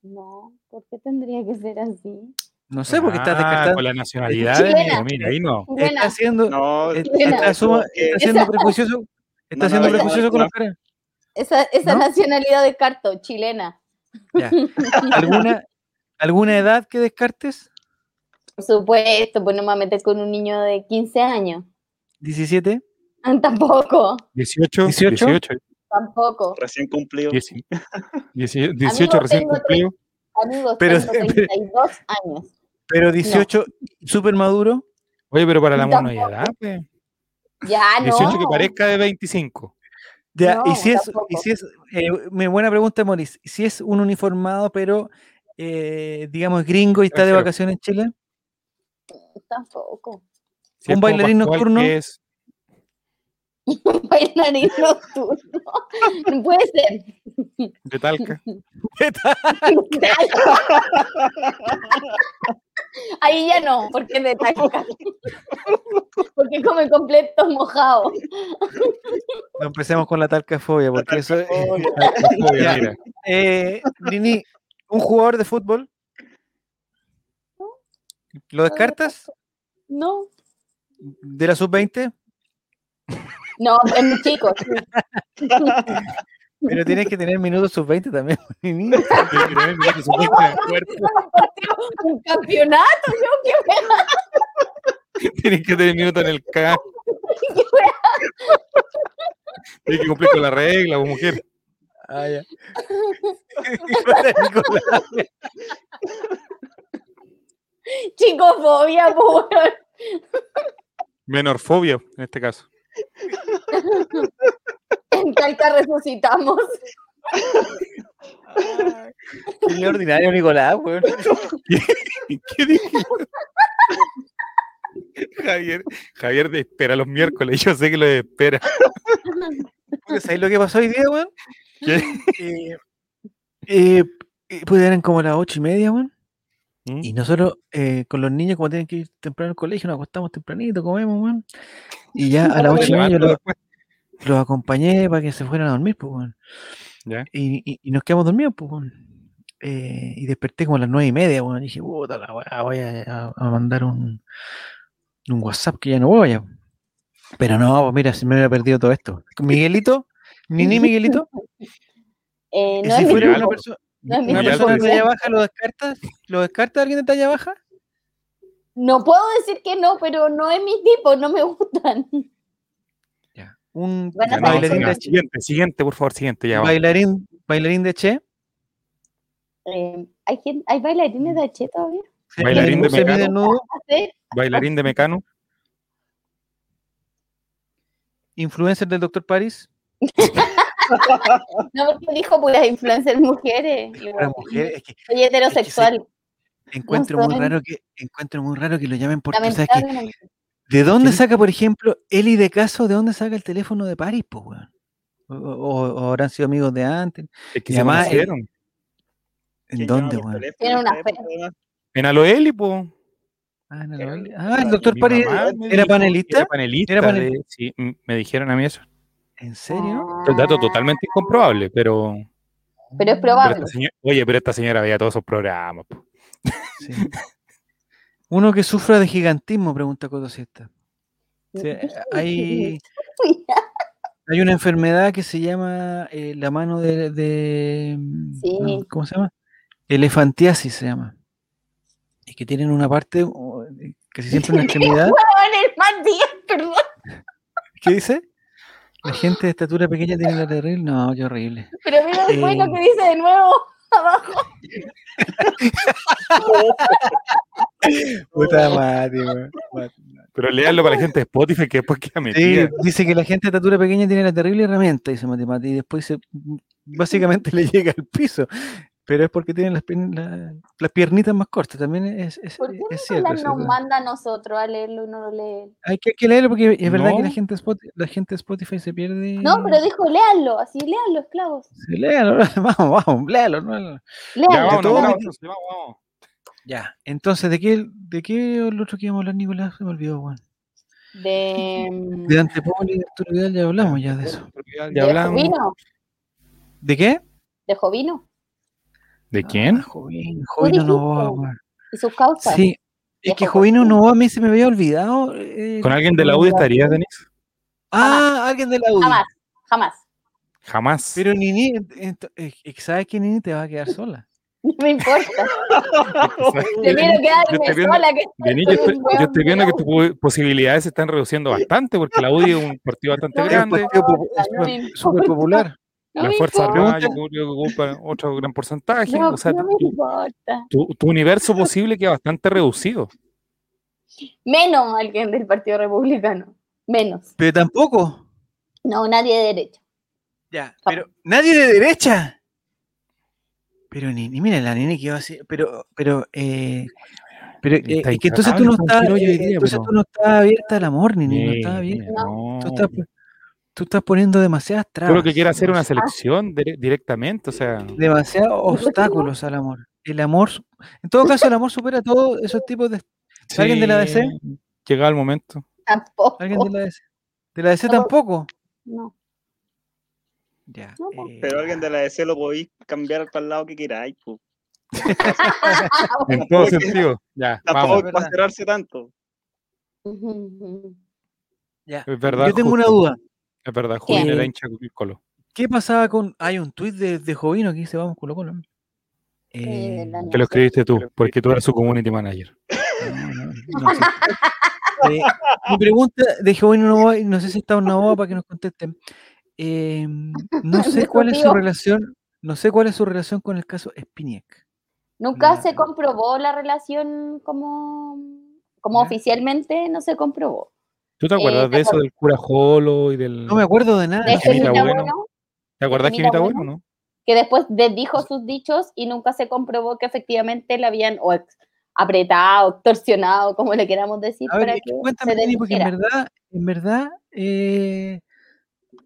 No, ¿por qué tendría que ser así? No sé, porque estás Ah, descartando. Con la nacionalidad, Chilena. mira, ahí no. Está No, está, está suma- está siendo Esa- prejuicioso, está No, siendo prejuicioso con no. las caras. Esa, esa ¿No? nacionalidad de carto, chilena. Ya. ¿Alguna, ¿Alguna edad que descartes? Por supuesto, pues no me voy a meter con un niño de 15 años. ¿17? Tampoco, 18, 18. 18, tampoco. Recién cumplido. 18, 18 recién tengo cumplido. Amigos, Pero- tengo 32 años. Pero 18, súper maduro. Oye, pero para la no pues. Ya, no. 18 que parezca de 25. Ya, y No, si es, y si es eh, mi buena pregunta, Maurice, si es un uniformado, pero eh, digamos gringo y está de vacaciones en Chile, Tampoco. Si ¿Un bailarín nocturno? es- Bailarín nocturno. No puede ser. De Talca. Ahí ya no, porque de Talca. Porque come completos mojados. no empecemos con la talcafobia, porque eso es-. Eh, Nini, un jugador de fútbol, ¿lo descartas? No. ¿De la sub-20? No, es muy chico. sí. Pero tienes que tener minutos sub-20 también, Nini. Tiene que tener minutos supuestos en el cuerpo. Un campeonato, yo Tienes que tener minutos en el K. Tienes que cumplir con la regla, mujer. Ah, ya. Chicofobia, po, weón. Menor fobia, en este caso. En Talca resucitamos. Qué ordinario, Nicolás, weón. ¿Qué dije? Javier, Javier te espera los miércoles, yo sé que lo espera. ¿Sabes lo que pasó hoy día, weón? ¿Qué? Eh, eh, eh, pues eran como las ocho y media, weón. ¿Mm? Y nosotros, eh, con los niños, como tienen que ir temprano al colegio, nos acostamos tempranito, comemos, weón. Y ya a las ocho y media yo Levantando los, acompañé para que se fueran a dormir, pues. ¿ya? Y, y- y nos quedamos dormidos, pues, weón. Eh, y desperté como a las nueve y media. Y dije, puta la weá, voy a, a- mandar un, un WhatsApp que ya no voy a. Pero no, pues mira, se me hubiera perdido todo esto. Miguelito, Nini Miguelito, Eh, no si fuera una, perso- no una persona de talla baja, ¿lo descartas? ¿Lo descarta alguien de talla baja? No puedo decir que no, pero no es mi tipo, no me gustan. Un Buena Ya, no, bailarín, de, siguiente, siguiente, por favor, siguiente, ya bailarín, bailarín de Che. Eh, ¿hay, gente, ¿Hay bailarines de H todavía? Bailarín de Mecano. ¿Sí? Bailarín de Mecano. influencer del Dr. Paris. No, porque dijo puras influencers mujeres. Bueno, mujeres, es que Soy heterosexual. encuentro muy saben. raro que encuentro muy raro que lo llamen por ¿sabes qué? ¿De dónde saca, por ejemplo, Eli de Caso, de dónde saca el teléfono de Paris, pues, weón? O, o- o habrán sido amigos de antes. Es que Y se además, eh, conocieron. ¿En dónde, weón? Tiene una fe. En Aloeli, po. Ah, en el baile. Ah, el doctor mamá eh, era dijo- panelista. Era panelista. Era panel- de- sí, me dijeron a mí eso. ¿En serio? Ah, Un dato totalmente incomprobable, pero. Pero es probable. señora- oye, pero esta señora veía todos esos programas. po. Sí. Uno que sufra de gigantismo, pregunta Coto Siesta. Sí, hay, hay una enfermedad que se llama eh, la mano de, de- Sí. ¿cómo se llama? Elefantiasis se llama. Y que tienen una parte, o, casi siempre una extremidad. Perdón. ¿Qué dice? La gente de estatura pequeña tiene la terrible. No, qué horrible. Pero mira después Eh. lo que dice de nuevo abajo. Puta madre. Pero léanlo para la gente de Spotify que después queda Sí, metida. dice que la gente de estatura pequeña tiene la terrible herramienta, dice Matemati, y después se, básicamente le llega al piso. Pero es porque tienen las, la- las piernitas más cortas, también es, es, ¿Por qué es no cierto. nos manda a nosotros a leerlo y no lo lee? Hay que, hay que leerlo porque es verdad que la gente, de Spot- la gente de Spotify se pierde. No, pero dijo léanlo, así léanlo, esclavos. Sí, léalo, vamos, vamos, léalo. ¿no? Ya, Léanlo. vamos, todo vamos, vamos, vamos. Ya, entonces, ¿de qué, ¿de qué el otro que íbamos a hablar, Nicolás? Se me olvidó, Juan. De, De Antepol y de Arturo Vidal ya hablamos ya de eso. Ya, de ya hablamos. Jovino. ¿De qué? De Jovino. ¿De quién? Ah, Jovino, Jovino Novoa. Y sus causas. Sí, es que Jovino. Novoa a mí se me había olvidado. eh, ¿Con alguien de la UDI estarías, Denis? Ah, alguien de la UDI. Jamás, jamás. Jamás. Pero Nini, eh, eh, ¿sabes que Nini te va a quedar sola? No me importa. Yo Prefiero estoy quedarme viendo- sola que yo estoy, yo viendo que tus po- posibilidades se están reduciendo bastante porque la UDI es un partido bastante No grande. importa, es súper popular. No la Fuerza. Armada yo creo que ocupa otro gran porcentaje. No, o sea, no me tu, importa. tu- tu universo posible queda bastante reducido. Menos alguien del Partido Republicano. Menos. Pero tampoco. No, nadie de derecha. Ya, pero nadie de derecha. Pero Nini, mira, la Nini que iba así. Pero, pero, eh, pero, eh, es que entonces tú no estás, eh, entonces pero- tú no estás abierta al amor, Nini, no Eh, estás abierta. no. Tú estás, tú estás poniendo demasiadas trabas. lo que quieres hacer una selección dire- directamente, o sea, demasiados obstáculos al amor. El amor, en todo caso, el amor supera todos esos tipos de. ¿Alguien de la DC? sí, Llegado el momento. Tampoco. ¿Alguien de la DC? ¿De la DC No. tampoco? No. Ya. No, eh, Pero alguien de la DC lo podéis cambiar para el lado que queráis. En todo sentido. Ya, Tampoco vamos. para cerrarse tanto. Ya. Es verdad. Yo tengo justo. una duda. Es verdad, Jovino ¿Qué? era hincha de Colo. ¿Qué pasaba con.? Hay un tuit de, de Jovino que dice: Vamos, Colo Colo. Eh, Eh, Que lo escribiste tú, porque tú eres su community manager. no, no, no sé. Eh, mi pregunta de Jovino Novoa, y no sé si está en Novoa para que nos contesten. Eh, no sé cuál es su relación. No sé cuál es su relación con el caso Spiniak. Nunca se comprobó la relación como, como ¿Ya? oficialmente, no se comprobó. ¿Tú te acuerdas ¿te de eso del cura Jolo y del... No me acuerdo de nada. De Gemita Gemita Bueno. Bueno, ¿Te acuerdas que Gemita Gemita Bueno. Bueno, no? que después dijo sus dichos y nunca se comprobó que efectivamente le habían o apretado, extorsionado, como le queramos decir, A ver, para es que que cuéntame, se porque en verdad, en verdad, eh,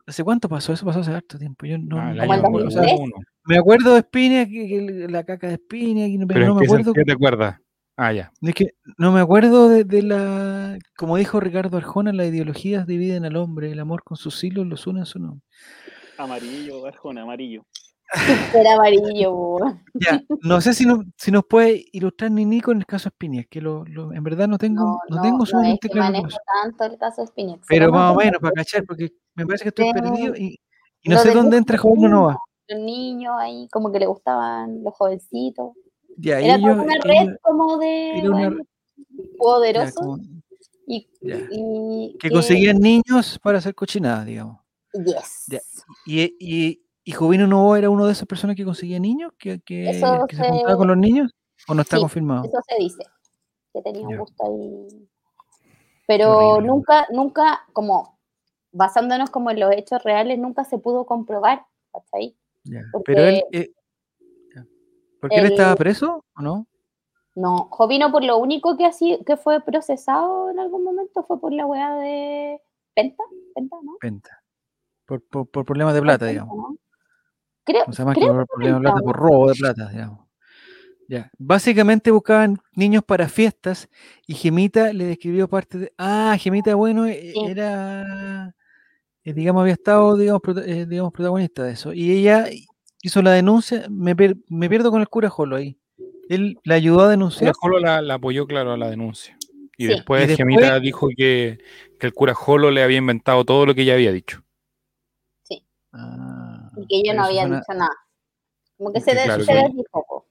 ¿hace cuánto pasó? Eso pasó hace harto tiempo. Yo no, Ah, Como me acuerdo. O sea, 2003. uno. me acuerdo de Spiniak, que, que la caca de Spiniak, pero, Pero no ¿en me acuerdo. ¿qué te acuerdas? Ah, ya. Es que no me acuerdo de, de la. Como dijo Ricardo Arjona, las ideologías dividen al hombre. El amor con sus hilos los une en su nombre. Amarillo, Arjona, amarillo. Era amarillo. Ya, no sé si, no- si nos puede ilustrar ni Nico en el caso Spiniak, que lo, lo- en verdad no tengo, No, no, no, tengo no es sumamente que claro. manejo tanto el caso Spinex. Pero más o me menos, para cachar, porque me parece que estoy perdido y, y no sé dónde entra Joven Nova. Los niños ahí, como que le gustaban los jovencitos. Era ellos, como una red como de una- bueno, poderosos como- y, que conseguían niños para hacer cochinadas, digamos. Yes. Y, y, y Jovino Novoa era uno de esas personas que conseguía niños, que, que, Eso que se se- juntaba con los niños, o no está Sí, confirmado. Eso se dice, que tenía un gusto ahí. Pero horrible. nunca, nunca, como basándonos como en los hechos reales, nunca se pudo comprobar. Ya, porque Pero él. eh. ¿Por qué él estaba preso o no? No, Jovino por lo único que así que fue procesado en algún momento fue por la weá de Penta, Penta, ¿no? Penta. Por, por, por problemas de plata, Penta, digamos. ¿no? Creo, O sea, más que creo por problemas de plata, por robo de plata, digamos. Ya. Básicamente buscaban niños para fiestas y Gemita le describió parte de. Ah, Gemita, bueno, Sí. era. eh, digamos, había estado, digamos, prota- eh, digamos, protagonista de eso. Y ella hizo la denuncia. Me, per- me pierdo con el cura Jolo ahí. Él la ayudó a El denunciar. Jolo la, la apoyó, claro, a la denuncia. Y Sí. después, Y después- Gemita dijo que, que el cura Jolo le había inventado todo lo que ella había dicho. Ah, y que yo no había suena- dicho nada. Como que se, que de- claro se que- desdijo.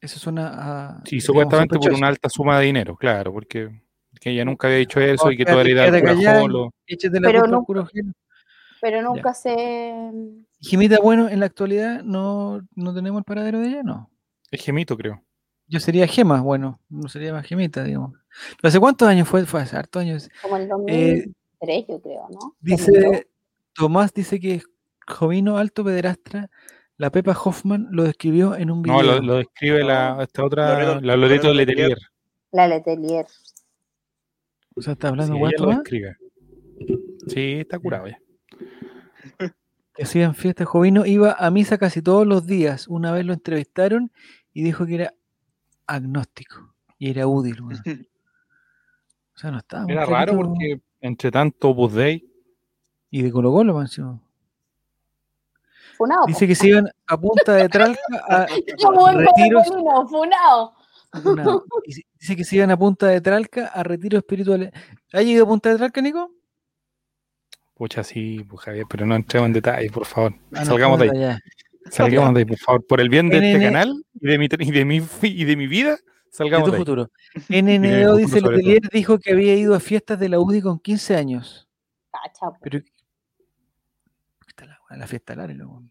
Eso suena a. Sí, digamos, supuestamente por una alta suma de dinero, claro, porque que ella nunca había dicho eso y que la idea del quédate cura Jolo. Pero no- cura. Pero nunca se. Jimita, bueno, en la actualidad no, no tenemos el paradero de ella, no. Es Gemito, creo. Yo sería Gema, bueno, no sería más Gemita, digamos. ¿Pero ¿Hace cuántos años fue? Fue hace hartos años. Como el Eh, 2003, yo creo, ¿no? 2002. Dice, Tomás dice que Jovino Alto Pederastra, la Pepa Hoffman lo describió en un video. No, lo, lo describe la, No, esta otra, Loreto- la Loreto Letelier. Letelier. La Letelier. O sea, está hablando Sí. Sí, está curado ya. Que hacían fiestas. Jovino iba a misa casi todos los días. Una vez lo entrevistaron y dijo que era agnóstico y era útil. O sea, no estaba muy Era raro porque entre tanto Opus Dei, Y de Colo Colo, encima. Funado. Dice que se iban a punta de Tralca a retiros. Funado. Funado. Dice que se iban a punta de Tralca a retiros espirituales. ¿Ha ido a punta de Tralca, Nico? Pucha, sí, pues Javier, pero no entremos en detalle, por favor. Ah, no, Salgamos de ahí. Salgamos de ahí, por favor. Por el bien de este canal y de mi, y de mi, y de mi vida, salgamos tu de ahí. futuro. de mi NNO futuro dice, Letelier dijo que había ido a fiestas de la UDI con 15 años. Cacha, po. Pero... Puta la, fiesta larga, weón.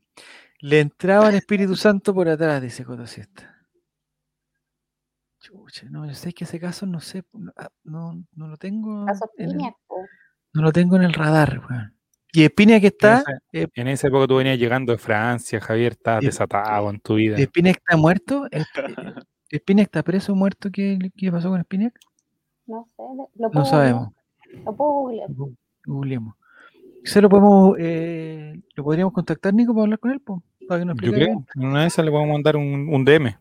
Le entraba el Espíritu Santo por atrás, dice Coto Siesta. Chucha, no, yo sé que ese caso no sé, no, ah, no, no lo tengo Caso en el, Piña. No lo tengo en el radar, weón. Y Espina que está, En eh, esa, en esa época tú venías llegando de Francia, Javier, estabas Y- desatado en tu vida. Espina está muerto, Espina está preso, muerto, ¿qué, qué pasó con Espina? No sé, lo puedo No sabemos. googlear, Lo puedo googlear. Googleemos. ¿Se lo podemos, eh, lo podríamos contactar, Nico, para hablar con él? po? Para que nos Yo creo, bien? en una de esas le podemos mandar un, un DM.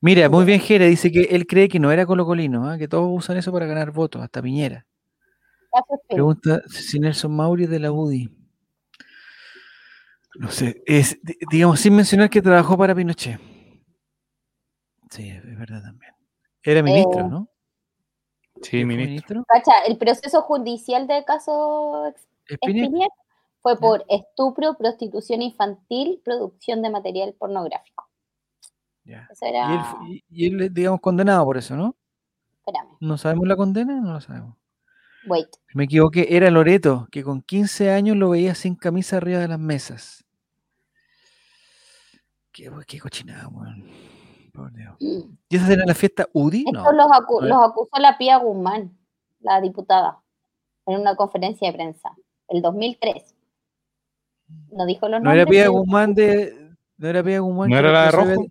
Mira, muy bien, Jere, dice que él cree que no era colocolino, ¿ah? que todos usan eso para ganar votos, hasta Piñera. Pregunta si Nelson Mauri de la UDI. No sé, es, di- digamos, sin mencionar que trabajó para Pinochet. Sí, es verdad también. Era ministro, Eh, ¿no? Sí, ¿Él fue ministro. Cacha, el proceso judicial del caso Espinier fue por estupro, prostitución infantil, producción de material pornográfico. Eso él, y él, digamos, condenado por eso, ¿no? Espérame, ¿No sabemos la condena? No lo sabemos. Wait. Me equivoqué, era Loreto, que con 15 años lo veía sin camisa arriba de las mesas. Qué, qué cochinada, weón. Por Dios. ¿Y esa era la fiesta UDI? No. Estos los, acu- acusó la Pía Guzmán, la diputada, en una conferencia de prensa, el 2003. No dijo los No era. Pía Guzmán de. No era Pía Guzmán. ¿No era la de rojo? Ivette-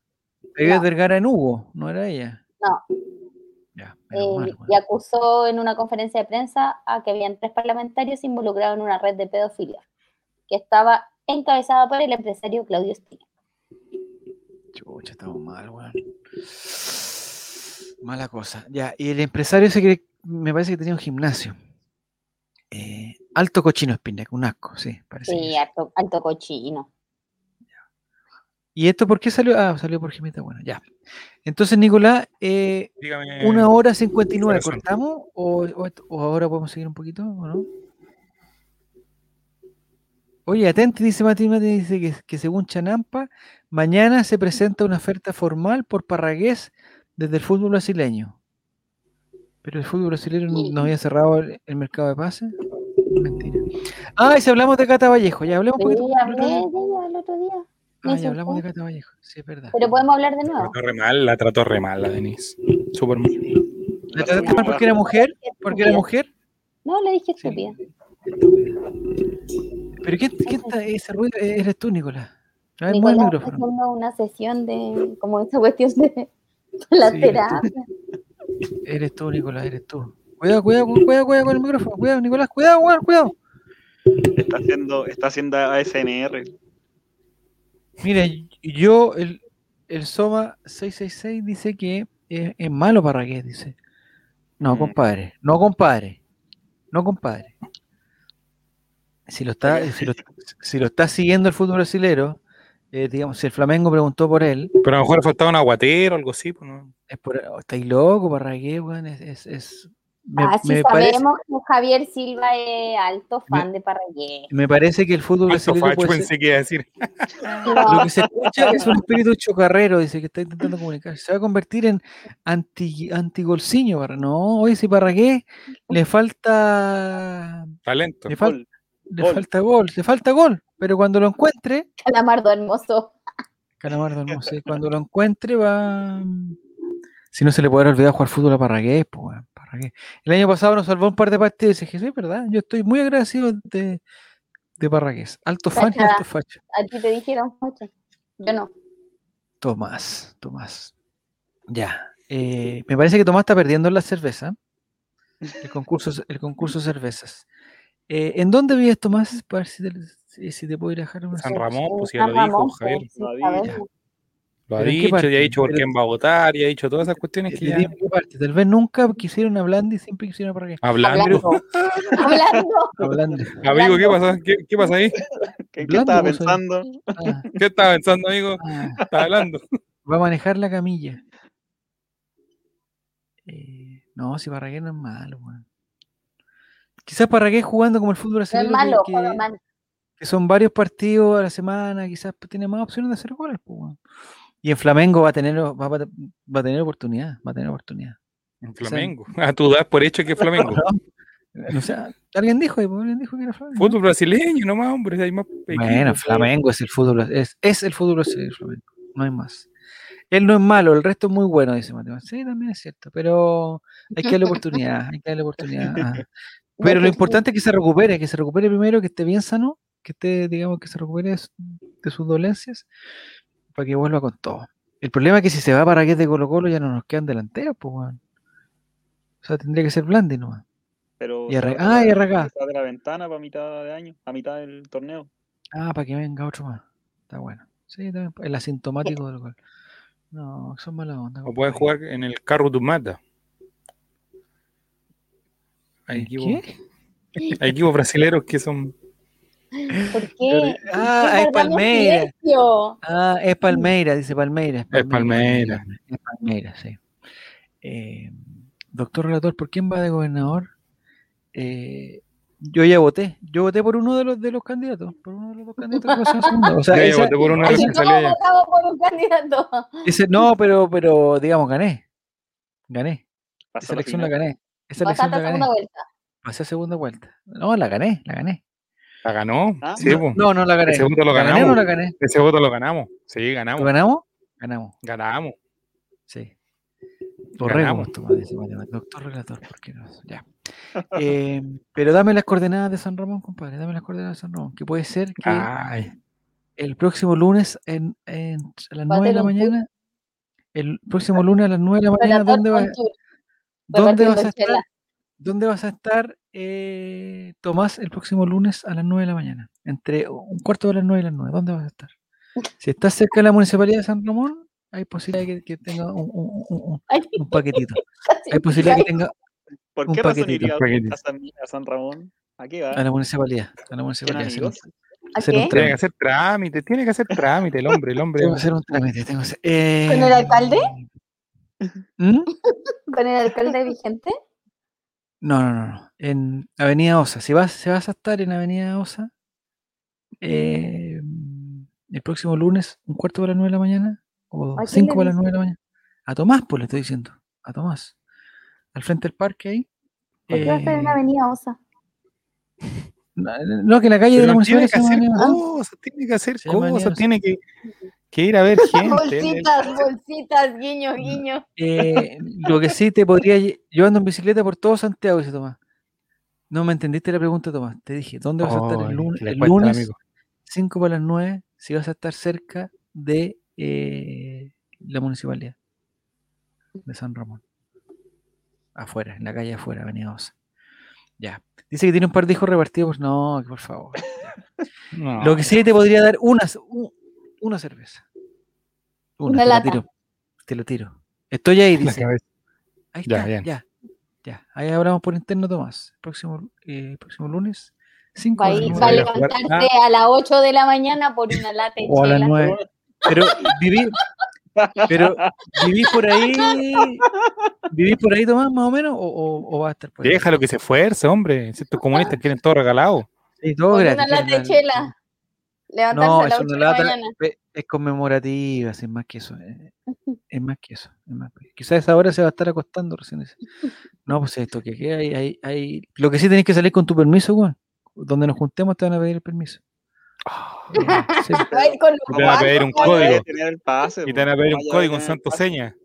a Ivette No. Vergara en Hugo, no era ella. No. Eh, mal, y acusó en una conferencia de prensa a que habían tres parlamentarios involucrados en una red de pedofilia, que estaba encabezada por el empresario Claudio Espina. Chucha, estamos mal, weón. Mala cosa. Ya, y el empresario ese que me parece que tenía un gimnasio. Eh, alto cochino Spinec, un asco, sí, parece. que Sí, sí. alto, alto cochino. ¿Y esto por qué salió? Ah, salió por Jimita, bueno, ya. Entonces, Nicolás, eh, Dígame. una hora 59, corazón. ¿cortamos? O, o esto- o ahora podemos seguir un poquito o no? Oye, atente, dice Mati, Mati, dice que, que según Chanampa, mañana se presenta una oferta formal por Parragués desde el fútbol brasileño. Pero el fútbol brasileño no, no había cerrado el, el mercado de pases. Mentira. Ah, y si hablamos de Cata Vallejo, ya hablemos un Sí, poquito. hablé de ella el otro día. Ah, ya hablamos de. Cata Vallejo, sí, es verdad. Pero podemos hablar de La nuevo. trató re mal, la trató re mal la Denise. Súper mal. ¿La trataste mal porque era mujer? ¿Porque era mujer? No, le dije Sí. estúpida. ¿Pero quién, quién está ese ruido? Eres tú, Nicolás. A ver, el Nicolás está micrófono. haciendo una sesión de, como esa cuestión de la Sí, eres tú. terapia. Eres tú, Nicolás, eres tú. Cuidado, cuidado, cuidado, cuidado con el micrófono. Cuidado, Nicolás, cuidado, cuidado, cuidado. Está haciendo, está haciendo ASMR. Mira, yo, el, el Soma 666 dice que es, es malo Parragués, dice. No, Mm. compadre, no, compadre. No, compadre. Si lo está, si lo, si lo está siguiendo el fútbol brasilero, eh, digamos, si el Flamengo preguntó por él, Pero a lo mejor le faltaba un aguatero o algo así. Pues, ¿no? es por, oh, estáis loco, Parragués, weón, es, es, es- me, ah, sí me parece, sabemos que Javier Silva es alto fan de Parragué. me parece que el fútbol brasileño facho puede ser- pensé que iba a decir. Lo que se escucha es un espíritu chocarrero, dice que está intentando comunicar. Se va a convertir en anti, antigolciño. No, oye, si Parragué le falta. Talento. Le, fal- Gol. le gol. falta gol, le falta gol. Pero cuando lo encuentre, Calamardo hermoso. Calamardo hermoso, cuando lo encuentre va. Si no se le puede olvidar jugar fútbol a Parragués, pues, El año pasado nos salvó un par de partidos y dije, sí, es verdad, yo estoy muy agradecido de, de Parragués. Alto fan y alto facho. A ti te dijeron mucho. Yo no. Tomás, Tomás. Ya. eh, me parece que Tomás está perdiendo en la cerveza. El concurso, el concurso cervezas. Eh, ¿En dónde vives, Tomás? Para ver si te, si, te puedo ir a dejar una San cerveza. Ramón, pues ya San lo dijo Javier. pues, sí, Lo ha sabemos. Lo ha ¿Pero en qué dicho, ya ha dicho por quién va a votar, y ha dicho todas esas cuestiones que ya... parte. Tal vez nunca quisieron hablar y siempre quisieron para qué. Hablando. Hablando. Hablando. Hablando. Amigo, ¿qué Hablando. pasa? ¿Qué, qué pasa ahí? ¿Qué, qué Hablando, estaba pensando? Ah, ¿Qué estaba pensando, amigo? ah, Estaba hablando. va a manejar la camilla. Eh, no, si Parragués no es malo, weón. Quizás Parragués jugando como el fútbol No es brasileño, malo, que, que- son varios partidos a la semana, quizás tiene más opciones de hacer goles. pues, weón. Y en Flamengo va a tener va, va- va a tener oportunidad, va a tener oportunidad. En Flamengo. A tu das por hecho que es Flamengo. No sé, alguien dijo, alguien dijo que era Flamengo. Fútbol brasileño nomás, hombre. Hay más Bueno. Flamengo es el fútbol, es, es el fútbol brasileño, Flamengo, no hay más. Él no es malo, el resto es muy bueno, dice Mateo. Sí, también es cierto, pero hay que darle oportunidad, hay que darle oportunidad. ah. Pero lo importante es que se recupere, que se recupere primero, que esté bien sano, que esté, digamos, que se recupere de sus dolencias, para que vuelva con todo. El problema es que si se va para que de Colo Colo ya no nos quedan delanteros, pues, weón. O sea, tendría que ser Blandi nomás. Pero Y ah, y se abre la ventana para mitad de año, a mitad del torneo. Ah, para que venga otro más. Está bueno. Sí, también, el asintomático del gol. No, son malas onda. O pueden jugar en el carro de Mata. Hay ¿En equipos, ¿Qué? hay equipos brasileños que son. ¿Por qué? Ah, ¿Qué es Palmeira. silencio? Ah, es Palmeira, dice Palmeira. Es Palmeira. Es Palmeira, sí. Eh, doctor Relator, ¿por quién va de gobernador? Eh, yo ya voté. Yo voté por uno de los de los candidatos. Por uno de los dos candidatos. O sea, esa- voté por una ese- que salía por un candidato. ese- no, pero, pero digamos, gané. Gané. Pasó Esa la elección la gané. Esa elección la a gané. segunda vuelta. Pasé a segunda vuelta. No, la gané, la gané. La ganó. Ah, sí, po. No, no la gané. Ese voto lo ¿La gané o ganamos. no la gané? Ese voto lo ganamos. Sí, ¿Lo ganamos. ganamos? Ganamos, Ganamos. sí. Ganamos. Borrego, Mateo, doctor relator, ¿por qué no? Ya. Eh, pero dame las coordenadas de San Ramón, compadre, dame las coordenadas de San Ramón, que puede ser que Ay, el próximo lunes en, en- a las Va a 9 de la mañana, el próximo lunes a las 9 de la mañana, ¿dónde, va- dónde vas a estar? ¿Dónde vas a estar, eh, Tomás, el próximo lunes a las 9 de la mañana? Entre un cuarto de las 9 y las 9, ¿dónde vas a estar? Si estás cerca de la municipalidad de San Ramón, hay posibilidad que, que tenga un, un- un- un- paquetito. Hay posibilidad que tenga ¿Por Un qué razón paquetito, iría a San, a San Ramón? ¿A qué va? a la municipalidad. A la municipalidad. Tiene que hacer trámite, tiene que hacer trámite el hombre, el hombre. Tengo que hacer un trámite. Tengo que hacer- eh, ¿Con el alcalde? ¿Mm? ¿Con el alcalde vigente? No, no, no, no. En Avenida Osa. Si vas, si vas a estar en Avenida Osa, eh, el próximo lunes, un cuarto para las nueve de la mañana, o ¿A quién cinco para las nueve de la mañana. A Tomás, pues le estoy diciendo. A Tomás. Al frente del parque ahí. ¿Por qué va a estar en Eh, avenida Osa? no, que la calle de la tiene municipalidad que se llama hacer cosas, tiene que hacer cosas, tiene que, que ir a ver gente. Bolsitas, bolsitas, guiño, guiño. Eh, lo que sí te podría. Yo ando en bicicleta por todo Santiago, dice Tomás. No me entendiste la pregunta, Tomás. Te dije, ¿dónde vas a estar el le El cuesta al lunes, amigo. 5 para las 9, si vas a estar cerca de eh, la municipalidad de San Ramón. Afuera, en la calle afuera, Avenida Osa. Ya. Dice que tiene un par de hijos repartidos. No, por favor. No. Lo que sí te podría dar una, c- u- una cerveza. Una, Una te la lata. tiro. Te lo tiro. Estoy ahí, La dice. Ahí Ya, está, bien. ya, ya. Ahí hablamos por interno, Tomás. Próximo, eh, próximo lunes, 5 Va, ir- va a de la- a las 8 de la mañana por una lata o a las chela. 9. Pero viví, pero vivís por ahí, vivís por ahí, Tomás, más o menos, o, o, o va a estar por ahí. Déjalo que se esfuerce, hombre. Si estos comunistas quieren todo regalado. Sí, todo Con gratis, una lata de la- chela. Levantarse No, a es las 8 una de la lata, mañana. pe- es conmemorativa, es más que eso. eh, Es más que eso. Es más, quizás esa hora se va a estar acostando recién. dice. No, pues esto que hay, hay, hay- Lo que sí tenés que salir con tu permiso, weón. Donde nos juntemos te van a pedir el permiso. Eh, sí, te van a pedir un código. Y te van a pedir un código, un santo seña.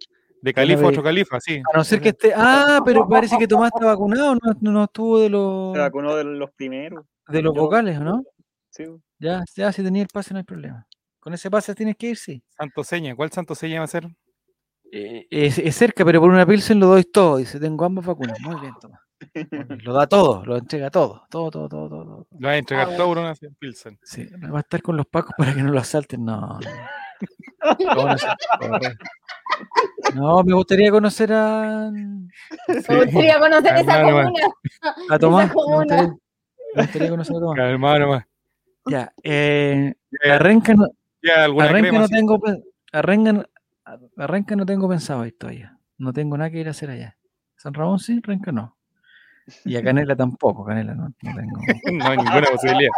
De califa a otro califa, sí. A no ser que esté. Ah, pero parece que Tomás está vacunado, no, no, no estuvo de los, Se vacunó de los primeros. de los vocales, ¿o no? Sí. Ya, ya, si tenía el pase no hay problema. Con ese pase tienes que ir, sí. Santo seña. ¿Cuál santo seña va a ser? Eh, es, es cerca, pero por una Pilsen lo doy todo. Dice, tengo ambas vacunas. Muy bien, bien, Lo da todo, lo entrega todo. Todo, todo, todo, todo. todo. Lo vas a entregar Ah, todo por una Pilsen. Sí, va a estar con los pacos para que no lo asalten. No. no. A me gustaría conocer a, Me gustaría conocer esa Hermano, man. comuna. a Tomás. Me comuna. gustaría, me gustaría conocer a Tomás. Calmado nomás. Ya, eh, arranca, no, arranca crema. no sí. tengo, arranca, no- arranca no tengo pensado ir todavía. No tengo nada que ir a hacer allá. San Ramón sí, arranca no. Y a Canela tampoco, Canela no, no tengo. No hay ninguna posibilidad.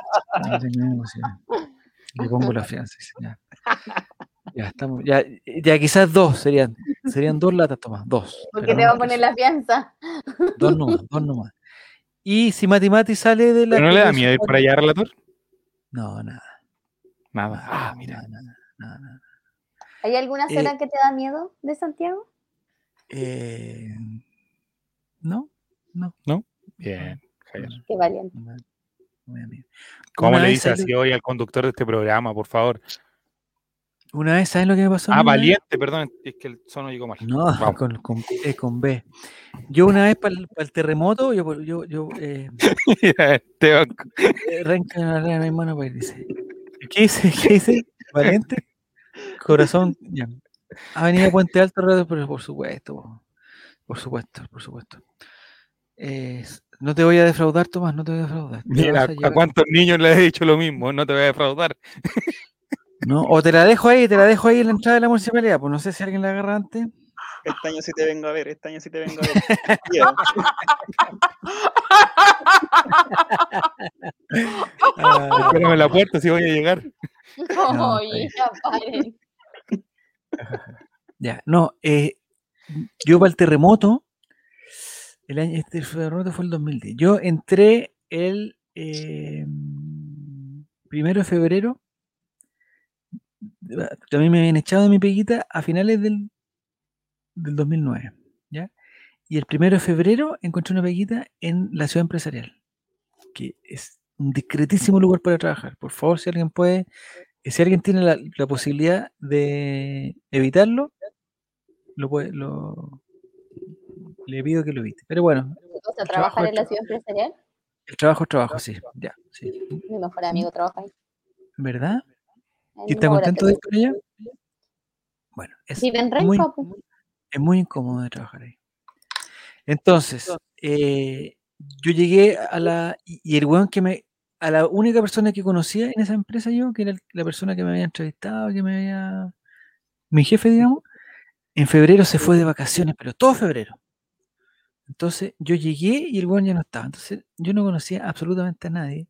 No tengo ninguna posibilidad. Le pongo la fianza. Ya. Ya estamos. Ya, ya quizás dos serían. Serían dos latas, Tomás. Dos. Porque te no va a poner eso. la fianza. Dos nomás, dos nomás. Y si Mati Mati sale de la. ¿Pero no le da miedo ir para allá, relator? No, nada. Nada. Ah, mira. nada, nada, nada, nada. ¿Hay alguna Eh, zona que te da miedo de Santiago? Eh, no, no. Bien, Javier. no, Qué valiente. no, no da miedo. ¿Cómo Una le vez dice salió- así hoy al conductor de este programa, por favor? Una vez, ¿sabes lo que me pasó? Ah, valiente, perdón, es que el sono llegó mal. No, con, con, B. Yo una vez para el, terremoto, yo, yo, yo eh, Este. Eh, no da mi mano para dice. ¿Qué dice? ¿Qué dice? ¿Valiente? Corazón. Ya. Avenida Puente Alto, pero por supuesto. po. Por supuesto, por supuesto. Eh, no te voy a defraudar, Tomás, no te voy a defraudar. Mira, ¿a cuántos niños le he dicho lo mismo? No te voy a defraudar. No, o te la dejo ahí, te la dejo ahí en la entrada de la municipalidad. Pues no sé si alguien la agarra antes. Este año sí te vengo a ver, este año sí te vengo a ver. Ah, Espérame en la puerta si voy a llegar. No, ya, no, eh, yo para el terremoto, el año, este terremoto fue el 2010. Yo entré el eh, primero de febrero. También me habían echado de mi peguita a finales del, del 2009. ¿ya? Y el primero de febrero encontré una peguita en la ciudad empresarial, que es un discretísimo lugar para trabajar. Por favor, si alguien puede, si alguien tiene la, la posibilidad de evitarlo, lo puede, lo, le pido que lo evite. Pero bueno, O sea, trabajar en la ciudad empresarial. el trabajo es trabajo, sí, ya, sí. Mi mejor amigo trabaja ahí. ¿Verdad? ¿Y está contento de ir por allá? Bueno, es en muy, pues. es muy incómodo de trabajar ahí. Entonces, eh, yo llegué a la. Y el weón que me. A la única persona que conocía en esa empresa yo, que era la persona que me había entrevistado, que me había. Mi jefe, digamos, en febrero se fue de vacaciones, pero todo febrero. Entonces, yo llegué y el weón ya no estaba. Entonces, yo no conocía absolutamente a nadie.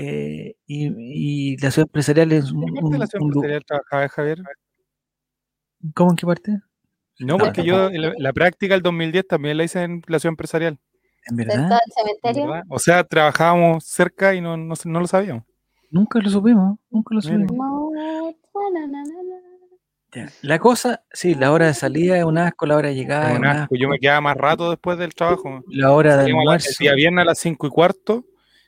Eh, y, y la ciudad empresarial es un, ¿En qué parte de un- la ciudad un lu- empresarial trabajaba Javier? ¿Cómo en qué parte? No, No, porque yo la, la práctica del 2010 también la hice en la ciudad empresarial. En verdad, del cementerio. ¿verdad? O sea, trabajábamos cerca y no, no, no lo sabíamos. nunca lo supimos, nunca lo supimos. Ya. La cosa, sí, la hora de salida es un asco, la hora de llegada Es un asco. asco, Yo me quedaba más rato después del trabajo. la hora de Salíamos a la- el almuerzo. día viernes a las 5 y cuarto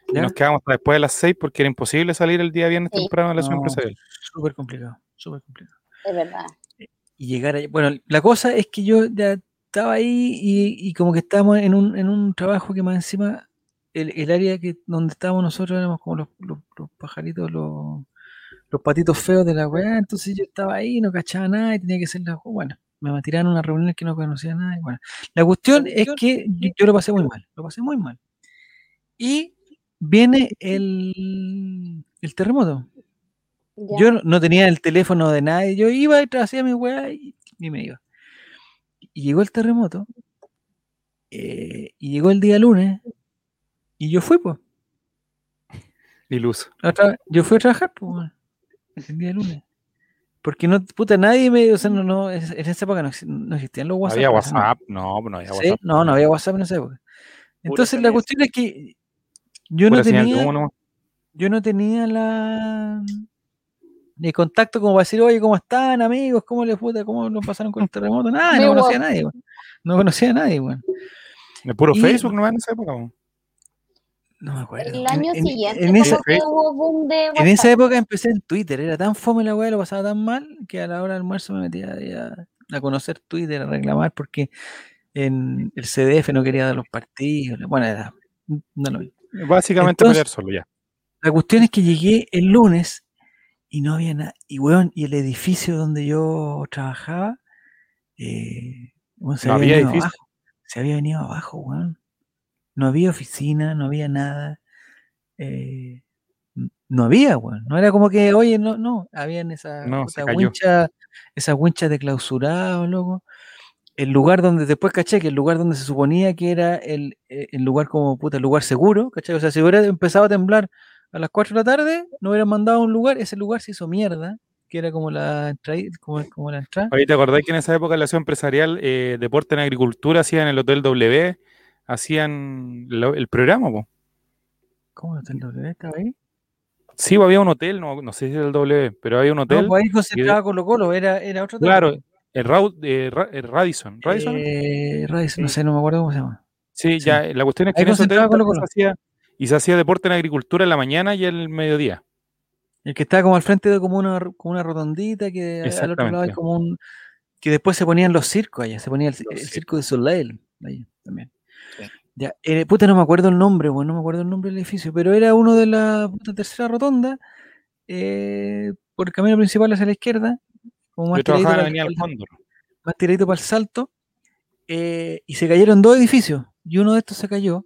y nos quedamos hasta después de las 6 porque era imposible salir el día viernes Sí. temprano de la ciudad No. empresarial. Súper complicado, súper complicado. Es verdad. Y llegar allá. Bueno, la cosa es que yo ya estaba ahí y, y como que estábamos en un, en un trabajo que más encima, el, el área que donde estábamos nosotros éramos como los, los, los pajaritos, los, los patitos feos de la weá, entonces yo estaba ahí, no cachaba nada y tenía que hacer la bueno, me tiraron a unas reuniones que no conocía nada y bueno. La cuestión es que yo, yo lo pasé muy mal, lo pasé muy mal. Y viene el, el terremoto. Ya. Yo no- no tenía el teléfono de nadie, yo iba y hacía mi weá y, y me iba. Y llegó el terremoto, eh, y llegó el día lunes, y yo fui, pues. Iluso. Yo fui a trabajar, pues, el día lunes. Porque no, puta, nadie me, o sea, no, no, en esa época no, no existían los No WhatsApp. había no. WhatsApp. No, no había Sí, WhatsApp. No, no había WhatsApp en esa época. Entonces la cuestión es que yo no de tenía, yo no tenía la el contacto como para decir, oye, ¿cómo están, amigos? ¿Cómo les puta? ¿Cómo lo pasaron con el terremoto? Nada, no conocía a nadie. No conocía a nadie, weón. El puro Y- Facebook no en esa época. weón. No me acuerdo. El año En- en- siguiente en esa, como que hubo boom de en esa WhatsApp. época empecé en Twitter, era tan fome la weá, lo pasaba tan mal, que a la hora del almuerzo me metía a, a conocer Twitter, a reclamar, porque en el CDF no quería dar los partidos. Bueno, era, no lo vi. Básicamente Entonces- pelear solo ya. La cuestión es que llegué el lunes y no había nada. Y weón, y el edificio donde yo trabajaba, eh, se No había había venido abajo. Se había venido abajo, weón. No había oficina, no había nada. eh, no había, weón. No era como que, oye, no, no, habían esa, No, esa cayó. wincha, de clausurado, loco. El lugar donde, después caché que el lugar donde se suponía que era el, eh, el lugar como puta, el lugar seguro, ¿cachai? O sea, si hubiera empezado a temblar a las 4 de la tarde, no hubieran mandado a un lugar, ese lugar se hizo mierda, que era como la entrada, como, como la entrada. Oye, ¿te acordás que en esa época la ciudad empresarial, eh, deporte en agricultura, hacían el Hotel W, hacían lo- el programa, po? ¿Cómo el W? ¿Estaba ahí? Sí, había un hotel, no, no sé si era el W, pero había un hotel. No, pues ahí concentraba Colo Colo, era, era otro claro, hotel. El, eh, Ra- el Radisson. ¿Radisson? Eh, Radisson, no sé, no me acuerdo cómo se llama. sí, sí. ya, la cuestión es que en se hacía, y se hacía deporte en agricultura en la mañana y en el mediodía. El que estaba como al frente de como una, como una rotondita, que al otro lado hay como un... Que después se ponían los circos allá, se ponía el, circo de Soleil, ahí también. Sí. Ya, eh, puta, no me acuerdo el nombre, bueno, no me acuerdo el nombre del edificio, pero era uno de la puta tercera rotonda, eh, por el camino principal hacia la izquierda, como más tiradito para El más tiradito para el salto, eh, y se cayeron dos edificios, y uno de estos se cayó,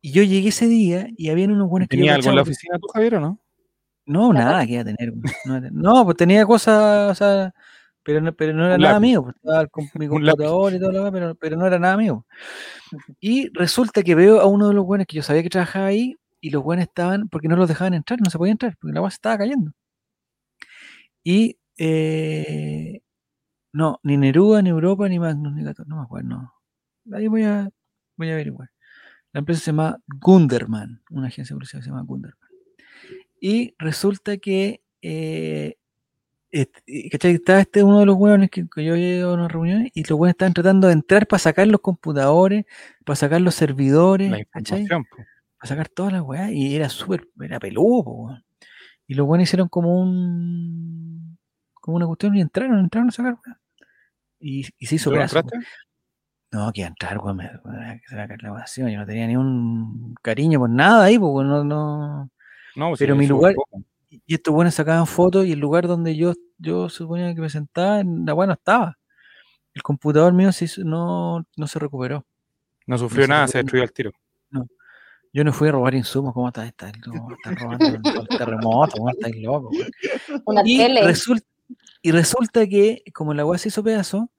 y yo llegué ese día y habían unos buenos que ¿Tenía algo en la oficina tú, Javier, o no? no, ¿La nada que iba a tener. No, pues tenía cosas, o sea, pero no, pero no era nada mío, pues, estaba com- mi computador y todo lo demás, pero, pero no era nada mío. Y resulta que veo a uno de los buenos que yo sabía que trabajaba ahí, y los buenos estaban, porque no los dejaban entrar, no se podía entrar, porque la agua se estaba cayendo. Y eh, no, ni Neruda, ni Europa, ni Magnus, ni Gato, no me acuerdo, no. Ahí voy a, voy a averiguar. La empresa se llama Gunderman, una agencia de publicidad que se llama Gunderman. Y resulta que, eh, y, ¿cachai? Estaba este uno de los hueones que, que yo había ido a una reunión y los hueones estaban tratando de entrar para sacar los computadores, para sacar los servidores, ¿cachai? Para sacar todas las weas y era súper, era peludo, po. Y los buenos hicieron como un, como una cuestión y entraron, entraron a sacar weas. Y, y se hizo ¿Tú pedazo, entraste? no, que iba a entrar, weón, me, la evaluación, yo no tenía ni un cariño por nada ahí, porque no, no. No, pues Pero sí, mi lugar- poco. Y estos buenos sacaban fotos y el lugar donde yo, yo suponía que me sentaba, en la weá no estaba. El computador mío se hizo- no, no se recuperó. No sufrió nada, se destruyó al tiro. Yo no fui a robar insumos, ¿cómo estás? Estás estás robando el, el terremoto, ¿cómo estáis loco? weón? Una Y, tele. resulta, y resulta que, como la weá se hizo pedazo,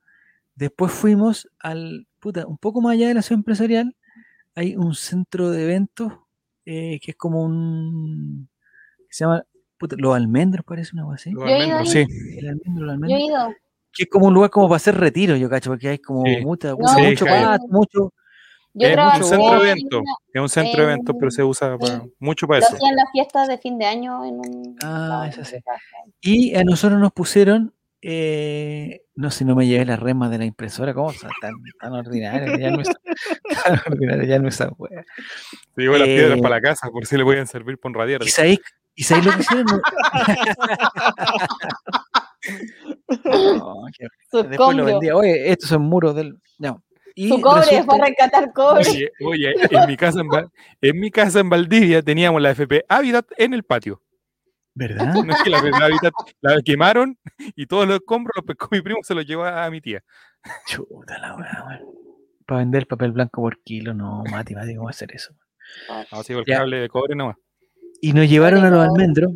después fuimos al, puta, un poco más allá de la ciudad empresarial, hay un centro de eventos eh, que es como un, que se llama, puta, Los Almendros, parece una weá así. Los Yo almendros, sí. El almendro, los Yo he almendros, ido. que es como un lugar como para hacer retiro, yo cacho, porque hay como Sí. mucha, No, mucho, sí, mucho pasto, mucho, Yo es un centro de en eventos. una- Es un centro de eventos, pero en- se usa para- sí. mucho para Lo eso. hacían las fiestas de fin de año en un. Ah, no, esa sí. Y a nosotros nos pusieron, eh, no sé, no me llevé las remas de la impresora, ¿cómo? son tan, tan ordinarias, ya no es tan ordinarias, ya no es esa wea. Se llevó las piedras Eh, para la casa, por si le podían servir por un radiador. ¿Y sabéis, ¿y sabéis lo que hicieron? No, Después lo vendía. Oye, estos son muros del. No. Y Su cobre, resulta- fue a rescatar cobre. Oye, oye, en mi casa en, Val- en mi casa en Valdivia teníamos la FP Habitat en el patio. ¿Verdad? No es que la FP Habitat la quemaron y todos los escombros los pescó mi primo se los llevó a mi tía. Chuta la weá, weón. Para vender papel blanco por kilo, no, Mati, Mati, ¿cómo va a hacer eso? No, sigo el cable de cobre nomás. Y nos llevaron a los almendros.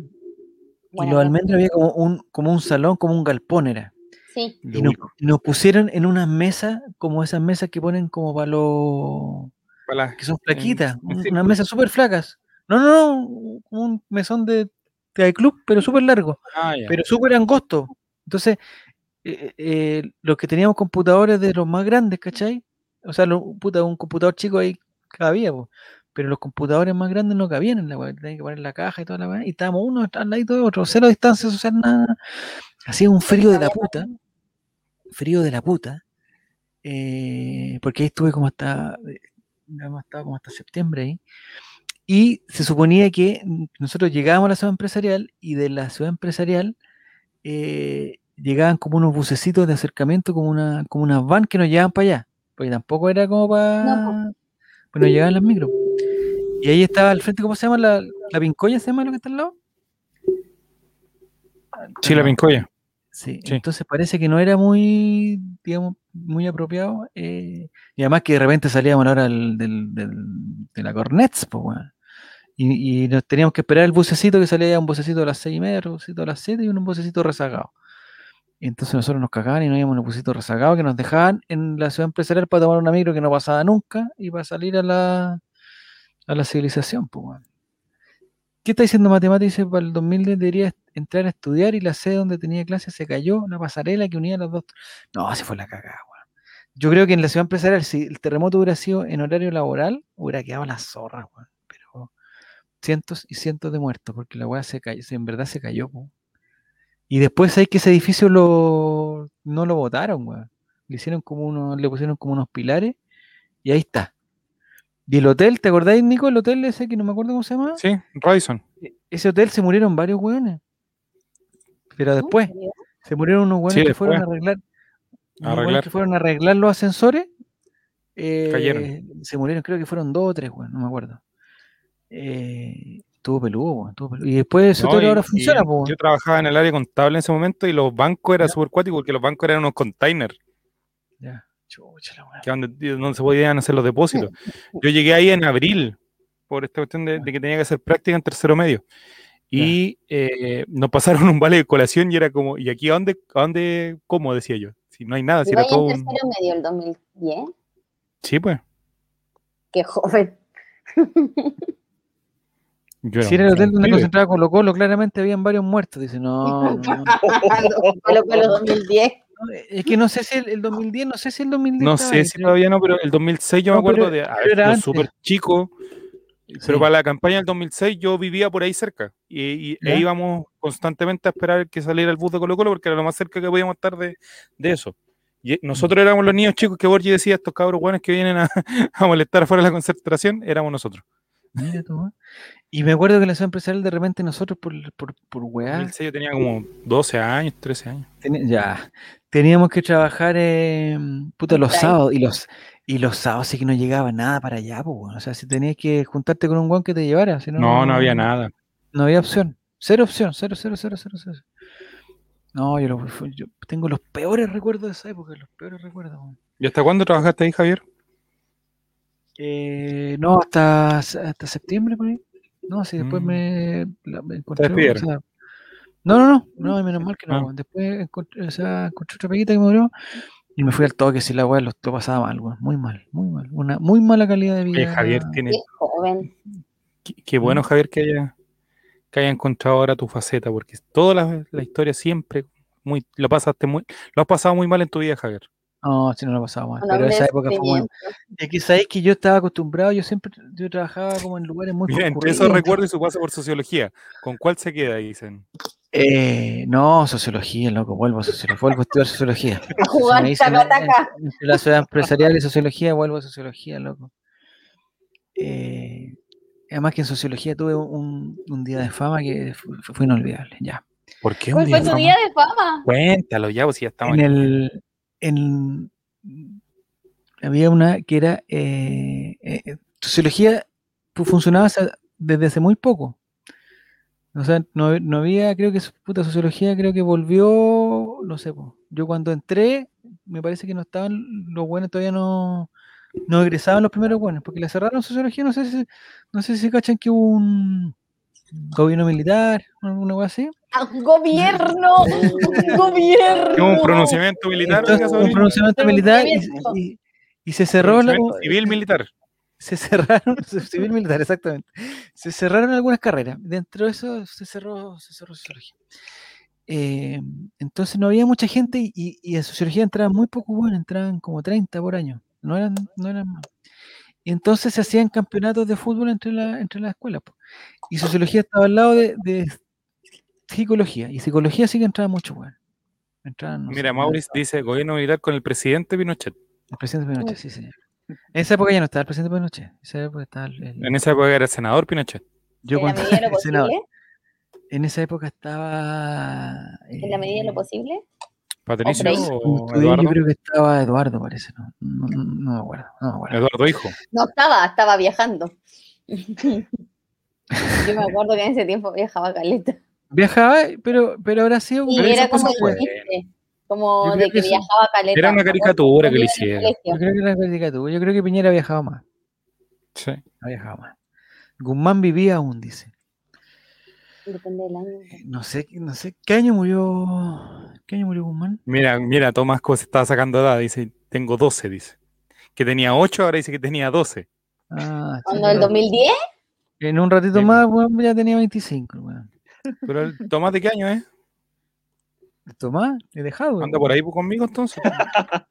Y los almendros había como un, como un salón, como un galpón era. Sí, Y nos, nos pusieron en unas mesas, como esas mesas que ponen como para los. Para que son flaquitas, en un- unas mesas súper flacas. No, no, no, como un mesón de, de club, pero súper largo, Ah, pero súper angosto. Entonces, eh, eh, los que teníamos computadores de los más grandes, ¿cachai? O sea, lo- puta, un computador chico ahí cabía, po, pero los computadores más grandes no cabían en la tenían que poner la caja y toda la weá, y estábamos uno al lado de otro, cero distancia social, nada. Hacía un frío de la puta, frío de la puta, eh, porque ahí estuve como hasta, eh, hemos estado como hasta septiembre ahí, y se suponía que nosotros llegábamos a la ciudad empresarial y de la ciudad empresarial eh, llegaban como unos bucecitos de acercamiento, como una, como unas van que nos llevaban para allá, porque tampoco era como para... pues nos llegaban las micros. Y ahí estaba al frente, ¿cómo se llama? La, la pincoya, ¿se llama lo que está al lado? Sí, la No. pincoya. Sí, Sí. entonces parece que no era muy, digamos, muy apropiado. eh, y además que de repente salíamos a la hora del, del- del- de la Cornets, pues, weón. Y, y nos teníamos que esperar el bucecito que salía un bucecito a las seis y media, otro bucecito a las siete y un bucecito rezagado. Y entonces nosotros nos cagaban y no íbamos en un bucecito rezagado que nos dejaban en la ciudad empresarial para tomar una micro que no pasaba nunca y para salir a la, a la civilización, pues, weón. ¿Qué está diciendo Matemática? Dice, para el 2010 debería entrar a estudiar y la sede donde tenía clases se cayó, la pasarela que unía las dos. No, se fue la cagada, weón. Yo creo que en la ciudad empresarial, si el terremoto hubiera sido en horario laboral, hubiera quedado la zorra, weón. Pero cientos y cientos de muertos, porque la weá se cayó, en verdad se cayó, po. Y después hay que ese edificio lo, no lo botaron, weón. Le hicieron como unos, le pusieron como unos pilares y ahí está. Y el hotel, ¿te acordáis, Nico? El hotel ese que no me acuerdo cómo se llama. Sí, Radisson. E- Ese hotel se murieron varios weones. Pero después, se murieron unos weones Sí, que fueron a arreglar. que fueron a arreglar los ascensores. eh, Cayeron. Se murieron, creo que fueron dos o tres, weón, no me acuerdo. Eh, estuvo peludo, weón, estuvo peludo. Y después ese No, hotel y- ahora y funciona, po, weón. Yo trabajaba en el área contable en ese momento y los bancos eran súper cuáticos porque los bancos eran unos containers Ya. Que donde, donde se podían hacer los depósitos. Yo llegué ahí en abril por esta cuestión de, de que tenía que hacer práctica en tercero medio. Y eh, nos pasaron un vale de colación y era como, ¿y aquí a dónde, a dónde, cómo? Decía yo. Si no hay nada, si era todo un... tercero medio el 2010. Sí, pues. Qué joven. Yo Si era el hotel donde concentraba Colo Colo, claramente habían varios muertos. Dice, no, no, no. Colo Colo 2010. Es que no sé si el, el 2010, no sé si el 2010. No sé ahí, si todavía no, pero el 2006 yo No, me acuerdo pero- de pero era súper chico, pero para la campaña del 2006 yo vivía por ahí cerca y, y- e íbamos constantemente a esperar que saliera el bus de Colo Colo porque era lo más cerca que podíamos estar de, de eso. Y eh, nosotros éramos los niños chicos que Borgi decía, estos cabros buenos que vienen a, a molestar afuera de la concentración, éramos nosotros. ¿eh? Y me acuerdo que la ciudad empresarial de repente nosotros por, por, por weá, 2006 yo tenía como 12 años, 13 años. ya, teníamos que trabajar eh, puta, los sábados y los y los sábados sí que no llegaba nada para allá, pues, o sea, si tenías que juntarte con un guan que te llevara, si no, No, no había nada. No había opción, cero opción, cero, cero, cero, cero, cero. No, yo, lo- yo tengo los peores recuerdos de esa época, los peores recuerdos. ¿Y hasta cuándo trabajaste ahí, Javier? Eh, no, hasta, hasta septiembre por ahí. No, sí, después Mm. me, la- me encontré. o despidieron? sea, no, no, no, no, menos mal que no. Ah. Después encontré, o sea, encontré otra peguita que me duró y me fui al toque. Si la weá lo, lo pasaba mal, weón, muy mal, muy mal. Una muy mala calidad de vida. Oye, Javier tiene. Joven. Qué, qué bueno, Mm. Javier, que haya, que haya encontrado ahora tu faceta, porque toda la, la historia siempre muy, lo pasaste muy, lo has pasado muy mal en tu vida, Javier. No, si no lo pasaba mal. Pero esa época fue muy. Es que sabéis que yo estaba acostumbrado, yo siempre yo trabajaba como en lugares muy Mira, entre esos recuerdos y su paso por sociología, ¿con cuál se queda? Dicen. Eh, no, sociología, loco, vuelvo a sociología, vuelvo a estudiar sociología. A jugar Si taca, taca. la ciudad empresarial y sociología, vuelvo a sociología, loco. Eh, además que en sociología tuve un, un día de fama que fue, fue inolvidable, ya. ¿Por qué un ¿Cuál día fue tu día de fama? Cuéntalo ya, pues si ya estamos En el, en- había una que era eh, eh, sociología fu- funcionaba desde hace muy poco. O sea, no, no había, creo que puta sociología, creo que volvió, no sé, po. yo cuando entré, me parece que no estaban los buenos, todavía no, no egresaban los primeros buenos, porque la cerraron sociología, no sé si, no sé si cachan que hubo un gobierno militar, alguna cosa así. ¡Ah, ¡Gobierno! ¡Gobierno! ¿Qué, un pronunciamiento militar? Entonces, un pronunciamiento militar y, y- y se cerró la, civil militar. Se cerraron, civil militar, exactamente. Se cerraron algunas carreras. Dentro de eso se cerró, se cerró sociología. Eh, entonces no había mucha gente y, y- y en sociología entraban muy pocos buenos, entraban como 30 por año. No eran, no eran más. Y entonces se hacían campeonatos de fútbol entre, la, entre las escuelas. po. Y sociología estaba al lado de, de psicología. Y psicología sí que entraba mucho bueno. Entraban, no Mira, Maurice dice gobierno militar con el presidente Pinochet. el presidente Pinochet, sí, señor. En esa época ya no estaba el presidente Pinochet. En esa época estaba el- el- En esa época era el senador Pinochet. yo en la cuando medida de lo posible. En esa época estaba. En la medida de lo eh, posible. Patricio o Eduardo. Yo creo que estaba Eduardo, parece, ¿no? No, me acuerdo. No me acuerdo. Eduardo hijo. No estaba, estaba viajando. Yo me acuerdo que en ese tiempo viajaba caleta. Viajaba, pero, pero habrá sido. Y era como el como de que que eso- viajaba caleta. Era una caricatura que le hicieron. Yo creo que era caricatura. Yo creo que Piñera viajaba más. Sí. Ha viajado más. Guzmán vivía aún, dice. Depende del año. Eh, No sé, no sé. ¿Qué año murió? ¿Qué año murió Guzmán? Mira, mira, Tomás se estaba sacando edad. Dice, tengo 12, dice. Que tenía 8, ahora dice que tenía 12. Ah, ¿Cuando sí, el 2010? En un ratito Sí. más, weón, ya tenía 25, weón. Pero el Tomás, ¿de qué año es? Tomás, he dejado. Anda por ahí conmigo entonces.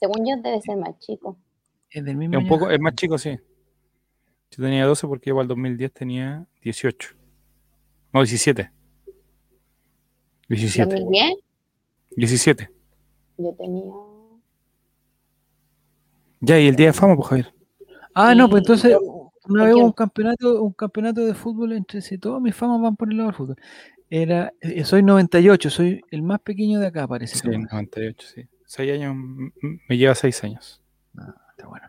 Según yo debe ser más chico. Es del mismo Es un año. poco, es más chico, sí. Yo tenía 12 porque yo para el 2010 tenía 18. No, 17. 17. ¿2010? 17. Yo tenía. Ya, y el día de fama, pues Javier. Ah, no, pues entonces una vez hubo un campeonato, un campeonato de fútbol entre si todas mis famas van por el lado del fútbol. Era, eh, soy 98, soy el más pequeño de acá, parece. Sí, Tomás. 98, sí. 6 años, me lleva 6 años. Ah, está bueno.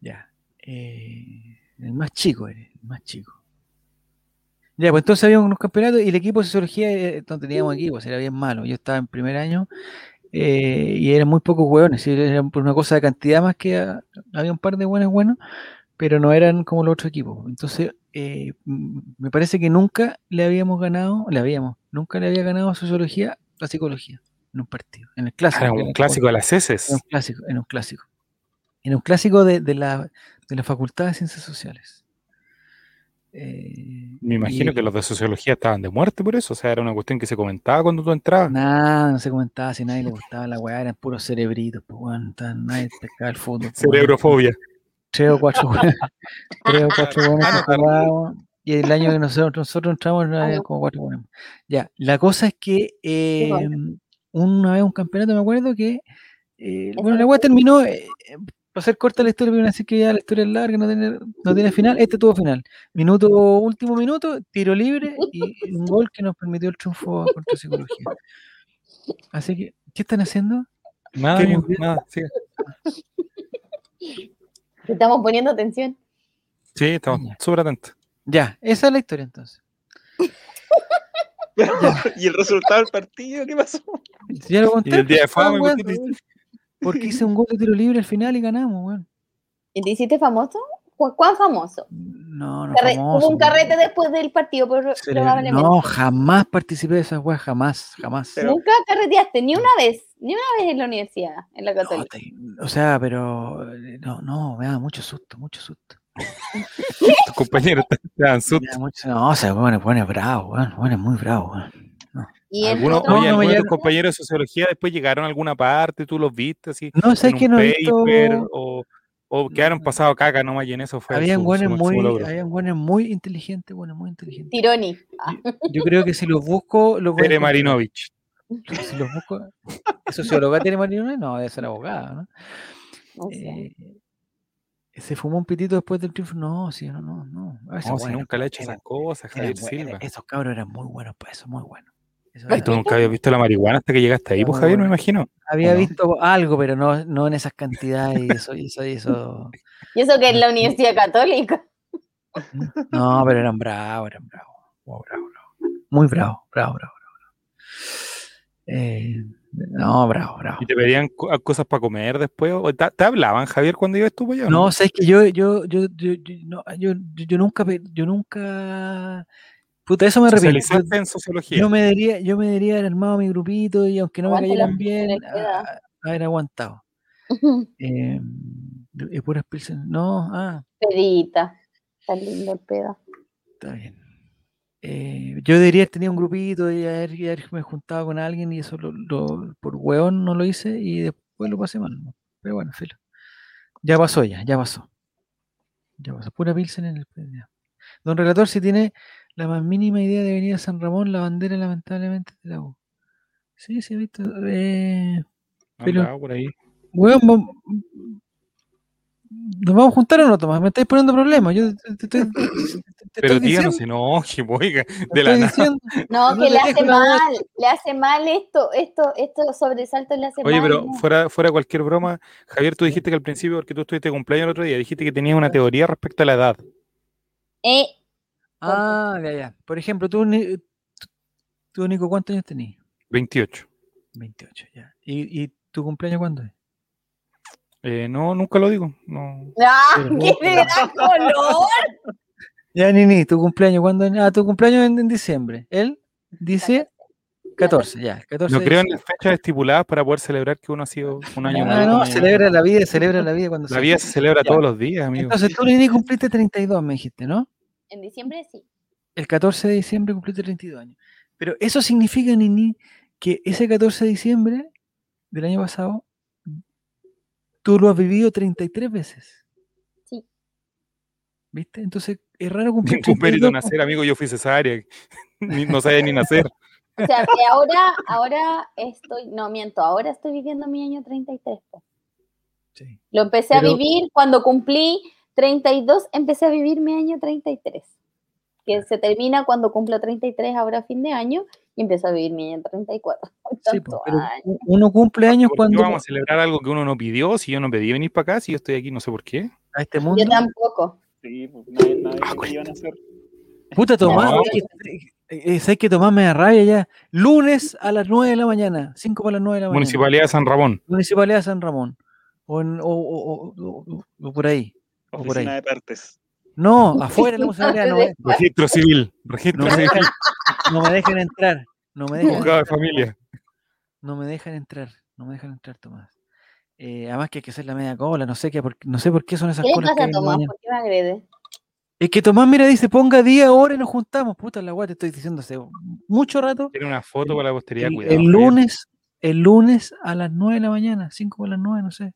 Ya. eh, el más chico, eres, el más chico. Ya, pues entonces había unos campeonatos y el equipo de sociología eh, no teníamos equipo, era bien malo. Yo estaba en primer año eh, y eran muy pocos hueones, era por una cosa de cantidad más que ah, había un par de buenos buenos, pero no eran como los otros equipos. Entonces, eh, m- me parece que nunca le habíamos ganado, le habíamos, nunca le había ganado a sociología a psicología en un partido, en el clásico. Ah, Era que un clásico de las en heces. un clásico, en un clásico. En un clásico de, de la, de la Facultad de Ciencias Sociales. Eh, Me imagino y- que los de sociología estaban de muerte por eso. O sea, era una cuestión que se comentaba cuando tú entrabas. Nada, no se comentaba si nadie le gustaba la weá, eran puros cerebritos, pues estaban- nadie pescaba el fútbol. pues. Cerebrofobia. Tres o cuatro tres o cuatro Ah, que jugábamos, y el año que nosotros, nosotros entramos no había no. como cuatro weones. Ya, la cosa es que eh, una vez un campeonato, me acuerdo que eh, bueno, la fue. terminó, eh, para hacer corta la historia, pero así que ya la historia es larga, no tiene, no tiene final, este tuvo final. Minuto, último minuto, tiro libre y un gol que nos permitió el triunfo contra psicología. Así que, ¿qué están haciendo? Nada, nada. sigue. Estamos poniendo atención. Sí, estamos súper atentos. Ya, esa es la historia entonces. ¿Y el resultado del partido? ¿Qué pasó? Si ya lo conté. Y el día de fama, weón, ¿por qué te- Porque hice un gol de tiro libre al final y ganamos, weón. ¿Y te hiciste famoso? ¿Cu- ¿Cuán famoso? No, no. Carre- famoso, Hubo un carrete después del partido, pero le- probablemente. No, jamás participé de esas weas, jamás, jamás. Pero- Nunca carreteaste, ni una vez, ni una vez en la universidad, en la No, católica. te- o sea, pero eh, no, no, me da mucho susto, mucho susto. tus compañeros te dan Me susto? da mucho- no, o sea, bueno, bueno, es bravo, weón, bueno, es muy bravo, weón. Y ¿Algunos, No, oye, no algunos de tus compañeros de sociología después llegaron a alguna parte, tú los viste así, No, sé que no he visto. o, o quedaron No. pasado caca nomás y en eso fue Habían buenos muy, habían buenos muy inteligentes, bueno, muy inteligentes. Tironi. Yo creo que si los busco, los voy a Tere. Marinovich. Si los busco, ¿es socióloga Tere Marinovich? No, debe ser abogada, ¿no? Eh, ¿Se fumó un pitito después del triunfo? No, sí, no, no, no. Ah, esos No, si buenos, nunca le ha hecho esas cosas, Javier Silva. Esos cabros eran muy buenos para eso, muy buenos. Ay, tú nunca habías visto la marihuana hasta que llegaste ahí, pues Javier, me imagino. Había no? visto algo, pero no, no en esas cantidades y eso, y eso, y eso. Y eso que es la Universidad Católica. No, pero eran bravos, eran bravos. Wow, bravo, bravo. Muy bravo, bravo, bravo, bravo. Eh, no, bravo, bravo. Y te pedían co- cosas para comer después. o ¿Te, te hablaban, Javier, cuando ibas tú para allá? o No, sabes que yo, yo, yo, yo, yo, no, yo, yo- nunca, yo nunca, puta, eso me arrepiento. En sociología. Yo me diría, yo me diría haber armado mi grupito y aunque no me Aguante cayeran bien, a- haber aguantado. Eh, y puras No, ah, Pedita. Está lindo el pedo. está bien. Eh, yo debería haber tenido un grupito y haber, y haberme juntado con alguien y eso lo, lo- por hueón no lo hice y después lo pasé mal. Pero bueno, filo. Ya pasó ya, ya pasó. Ya pasó. Pura pilsen en el. Don Relator, si tiene la más mínima idea de venir a San Ramón, la bandera lamentablemente es de la U. Sí, sí, he visto. Eh, pero- por ahí. Weón, ¿nos vamos a juntar o no, Tomás? Me estáis poniendo problemas. Yo te, te- te- te- te Pero tía, no se enoje, oiga, de la nada. No, que le le hace mal, le hace mal esto, esto, estos sobresaltos le hace Oye, mal. pero ¿no? fuera, fuera cualquier broma, Javier, tú dijiste que al principio, porque tú estuviste de cumpleaños el otro día, dijiste que tenías una teoría respecto a la edad. Eh, Ah, ya, ya. Por ejemplo, tú, Ni- tú, tú, Nico, ¿cuántos años tenías? 28. 28, ya. ¿Y, y tu cumpleaños cuándo es? Eh, no, nunca lo digo. No. ¡Ah! ¡Qué le da color! Ya, Nini, tu cumpleaños, ¿cuándo? es? Ah, tu cumpleaños en, en diciembre. Él dice 14, ya. 14 No creo en las fechas estipuladas para poder celebrar que uno ha sido un año Ah, no, un año celebra la vida, celebra la vida cuando La vida se celebra Ya. todos los días, amigo. Entonces tú, Nini, cumpliste 32, me dijiste, ¿no? En diciembre sí. el 14 de diciembre cumpliste 32 años. Pero eso significa, Nini, que ese 14 de diciembre del año pasado, tú lo has vivido 33 veces. Sí. ¿Viste? Entonces es raro cumplir Ningún mérito 32, nacer, amigo. Yo fui cesárea. No sabía ni nacer. O sea, que ahora, ahora estoy, no miento, ahora estoy viviendo mi año 33. po. Sí. Lo empecé Pero- a vivir cuando cumplí 32, empecé a vivir mi año 33. Que se termina cuando cumplo 33 ahora fin de año y empiezo a vivir mi año 34. Sí, po, pero uno cumple años ¿Por qué cuando vamos a celebrar algo que uno no pidió? Si yo no pedí venir para acá, si yo estoy aquí, no sé por qué. a este mundo. Yo tampoco. Sí, pues nadie, nadie pensó que iban a hacer. Puta Tomás, No. es que- sabes que Tomás me da rabia ya. Lunes a las 9 de la mañana, 5 para las 9 de la mañana. Municipalidad de San Ramón. Municipalidad de San Ramón. O, en- o- o- o- o- o por ahí. O por Oficina ahí. de partes. No, afuera de la municipalidad no me, Registro civil. Registro no me civil. no me dejan entrar. No me dejan, de familia. no me dejan entrar. No me dejan entrar, Tomás. Eh, además que hay que hacer la media cola, no sé qué, por, no sé por qué son esas ¿Qué le colas que pasa a en Tomás? ¿Por qué me agrede? Es que Tomás, mira, dice, ponga día, hora y nos juntamos. Puta la guay, te estoy diciendo hace mucho rato. Tiene una foto para la posteridad, El, cuidado. el lunes, el lunes a las 9 de la mañana, 5 para las 9, no sé.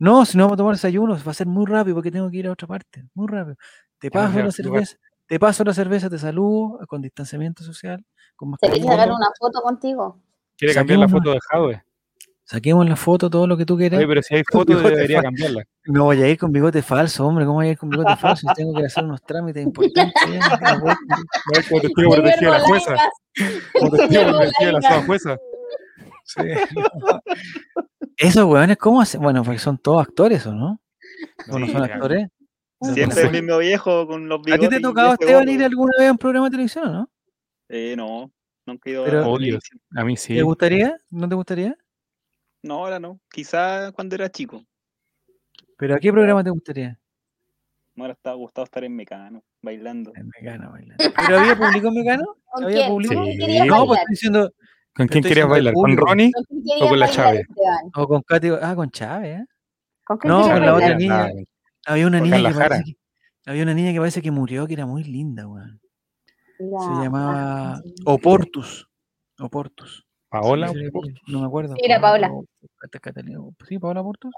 No, si no vamos a tomar desayuno, va a ser muy rápido porque tengo que ir a otra parte. Muy rápido. Te paso la lugar. cerveza, te paso la cerveza, te saludo con distanciamiento social, con ¿Se quiere sacar una foto contigo? Quiere cambiar la foto de Jadwe. Saquemos la foto, todo lo que tú quieras. Oye, pero si hay fotos, debería cambiarla. No voy a ir con bigote falso, hombre. ¿Cómo voy a ir con bigote falso? Si tengo que hacer unos trámites importantes. no como testigo protegido de la jueza. Como testigo protegido de la jueza. Sí. Esos weones, ¿cómo hacen? Bueno, porque son todos actores, ¿o no? ¿O no Sí, son ya. actores? Siempre el mismo viejo con los ¿A bigotes. ti te ha tocado, ese Esteban, ir alguna vez a un programa de televisión o no? Eh, no. Nunca he ido Pero- a. A mí sí. ¿Te gustaría? ¿No te gustaría? No, ahora no. Quizá cuando era chico. ¿Pero a qué programa te gustaría? Me hubiera gustado estar en Mecano, bailando. En Mecano, bailando. ¿Pero había público en Mecano? ¿Con ¿Había quién? Sí. No, pues estoy diciendo, ¿Con quién querías bailar? ¿Con. Ronnie? ¿Con quién o con la Chávez? Esteban? o con Katy, ah, con Chávez, ¿eh? ¿Con No, con la otra niña. Había una niña que parece que, había una niña que parece que murió, que era muy linda, weón. Se La- llamaba sí. Oportus. Oportus. Paola. No me acuerdo. Sí, era Paola. Sí, Paola Oportus.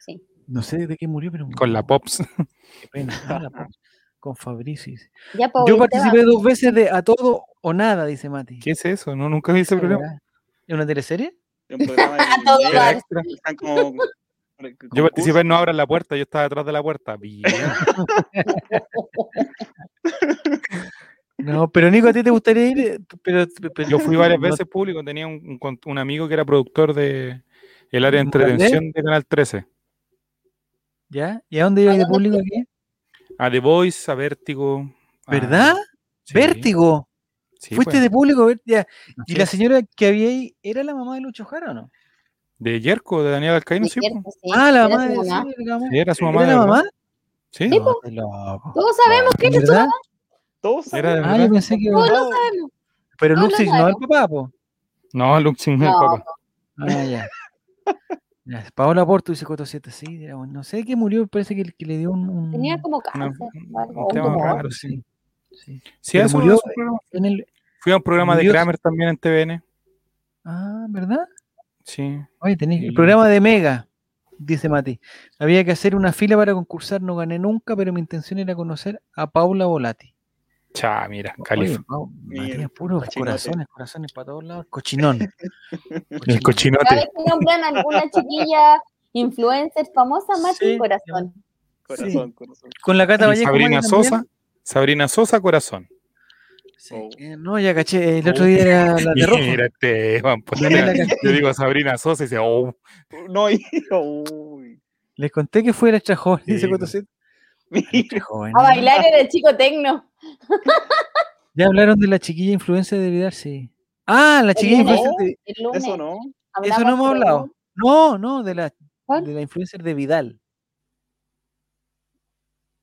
Sí. No sé de qué murió, pero Con la Pops. Qué pena. Con Fabricio. dice. Ya, pues, Yo participé dos veces de A Todo o Nada, dice Mati. ¿Qué es eso? No, nunca vi ese programa. ¿Es una teleserie? Un programa de A todo como- Yo participé en No Abran la Puerta, yo estaba detrás de la puerta. No, pero Nico, ¿a ti te gustaría ir? Pero, pero- Yo fui varias no- veces público, tenía un, un con- un amigo que era productor de el área de entretención de Canal 13. ¿Ya? ¿Y a dónde iba de dónde público aquí? A The Voice, a Vértigo. a- ¿Verdad? sí, Vértigo. sí, Fuiste pues, de público, ya. ¿Y la es. señora que había ahí era la mamá de Lucho Jara o no? De Yerko, de Daniel Alcaíno, sí. ah, la mamá de mamá. sí, la mamá. Sí, era su mamá. ¿Era la mamá? Sí, No. Todos sabemos que eres su Todos de Ah, yo pensé que. todos lo sabemos. Pero Luxix no es el sabemos. papá, po. No, Luxing no es el No, papá. Ah, ya. Paola Porto dice Coto 7, sí, no sé qué murió, parece que, que le dio un, un- tenía como cáncer. un un tema raro, sí. sí. Sí, Pero eso murió-. En el, Fui a un programa de Kramer también en TVN. ah, ¿verdad? Sí. Oye, tenés el programa de Mega, dice Mati. Había que hacer una fila para concursar, no gané nunca, pero mi intención era conocer a Paula Volati. Cha, mira, Califa. Matías, puros cochinote. corazones, corazones para todos lados. Cochinón. El Cada cochinote. vez que nombran alguna chiquilla influencer famosa, Mati, Sí. corazón. Corazón, corazón. Con la Cata Y Vallejo. Sabrina también. Sosa. Sabrina Sosa, corazón. Sí. Oh. Eh, No, ya caché. El otro día era la de rojo. Mira, Esteban, pues, yo digo Sabrina Sosa y dice, oh, No, y- uy. Les conté que fue el extra joven, Sí, dice pues. Cotocet. Joven. A bailar en el chico tecno. Ya hablaron de la chiquilla influencia de Vidal, sí. Ah, la chiquilla lunes. influencer de... Eso no. Eso no hemos hablado. No, no, de la, ¿Cuál? de la influencer de Vidal.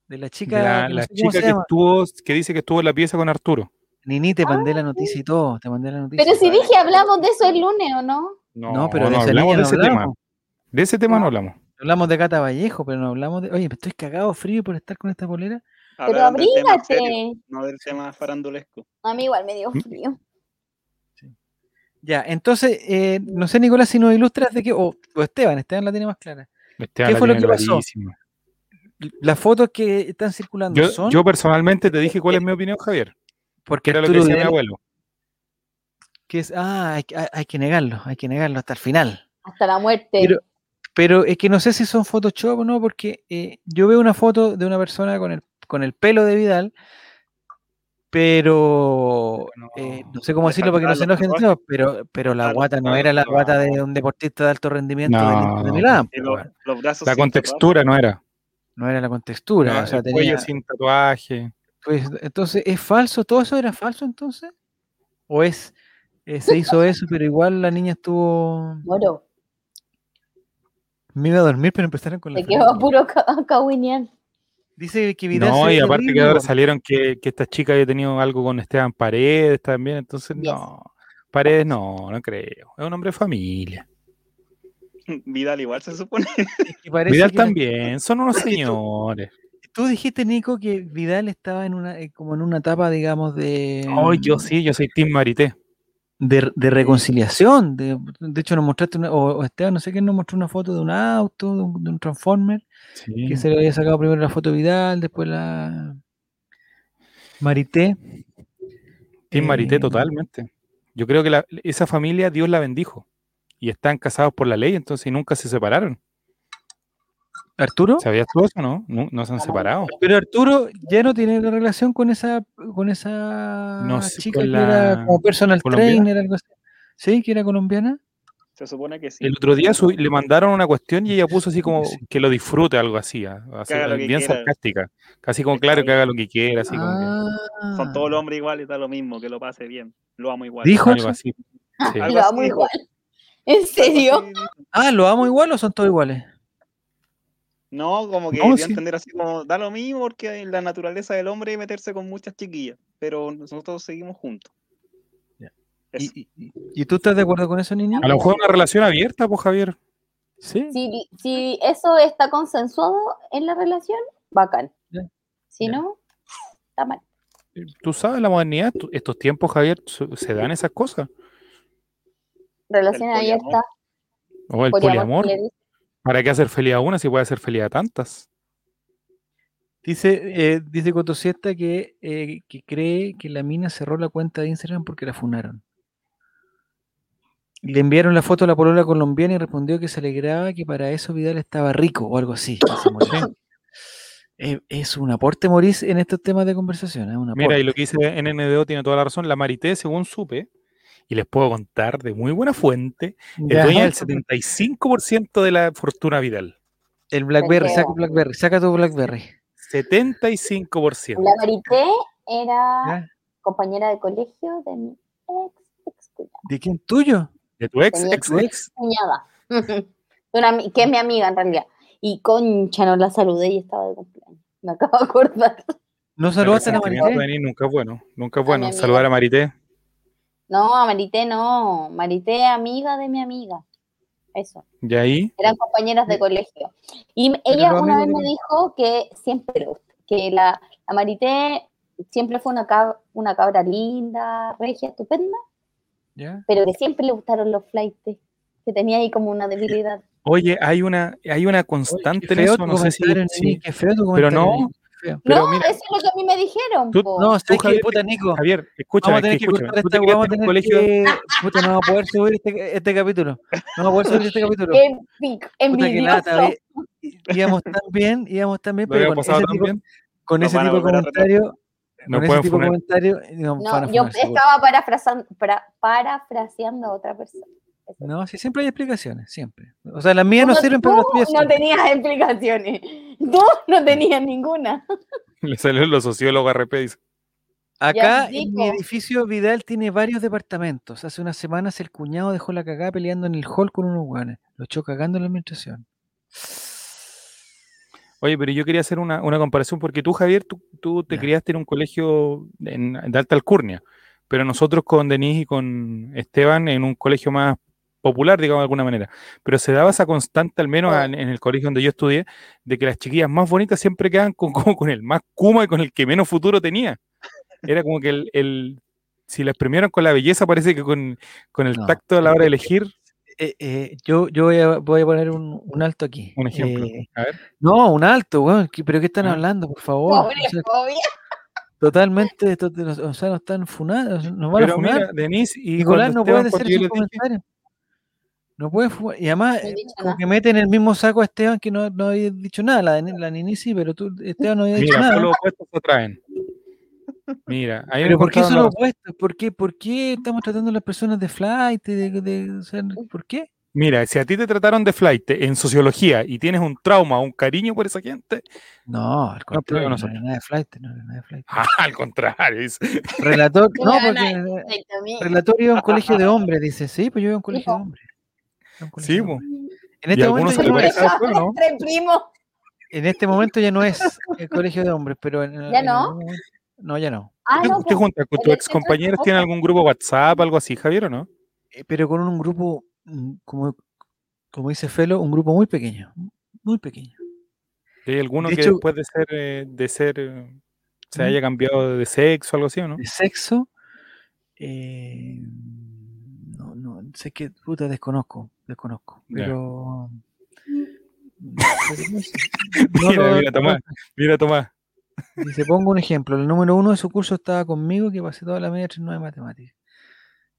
De la chica, de la, no la chica que estuvo, que dice que estuvo en la pieza con Arturo. Nini, te mandé Ah, la noticia y todo, te mandé la noticia. Pero si dije hablamos de eso el lunes, ¿o no? No, No, pero de no esa hablamos de no ese tema. De ese tema no No. hablamos. Hablamos de Cata Vallejo, pero no hablamos de... Oye, me estoy cagado frío por estar con esta polera. Pero abrígate. no del tema farandulesco. A mí igual me dio ¿Mm? frío. Ya, entonces, eh, no sé, Nicolás, si nos ilustras de qué... O, o Esteban, Esteban la tiene más clara. Esteban la fue lo que pasó? clarísima. Las fotos que están circulando Yo, son... yo personalmente te dije cuál es mi opinión, Javier. porque Era lo que decía mi abuelo. que es... Ah, hay, que- hay- hay que negarlo, hay que negarlo hasta el final. Hasta la muerte. Pero, pero es que no sé si son Photoshop o no, porque eh, yo veo una foto de una persona con el, con el pelo de Vidal, pero No. eh, no sé cómo decirlo para que no se enojen todos, pero, pero la guata no era la guata de un deportista de alto rendimiento de No. Milán, los brazos La contextura no era. no era la contextura, No, o sea, el cuello sin tatuaje. pues, entonces, ¿es falso? ¿Todo eso era falso entonces? ¿O es, eh, se hizo eso, pero igual la niña estuvo, Moro. Me iba a dormir, pero empezaron con la Se quedó puro ca- cahuinear. Dice que Vidal No, y aparte que ahora salieron que, que esta chica había tenido algo con Esteban Paredes también, entonces Yes. no. Paredes no, no creo. Es un hombre de familia. Vidal igual se supone. Vidal la- también, son unos tú- señores. Tú dijiste, Nico, que Vidal estaba en una, eh, como en una etapa, digamos, de, Ay, yo sí, yo soy Tim Marité. De, de reconciliación. De, de hecho, nos mostraste, una, o, o Esteban, no sé quién nos mostró una foto de un auto, de un, de un Transformer, Sí. que se le había sacado primero la foto Vidal, después la Marité. Tim Marité, Eh, totalmente. Yo creo que la- esa familia Dios la bendijo. Y están casados por la ley, entonces nunca se separaron. ¿Arturo? ¿Sabías tú eso, no? No, no se han separado. Pero Arturo ya no tiene la relación con esa, con esa No sé, chica con que era como personal colombiana. trainer, algo así. ¿Sí? ¿Que era colombiana? Se supone que sí. El otro día su- le mandaron una cuestión y ella puso así como Sí. que lo disfrute, algo así, ah, así, haga lo que bien quiera. sarcástica. Casi como claro que haga lo que quiera, así como que Ah. Son todos los hombres iguales, da lo mismo, que lo pase bien. Lo amo igual. ¿Dijo algo así. Sí. Lo amo igual. ¿En serio? Ah, ¿lo amo igual o son todos iguales? No, como que No, sí. entender así como, da lo mismo porque la naturaleza del hombre es meterse con muchas chiquillas, pero nosotros seguimos juntos. ¿Y, y, y tú estás de acuerdo con eso, niño? A lo mejor una relación abierta, pues Javier. Sí. Si, si eso está consensuado en la relación, bacán. Ya. Si Ya. no, está mal. Tú sabes, la modernidad, estos tiempos, Javier, se dan esas cosas. Relación abierta. O el poliamor, poliamor. ¿Para qué hacer feliz a una si puede hacer feliz a tantas? Dice, eh, dice Cotosieta que, eh, que cree que la mina cerró la cuenta de Instagram porque la funaron. Le enviaron la foto a la polola colombiana y respondió que se alegraba que para eso Vidal estaba rico o algo así. Eh, es un aporte, Moris, en estos temas de conversación. ¿eh? Mira, y lo que dice NNDO tiene toda la razón. La Marité, según supe, y les puedo contar de muy buena fuente, es Ya. dueña del 75% de la fortuna Vidal. El Blackberry, saca. Blackberry, saca tu Blackberry. 75%. La Marité era ¿Ya? compañera de colegio de mi ex, ex cuñada. ¿De quién? ¿Tuyo? De tu ex, Tenía ex, tu ex. cuñada. Una que es mi amiga en realidad. Y concha, no la saludé y estaba de cumpleaños. Me acabo de acordar. ¿No saludaste a la El Marité? de venir nunca es bueno. Nunca es bueno. Saludar a Marité. No, a Marité no. Marité, amiga de mi amiga. Eso. Y ahí, Eran compañeras de colegio. Y ella una vez me dijo que siempre, que la, la Marité siempre fue una, cab- una cabra linda, regia, estupenda, ¿Ya? pero que siempre le gustaron los flights, que tenía ahí como una debilidad. oye, hay una, hay una Oye, constante qué en eso. No sé si. comentario, sí. Nini, qué feo tu Pero no, feo. Pero no, mira, eso es lo que a mí me dijeron. tú-. No, Tú. Javier, Puta, Nico. Javier, Vamos escúchame, a tener que escúchame. cortar Tú te esta, vamos a en tener colegio. que... Puta, no vamos a poder subir este, este capítulo. No vamos a poder subir este capítulo. Pic- Puta, que ve. Íbamos tan bien, íbamos tan bien, ¿Lo pero con ese tan tipo, bien? con ese tipo de comentario, No con ese tipo de comentario, No, yo estaba para- parafraseando a otra persona. No, sí, siempre hay explicaciones, siempre. O sea, las mías no sirven, pero las tú tuyas no tenías explicaciones. Tú no tenías ninguna. Le salieron los sociólogos RP. Dice. Acá en mi edificio Vidal tiene varios departamentos. Hace unas semanas el cuñado dejó la cagada peleando en el hall con unos guanes. Lo echó cagando en la administración. Oye, pero yo quería hacer una, una comparación porque tú, Javier, tú, tú te Ya. criaste en un colegio en, de alta alcurnia, pero nosotros con Denise y con Esteban en un colegio más popular, digamos de alguna manera. Pero se daba esa constante, al menos en, en el colegio donde yo estudié, de que las chiquillas más bonitas siempre quedan con, como con el más kuma y con el que menos futuro tenía. Era como que el, el- si las premiaron con la belleza, parece que con, con el No. tacto a la hora de elegir, Eh, eh, yo yo voy, a, voy a poner un, un alto aquí. un ejemplo. Eh, A ver. no, un alto, weón. ¿qué- ¿Pero qué están Ah. hablando, por favor? Pobre O sea, fobia. totalmente, o sea, nos están funando, nos van a funar. mira, Denise y Nicolás no puede les dije- comentarios. No puede fu- Y además, No como que meten en el mismo saco a Esteban que no, no había dicho nada. La, la Nini sí, pero tú, Esteban, no había dicho Mira, nada. solo opuestos se atraen. Mira, ahí Pero ¿por qué son la- opuestos? ¿Por qué, ¿Por qué estamos tratando a las personas de flight? De, de- o sea, ¿Por qué? Mira, si a ti te trataron de flight en sociología y tienes un trauma, un cariño por esa gente, No, al contrario, no, era nada de flight. No nada de flight. ah, al contrario. es- Relator, No no, porque. Relator iba a un colegio de hombres, dice. Sí, pues yo iba a un colegio de hombres. Iba a un colegio Sí, po. En este, momento ya no es, en este momento ya no es el colegio de hombres, pero en, ¿Ya en no? momento- no, ya no. Ah, ¿Te, no, te pues, juntas con tus ex compañeros? ¿Tienen algún grupo WhatsApp, algo así, Javier, o no? Eh, Pero con un grupo, mm, como, como dice Felo, un grupo muy pequeño. Muy pequeño. ¿Y ¿Hay alguno De que hecho- después de ser, eh, de ser eh, se haya cambiado de sexo o algo así, o no? De sexo, eh, no, no, sé que, puta, desconozco, desconozco. Pero. pero no Mira, mira, Tomás. Mira, Tomás. Dice, pongo un ejemplo. El número uno de su curso estaba conmigo, que pasé toda la media 39 de matemáticas.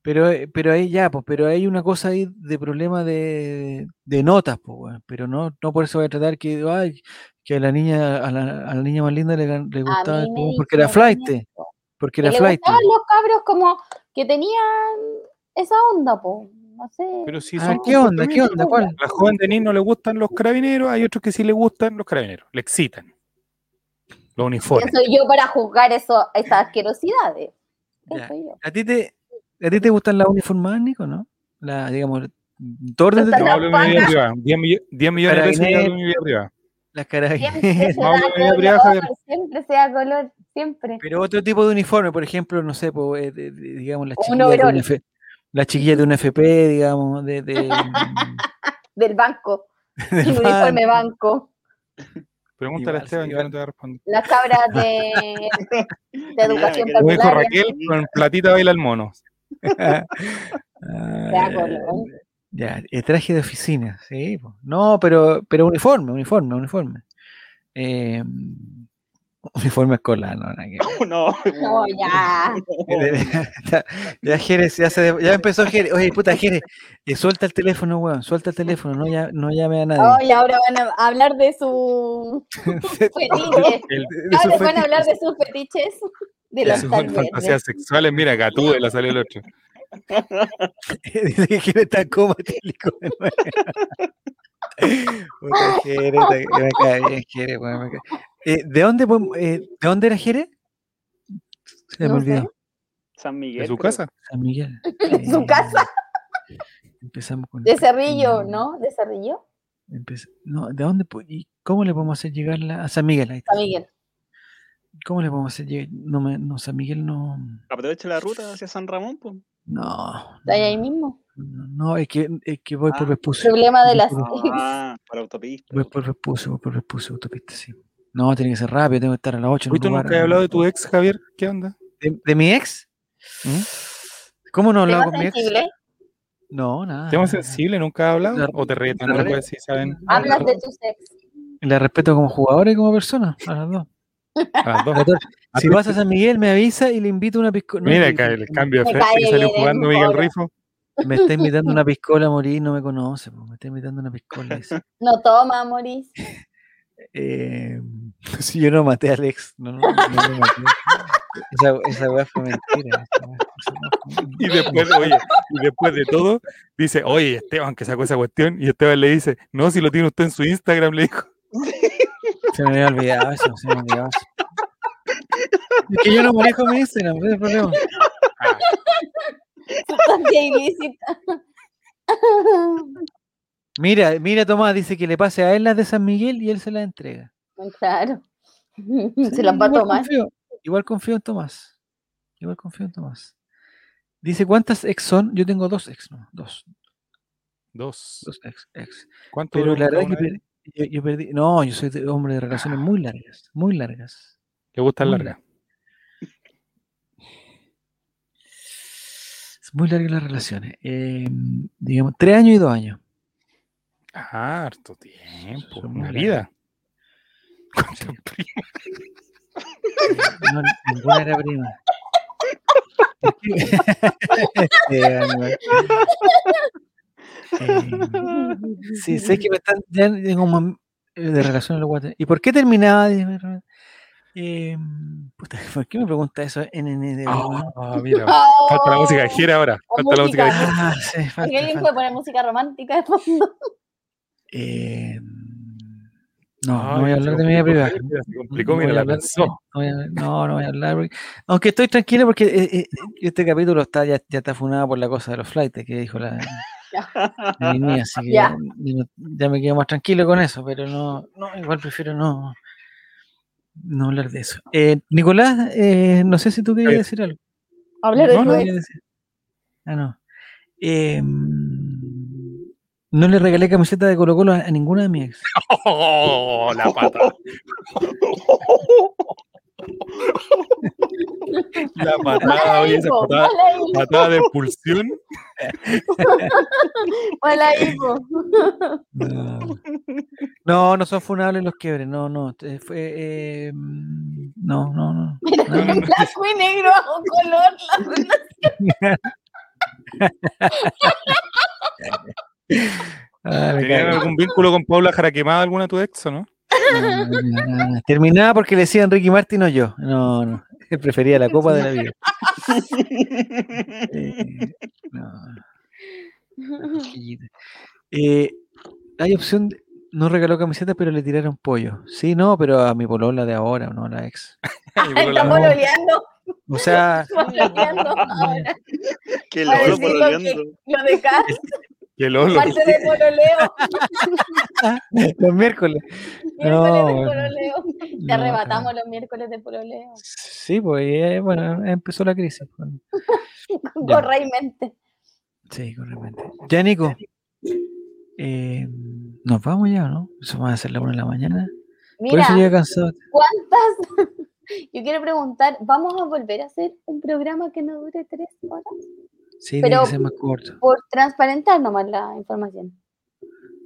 Pero, eh, pero ahí ya, pues, pero hay una cosa ahí de problema de, de notas, pues, weón. Pero no, no por eso voy a tratar que, ay, que a la niña, a la, a la niña más linda le, le gustaba porque era flight, porque Que era le flight. gustaban los cabros como que tenían esa onda, po. No sé. Pero si Ah, son ¿Qué onda? ¿Qué onda? ¿Cuál? A la joven Denise no le gustan los carabineros, hay otros que sí le gustan los carabineros, le excitan. Los uniformes. ¿Quién soy yo para juzgar eso, esas asquerosidades? ¿Qué Ya. soy yo? ¿A ti te, a ti te gustan las uniformadas, Nico, no? La, digamos, tu orden de No hablo de mi vida Paca. privada. 10, millo- 10 millones de hablo de mi vida privada. las carabineras. No, siempre se da color, siempre. Pero otro tipo de uniforme, por ejemplo, no sé, pues, eh, digamos, las Un chiquillas, las chiquillas de un FP, digamos, de, de, Del banco, del el uniforme banco. banco. Pregúntale a Esteban, igual. no te va a responder. Las cabras de, de educación Como dijo popular. Raquel, con platita baila el mono. Ah. Ya, eh, traje de oficina, sí. No, pero, pero uniforme, uniforme, uniforme. Eh, uniforme escolar, no. No, No, ya. ya, Jerez, ya, se, ya empezó Jerez. Oye, puta, Jerez, eh, suelta el teléfono, weón, suelta el teléfono, no, ya, no llame a nadie. Hoy ahora van a hablar de su fetiche. El- De su Ahora van a hablar de sus fetiches. De tal fantasías sexuales, mira, Gatú, la salió el otro. Dice que Jerez está como tílico de nuevo. Puta, Jerez, me cae bien, Jerez, weón, me cae. Eh, ¿de, dónde, podemos- eh, ¿De dónde era Jerez? Se me No olvidó. sé. San Miguel. ¿De su casa? San Miguel. De su Eh, casa. Empezamos con. De Cerrillo, ¿no? De Cerrillo. empe- no, ¿de dónde? ¿Y cómo le podemos hacer llegar la- a San Miguel? Ahí está. San Miguel. ¿Cómo le podemos hacer llegar? No, me, no, San Miguel no. Aprovecha la ruta hacia San Ramón, pues. No. Está ahí, mismo. No, no, es que, es que voy por Ah, Vespucio. Problema de las. Ah, para autopista. Voy por Vespucio, voy por Vespucio, autopista, sí. No, tiene que ser rápido, tengo que estar a las 8. Hoy tú nunca has hablado de tu ex, Javier. ¿Qué onda? ¿De, de mi ex? ¿Mm? ¿Cómo no he hablado Tema con mi ex? sensible. No, nada. ¿Tema sensible? ¿Nunca has hablado? La- ¿O te ríes la- tanto pues si saben? Hablas de tu sexo. La respeto como jugadora y como persona, a las dos. A las dos. Si vas a San Miguel, me avisa y le invito una piscola. Mira acá el cambio de frente que salió jugando Miguel. Rifo. Me está invitando una piscola a morir, no me conoce, me está invitando una piscola. dice. No toma, Moris. Eh, si yo no maté a Alex, no, no, no lo maté. Esa, esa weá fue mentira. esa Y después, oye, y después de todo, dice, oye, Esteban, que sacó esa cuestión. Y Esteban le dice, no, si lo tiene usted en su Instagram, le dijo. Se me había olvidado eso, se me había olvidado eso. Es que yo no manejo mi Instagram, ese es el problema. Sustancia ilícita. Mira, mira Tomás, dice que le pase a él las de San Miguel y él se las entrega. Claro. Sí, Se las va a igual tomar. confío- igual confío en Tomás. Igual confío en Tomás. Dice, ¿cuántas ex son? Yo tengo dos ex, ¿no? Dos, Dos. dos ex, ex. ¿Cuánto Pero la verdad cada es que yo, yo perdí. No, yo soy de- hombre de relaciones muy largas, muy largas. ¿Le gusta muy larga? Es muy largas las relaciones. Eh, digamos, tres años y dos años. Ah, harto tiempo. Son muy Una vida. ¿Cuántas primas? No, ninguna era prima. Eh, sí, sé que me están ya un de relación a los guates. ¿Y por qué terminaba? de- Eh, puta, ¿Por qué me pregunta eso? NND, weón? Ah, mira. Falta la música de gira ahora. Falta la música de gira. Ah, sí, falta, Porque alguien falta. puede poner música romántica de fondo. Eh, no, no voy a hablar de mi vida privada. Se complicó, mira, la pensó. no voy a- no, voy a hablar. porque- aunque estoy tranquilo porque eh, eh, este capítulo está ya, ya está funado por la cosa de los flights que dijo la, la niña, así que Ya. ya, no- ya me quedo más tranquilo con eso, pero no, no igual prefiero no, no hablar de eso. Eh, Nicolás, eh, no sé si tú querías decir algo. Hablar de no, decir. Ah, no. Eh, no le regalé camiseta de Colo Colo a, a ninguna de mis ex. ¡Oh, la pata! La patada, oye, esa patada, patada de expulsión. mala hipo. No. No, no son funables los quiebres, no, no. eh, Fue, eh, no, no, no. Mira, No, no, no. blanco y negro bajo color. la Ah, ¿Tenían algún vínculo con Paula Jaraquemada, alguna de tu ex o no? No, no, no, no. Terminaba porque le decían Ricky Martin o yo. No, no. Prefería la copa de la vida. Eh. Eh, hay opción, de- no regaló camiseta, pero le tiraron pollo. Sí, no, pero a mi polola de ahora, no a la ex. Estamos pololeando, O sea, pololeando ahora. Que lo. Lo de Cas, Y el Olo. parte de pololeo. los miércoles. Miércoles de bueno. pololeo. Te No, arrebatamos los miércoles de pololeo. Sí, pues eh, bueno, empezó la crisis. pues. Y mente. Sí, correctamente. Ya, Nico. eh, nos vamos ya, ¿no? Eso va a ser la una de la mañana. Por Mira, eso llegué cansado. ¿cuántas? Yo quiero preguntar, ¿vamos a volver a hacer un programa que no dure tres horas? Sí, tiene Pero- que ser más corto. Por transparentar nomás la información.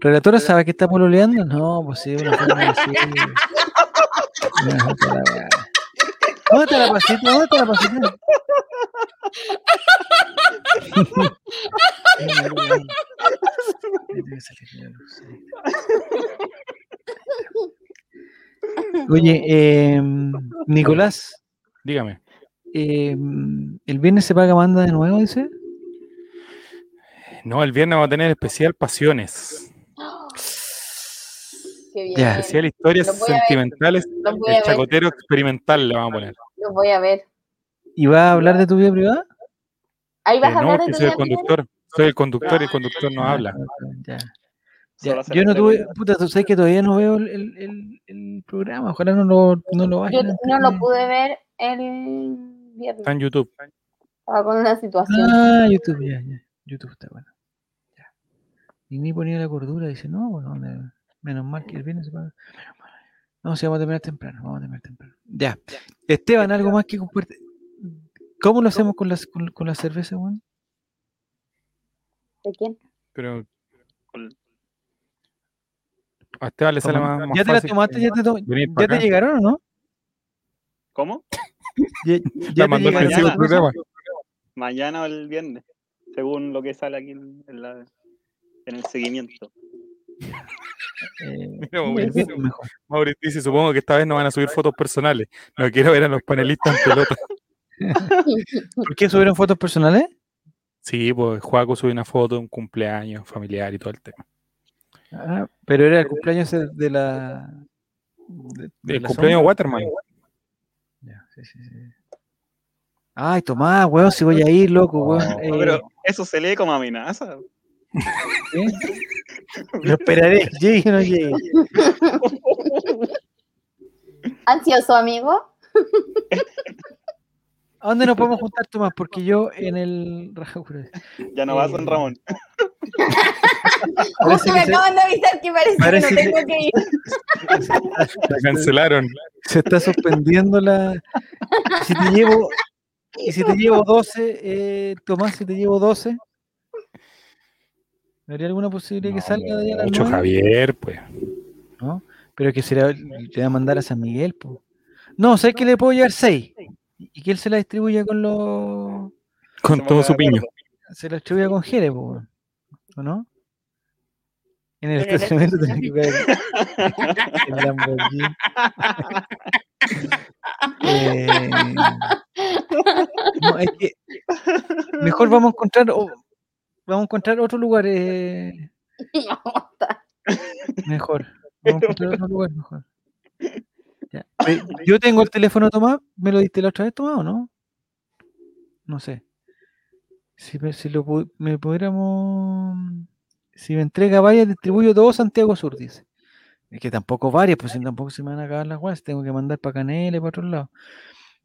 ¿Relatora sabe que está pololeando? No, pues sí, una forma de decir. No, puta la weá. ¿Dónde está la pasita? ¿Dónde está la pasita? Oye, eh, Nicolás, Dígame. eh, ¿el viernes se paga banda de nuevo, dice? No, el viernes vamos a tener especial Pasiones. Qué bien. Especial Historias Lo. Sentimentales. El ver. chacotero experimental le vamos a poner. Los voy a ver. ¿Y va a hablar de tu vida privada? Ahí vas Eh, a no, hablar de porque tu soy el vida privada? conductor. Soy el conductor y el conductor no habla. Ya. Ya, Yo no tuve, puta, tú sabes que todavía no veo el, el- el- el programa, ojalá no lo, no lo Yo no lo de- pude ver el viernes. Está en YouTube. Estaba con una situación. Ah, YouTube, ya, ya. YouTube está bueno. Ya. Y ni ponía la cordura, dice, no, bueno, de- menos mal que el viernes se paga. No, si vamos a terminar temprano, vamos a terminar temprano. Ya. Esteban, ¿algo más que compartir? ¿Cómo lo hacemos con, las, con, con la cerveza, Juan? ¿De quién? Pero Con- a Esteban le sale más, más ¿Ya te la tomaste? ¿Ya te, to- ¿ya te llegaron o no? ¿Cómo? ¿Ya, ya te llegaron. Mañana o el viernes, según lo que sale aquí en la- en el seguimiento. Eh, Mira. Mauricio dice, supongo que esta vez no van a subir fotos personales. No quiero ver a los panelistas en pelota. ¿Por qué subieron fotos personales? Sí, pues Juaco sube una foto de un cumpleaños familiar y todo el tema. Ah, pero era el cumpleaños de la. de- de El la cumpleaños de Waterman. Ya, sí, sí, sí. Ay, Tomás, weón, si voy a ir, loco, weón. No, eh, No, pero eso se lee como amenaza. ¿Qué? Lo esperaré, llegue o no llegue. ¿Ansioso, amigo? ¿A dónde nos podemos juntar, Tomás? Porque yo en el. Ya no va a San Eh, Ramón. Justo me acaban de avisar que parece, parece que no tengo que ir. La cancelaron. Se está suspendiendo la. Y si te llevo. Y si te llevo 12, eh, Tomás, si te llevo 12. ¿Habría alguna posibilidad que salga de ahí a las Mucho? Javier, pues. ¿no? Pero que será, le va a mandar a San Miguel, po. No, sé que le puedo llevar seis. Y que él se la distribuya con los. Con Se todo su piño. Se la distribuya con Jerez. ¿O no? En el estacionamiento tiene que caer el Lamborghini. Eh, no, es que mejor vamos a encontrar vamos a encontrar otro lugar eh, mejor. Vamos a encontrar otro lugar mejor. Ya. Yo tengo el teléfono Tomás, ¿me lo diste la otra vez Tomás o no? No sé. Si, me- si lo me pudiéramos si me entrega varias, distribuyo todo Santiago Sur, dice. Es que tampoco varias, pues si tampoco se me van a acabar las guas, tengo que mandar para Canela y para otros lados.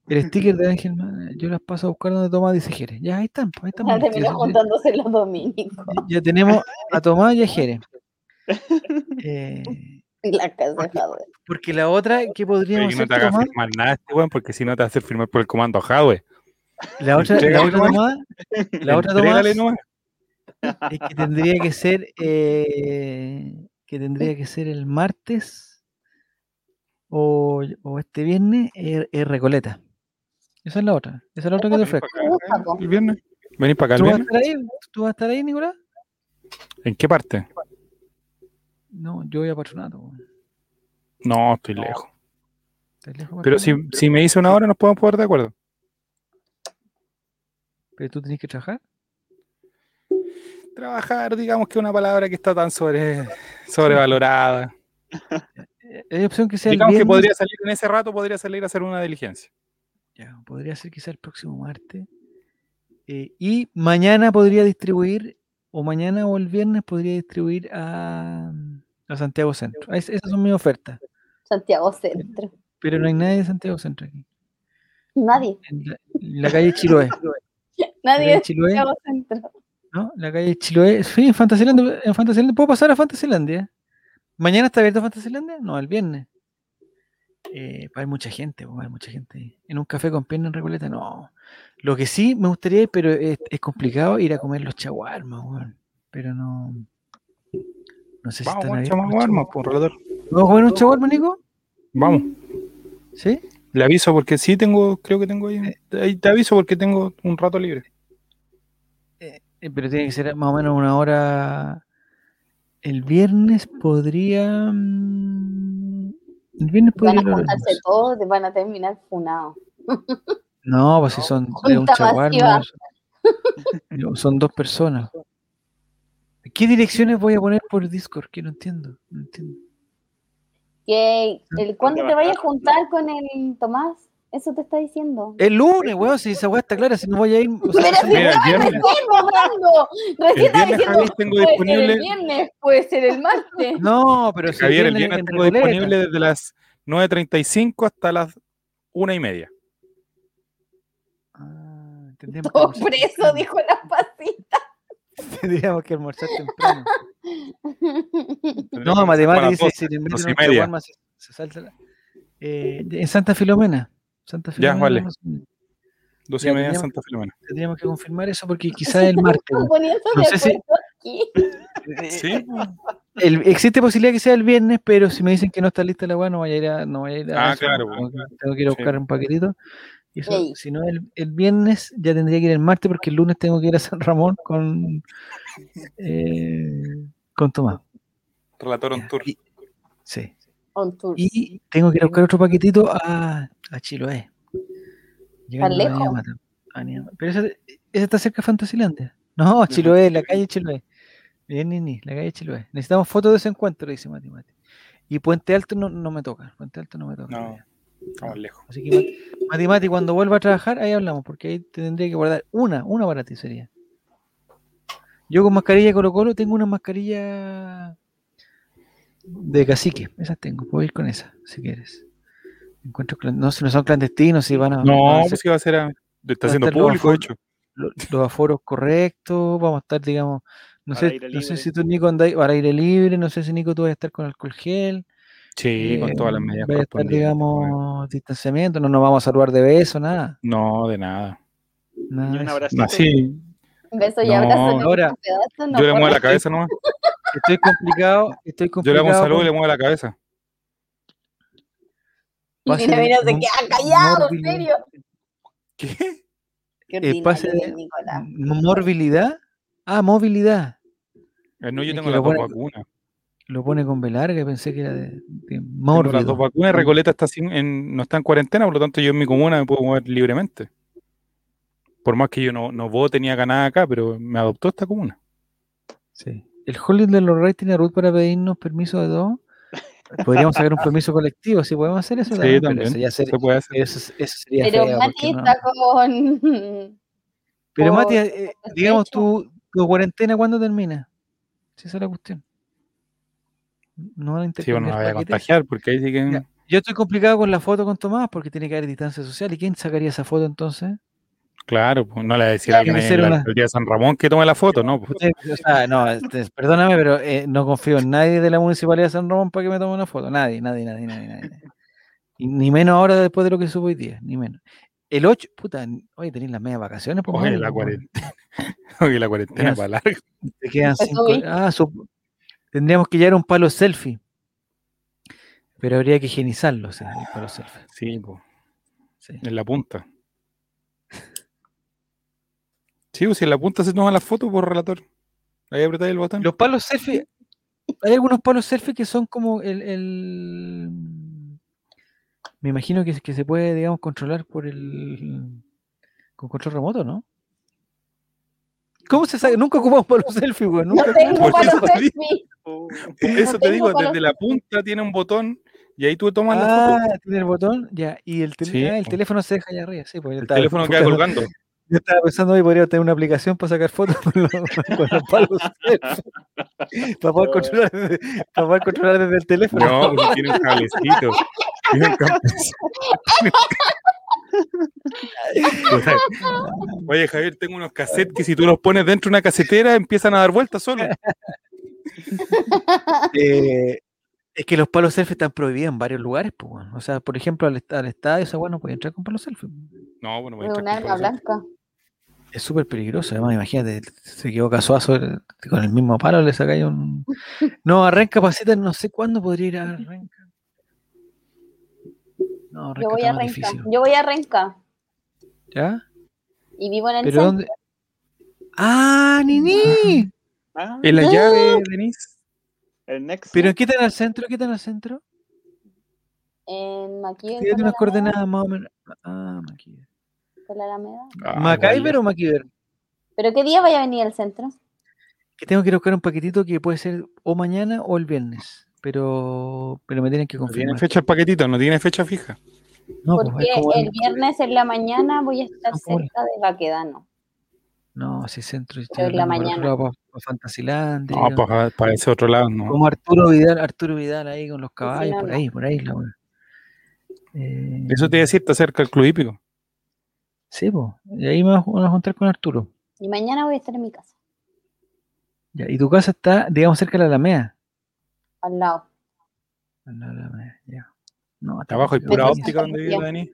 El sticker de Ángel, yo las paso a buscar donde Tomás dice Jerez. Ya, ahí están, pues, ahí están. Ya listos. terminó juntándose los dominicos ya tenemos a Tomás y a Jerez. Eh, en la casa de Jadwe. porque la otra que podríamos no hacer, te hagas firmar nada este weón, porque si no te va a hacer firmar por el comando Jadwe. la otra, la otra. Tomás, la otra nomás. es que tendría que ser eh, que tendría que ser el martes o, o este viernes eh, Recoleta. Esa es la otra. Esa es la otra que te ofrezco. Po. ¿El viernes? ¿Venís para acá el ¿Tú vas a estar ahí? ¿Tú vas a estar ahí, Nicolás? ¿En qué parte? No, yo voy a Patronato. No, estoy lejos. ¿Estás lejos de Pero si, si me dice una hora, nos podemos poner de acuerdo. ¿Pero tú tenés que trabajar? trabajar, digamos que es una palabra que está tan sobre, sobrevalorada. Eh, Hay opción que sea el Digamos que podría salir en ese rato, podría salir a hacer una diligencia. Ya, podría ser quizá el próximo martes. Eh, y mañana podría distribuir, o mañana o el viernes podría distribuir a, a Santiago Centro. Es- esas son mis ofertas. Santiago Centro. Pero no hay nadie de Santiago Centro aquí. Nadie. En la, en la calle Chiloé. Nadie de Santiago Centro. ¿no? La calle Chiloé. Sí, en Fantasylandia. En Fantasylandia. ¿Puedo pasar a Fantasylandia? ¿Mañana está abierto Fantasylandia? No, el viernes. Eh, hay mucha gente, pues, hay mucha gente. ahí. En un café con pierna en Recoleta, no. Lo que sí me gustaría, pero es, es complicado, ir a comer los chaguarmas, weón. Pero no. No sé si Vamos, están echamos los armas, chaguarmas. pues, relator. ¿Vamos a comer un chaguarma, Nico? Vamos. ¿Sí? Le aviso porque sí tengo, creo que tengo ahí. ahí Te aviso porque tengo un rato libre. Eh, pero tiene que ser más o menos una hora. El viernes podría. mm, El viernes Van podría. a juntarse todos, van a terminar funados. No, pues si son de un chaguarma. masiva. son- dos personas. ¿Qué direcciones voy a poner por Discord? Que no entiendo. No entiendo. Que el, ¿Cuándo te vayas a juntar con el Tomás? Eso te está diciendo. El lunes, weón, si esa weá está clara, si no voy a ir. o sea, Pero si- Mira, el no, viernes- recién, El está viernes, diciendo, Javier, tengo puede disponible- ser el viernes, puede ser el martes. No, pero si Javier, el viernes viernes en tengo disponible desde las 9.35 hasta las una y media. Ah, que Todo preso, dijo la pasita. Tendríamos que almorzar temprano. No, las dice, 12. si un media. chaguarma, se, se salta la- Eh, en Santa Filomena. Santa Ya, Filomena. vale. o menos. Dos Ya, y media Santa Filomena. Tendríamos que confirmar eso porque quizás el martes. Estamos weón. poniendo No de sé si-. ¿Sí? El- existe posibilidad que sea el viernes, pero si me dicen que no está lista la weá, no vaya a ir a, no vaya a, ir a Ah, eso, claro, tengo, bueno. que- tengo que ir a Sí. buscar un paquetito. Y eso, Ey. si no el, el viernes, ya tendría que ir el martes porque el lunes tengo que ir a San Ramón con, eh, con Tomás. Relator on Ya, tour. y- sí. On tour. Y tengo que ir a buscar otro paquetito a, a Chiloé. Lejos? Pero ese, ese está cerca de Fantasylandia. No, Chiloé, la calle Chiloé. Bien, ni, ni, la calle Chiloé. Necesitamos fotos de ese encuentro, dice Mati Mati. Y Puente Alto no, no me toca. Puente Alto no me toca. No. Estamos lejos. Así que Mati, Mati, Mati, cuando vuelva a trabajar, ahí hablamos, porque ahí te tendría que guardar una, una para ti sería. Yo con mascarilla Colo Colo tengo una mascarilla de cacique, esas tengo, puedo ir con esa, si quieres. Encuentro clan- no, si no son clandestinos, si van a, van a No, hacer pues que va a ser. a- Está a siendo estar los público, de hecho. lo- los aforos correctos, vamos a estar, digamos, no sé, no sé si tú Nico andáis al aire libre, no sé si Nico tú vas a estar con alcohol gel, Sí, con eh, todas las medidas vaya a estar, digamos, distanciamiento, no nos vamos a saludar de beso, nada. No, de nada. nada un eso. abracito. Así, Beso y No, abrazo. ahora, un no yo le muevo la cabeza nomás. Estoy complicado, estoy Yo le complicado. hago un saludo y le muevo la cabeza. Y mira, de mira, se queda callado, en serio. ¿Qué? Qué Eh, pase de- morbilidad. Ah, movilidad. Eh, No, yo Es tengo las dos pone- vacunas. Lo pone con B larga, pensé que era de, de Tengo las mórbido. dos vacunas. Recoleta está sin- en- no está en cuarentena, por lo tanto yo en mi comuna me puedo mover libremente. Por más que yo no, no vote ni haga nada acá, pero me adoptó esta comuna. Sí. El holding de los Reyes tiene Ruth para pedirnos permiso de dos. Podríamos sacar un permiso colectivo, si podemos hacer eso. Sí, también, pero eso, ya sería- Se puede hacer. eso, eso sería Pero feo, Mati no- está con. Pero Mati, eh, digamos, tu, tu cuarentena, ¿cuándo termina? Si esa es la cuestión. No van a Sí, bueno, voy a contagiar porque ahí sí que. Ya. Yo estoy complicado con la foto con Tomás porque tiene que haber distancia social. ¿Y quién sacaría esa foto entonces? Claro, pues no le voy a decir a alguien en la alcaldía de San Ramón que tome la foto, ¿no? Usted- o sea, no, este, perdóname, pero eh, no confío en nadie de la municipalidad de San Ramón para que me tome una foto. Nadie, nadie, nadie, nadie, nadie. Y ni menos ahora después de lo que supo hoy día, ni menos. El 8, puta, oye, tenéis las medias vacaciones, pues, Oye, la cuarentena. Oye, la cuarentena para larga. Te quedan cinco. Ah, su- tendríamos que llevar un palo selfie. Pero habría que higienizarlo, o sea, el palo selfie. Sí, pues, sí. en la punta. Sí, pues si en la punta se toma la foto por relator. Ahí apretáis el botón. Los palos selfie, hay algunos palos selfie que son como el, el- me imagino que, que se puede, digamos, controlar por el con control remoto, ¿no? ¿Cómo se sabe? Nunca ocupamos para los selfies, weón. No Nunca tengo Por para eso te digo. Eso No te digo, tengo para desde la punta tiene un botón y ahí tú tomas la foto. Ah, tiene el botón, ya. Y el, tel- Sí, ah, el teléfono se deja allá arriba, sí, pues El estaba- teléfono queda colgando. Yo estaba pensando hoy podría tener una aplicación para sacar fotos con los, con los palos selfie. para, poder controlar desde, para poder controlar desde el teléfono. No, pues tiene un cablecito. Tiene un cablecito. Oye, Javier, tengo unos cassettes que si tú los pones dentro de una casetera empiezan a dar vueltas solo. Eh, es que los palos selfie están prohibidos en varios lugares, pues. O sea, por ejemplo, al, al estadio, esa weá no puede entrar con palos selfie. No, bueno, voy a entrar con arma cablecito. blanca. Es súper peligroso, además, imagínate, se equivoca Suazo con el mismo palo, le sacáis un. No, a Renca Pasita, no sé cuándo podría ir a Renca. No, Renca Yo voy está a Renca. difícil. Yo voy a Renca. ¿Ya? Y vivo en el ¿Pero centro. dónde? ¡Ah, Nini! ah, ¿En la llave, Denise? el Next. ¿Pero qué tan al centro? ¿Qué tan al centro? En Maquillo. Tírate unas coordenadas más o menos. Ah, MacGyver. Por la Alameda. Ah, ¿MacGyver igual o MacGyver? ¿Pero qué día vaya a venir al centro? Que tengo que ir a buscar un paquetito que puede ser o mañana o el viernes. Pero, pero me tienen que No tiene confirmar. fecha el paquetito, no tiene fecha fija. No, pues, Porque como el viernes en la mañana voy a estar Ah, ¿cómo le- cerca de Baquedano. No, si centro. Pero en la mañana. Para, Fantasilandia. No, para, para ese otro lado, no. Como Arturo Vidal, Arturo Vidal ahí con los caballos, no, por no. ahí, por ahí. La. Eh, Eso te iba a decir, está cerca del club hípico. Sí, pues. Y ahí me voy a juntar con Arturo. Y mañana voy a estar en mi casa, Ya, y tu casa está, digamos, cerca de la Alameda. al lado. Al lado de la Alameda, ya. No, está Abajo hay pura óptica donde vive Denise.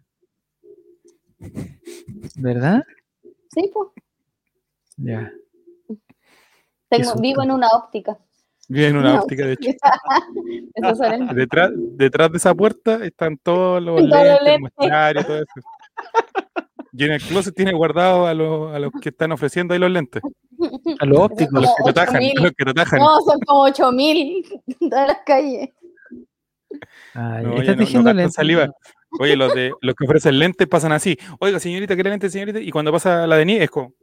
¿Verdad? Sí, pues. Ya. Tengo, vivo en una óptica. Vive en una No. óptica, de hecho. Eso son el- Detrás, detrás de esa puerta están todos los Todos los lentes, el muestrario y todo eso. Y en el closet tiene guardado a los, a los que están ofreciendo ahí los lentes. A los ópticos. Los que te atajan, mil. los que te atajan. No, son como 8000 en todas las calles. Ah, No, ¿Estás no- saliva. Oye, los de los que ofrecen lentes pasan así. Oiga, señorita, ¿quiere lente, señorita? Y cuando pasa la de Denise es como.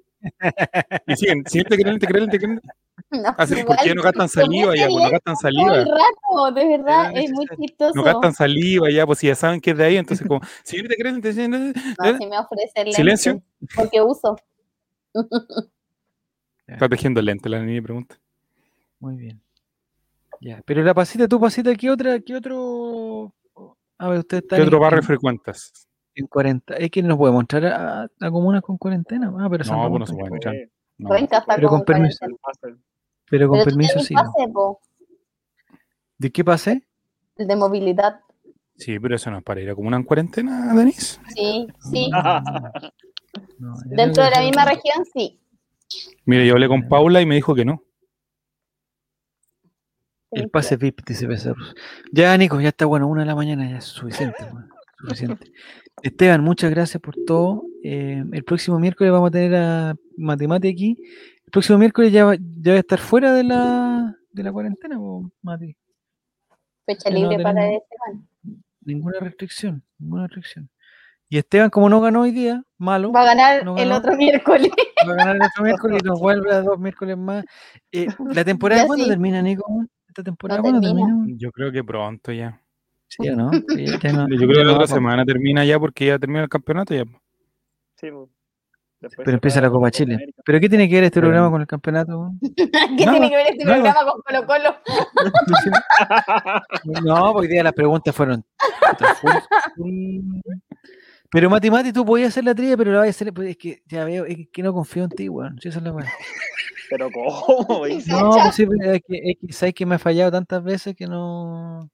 Y siguen, señorita, ¿quiere lente, quiere lente, quiere lente? No, Así, igual, ¿por qué no gastan saliva ya? Pues no gastan todo el saliva. rato, de verdad, Era es muy chistoso. No gastan saliva ya, pues si ya saben que es de ahí, entonces como, ¿quiere lente? señorita? No, si me ofrecen lentes, Silencio. Porque uso. Está tejiendo lente, la niña pregunta. Muy bien. Ya. Pero la pasita, tu pasita, ¿qué otra, qué otro? A ver, usted está ¿Qué otro barrio en, frecuentas? En 40. Es que nos puede mostrar a, a comunas con cuarentena. Ah, pero No, Ramón pues no se puede entrar. No. Pero con permiso. 40. el pase. Pero con permiso sí. ¿no? pase, ¿De qué pase? el de movilidad. Sí, pero eso no es para ir a como una en cuarentena, Denise. Sí, sí. No, Dentro de la misma región, sí. Mire, yo hablé con Paula y me dijo que no. El pase VIP, dice Becerros. Ya, Nico, ya está bueno, una de la mañana ya es suficiente. suficiente. Esteban, muchas gracias por todo. Eh, el próximo miércoles vamos a tener a Matemati aquí. El próximo miércoles ya va, ya va a estar fuera de la, de la cuarentena, po, Mati. Fecha no libre para Esteban. Ninguna restricción, ninguna restricción. Y Esteban, como no ganó hoy día, malo, Va a ganar No el otro miércoles. va a ganar el otro miércoles y nos vuelve a dos miércoles más. Eh, ¿La temporada cuándo sí. termina, Nico? ¿Esta temporada No cuándo termina. termina? Yo creo que pronto ya. Sí o no? Sí, Yo creo que la otra semana termina ya porque ya termina el campeonato ya. Sí, pues. Después Pero empieza la Copa Chile. América. ¿Pero qué tiene que ver este programa con el campeonato? weón? ¿Qué Nada, tiene que ver este nada. programa con Colo Colo? No, porque hoy día las preguntas fueron. Pero Mati Mati, tú podías hacer la trivia, pero la vas a hacer. pues, Es que ya veo, es que no confío en ti, weón. Sí, esa es la. Pero ¿cómo? No, pues sí, pero es que, es que sabes que me ha fallado tantas veces que no.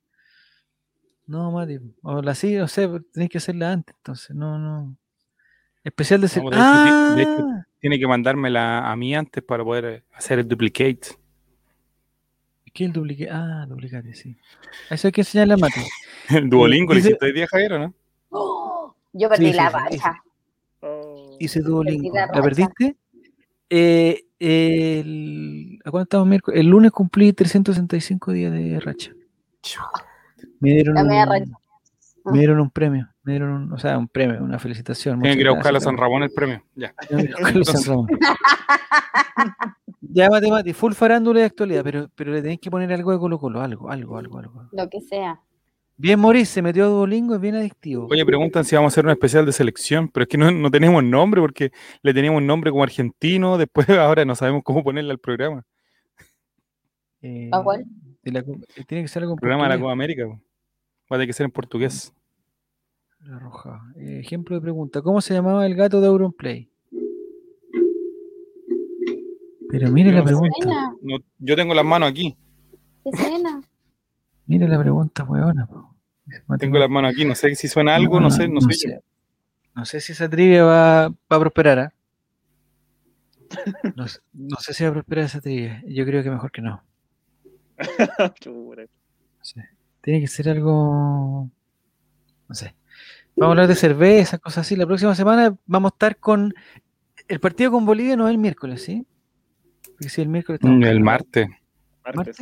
No, Mati. O la sí, no sé, pero tenés que hacerla antes, entonces, no, no. Especial de ser. No, de hecho, sí, ¡Ah! de hecho, Tiene que mandármela a mí antes para poder eh, hacer el duplicate. ¿Qué es el duplicate? Ah, duplicate, sí. Eso hay que enseñarle a Mati. El Duolingo dice- hiciste hoy día, Javier, ¿o ¿no? ¡Oh! Yo perdí Sí, la racha. Oh. Hice Duolingo. la ¿La racha. perdiste? Eh, el, ¿A cuándo estamos miércoles? El lunes cumplí 365 días de racha. Me dieron La media un-. Me dieron un premio, me dieron un, o sea, un premio, una felicitación. Tienen que ir a muchas buscar a San Ramón el premio. Ya. San Ramón. Ya, Mati, full farándula de actualidad, pero, pero le tenéis que poner algo de Colo Colo, algo, algo, algo, algo. Lo que sea. Bien, Moris, se metió a Duolingo, es bien adictivo. Oye, preguntan si vamos a hacer un especial de selección, pero es que no, no tenemos nombre porque le teníamos un nombre como argentino, después ahora no sabemos cómo ponerle al programa. Eh, ¿A cuál? de la co- tiene que ser algo en programa de la. Copa América. Va a tener que ser en portugués. La roja. Eh, ejemplo de pregunta. ¿Cómo se llamaba el gato de Auronplay? Pero mire la pregunta. No, yo tengo las manos aquí. ¿qué suena? Mire la pregunta, weona. Tengo las manos aquí. No sé si suena algo, no, sé, no, sé. No sé si esa trivia va, va a prosperar. ¿ah? No, sé- no sé si va a prosperar esa trivia. Yo creo que mejor que no. Tiene que ser algo. No sé. Vamos a hablar de cerveza, cosas así. La próxima semana vamos a estar con. El partido con Bolivia no es el miércoles, ¿sí? Porque si el miércoles estamos Mm, El martes. Martes.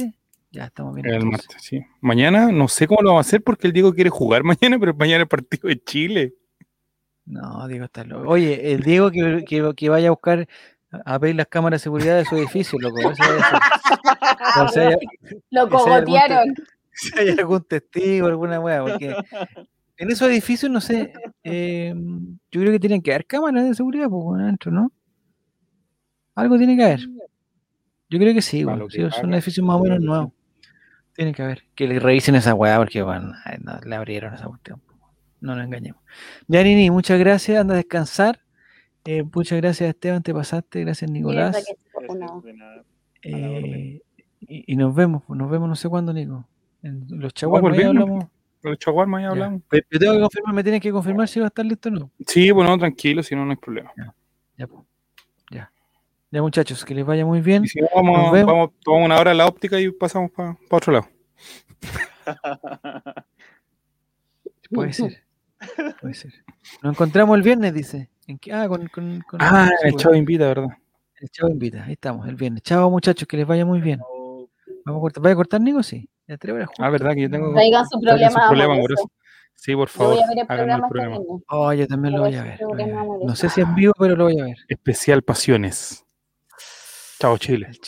Ya estamos bien. El entonces. martes, sí. Mañana no sé cómo lo vamos a hacer porque el Diego quiere jugar mañana, pero mañana el partido de Chile. No, Diego está loco. Oye, el Diego que, que- que vaya a buscar a pedir las cámaras de seguridad de su edificio, loco. eso. O sea, Lo cogotearon. si hay algún testigo, alguna weá, porque en esos edificios, no sé, eh, yo creo que tienen que haber cámaras de seguridad, pues, bueno, adentro, ¿no? Algo tiene que haber. Yo creo que sí, bueno, sí, son edificios más o menos nuevos. Tiene que haber. Que le revisen esa weá, porque, bueno, ay, no, le abrieron esa cuestión. No nos engañemos. Ya, Nini, muchas gracias, anda a descansar. Eh, muchas gracias, Esteban, te pasaste. Gracias, Nicolás. Gracias, no. Eh, y, y nos vemos, nos vemos no sé cuándo, Nico. En los chaguarmas hablamos. Con el Chaguarma ya Ya. hablamos. Yo tengo que confirmar, me tienes que confirmar si va a estar listo o no. Sí, bueno, tranquilo, si no, no hay problema. Ya, po. ya. Ya, muchachos, que les vaya muy bien. Y si no, vamos, Nos vemos. vamos, tomamos una hora en la óptica y pasamos para otro lado. Puede ser. Puede ser. Nos encontramos el viernes, dice. ¿En qué? Ah, con, con, con- Ah, el pues, chavo invita, ¿verdad? el chavo invita. Ahí estamos, el viernes. Chao, muchachos, que les vaya muy bien. Vamos a cortar. ¿Vaya a cortar, Nico? Sí. Tres horas Ah, juntos. verdad que yo tengo Traigan su problema problema amoroso. amoroso. Sí, por Yo favor, voy a ver el programa este. Oh, yo también lo Voy a ver voy a ver. No sé si en vivo, pero lo voy a ver. Especial Pasiones. Chao, Chile.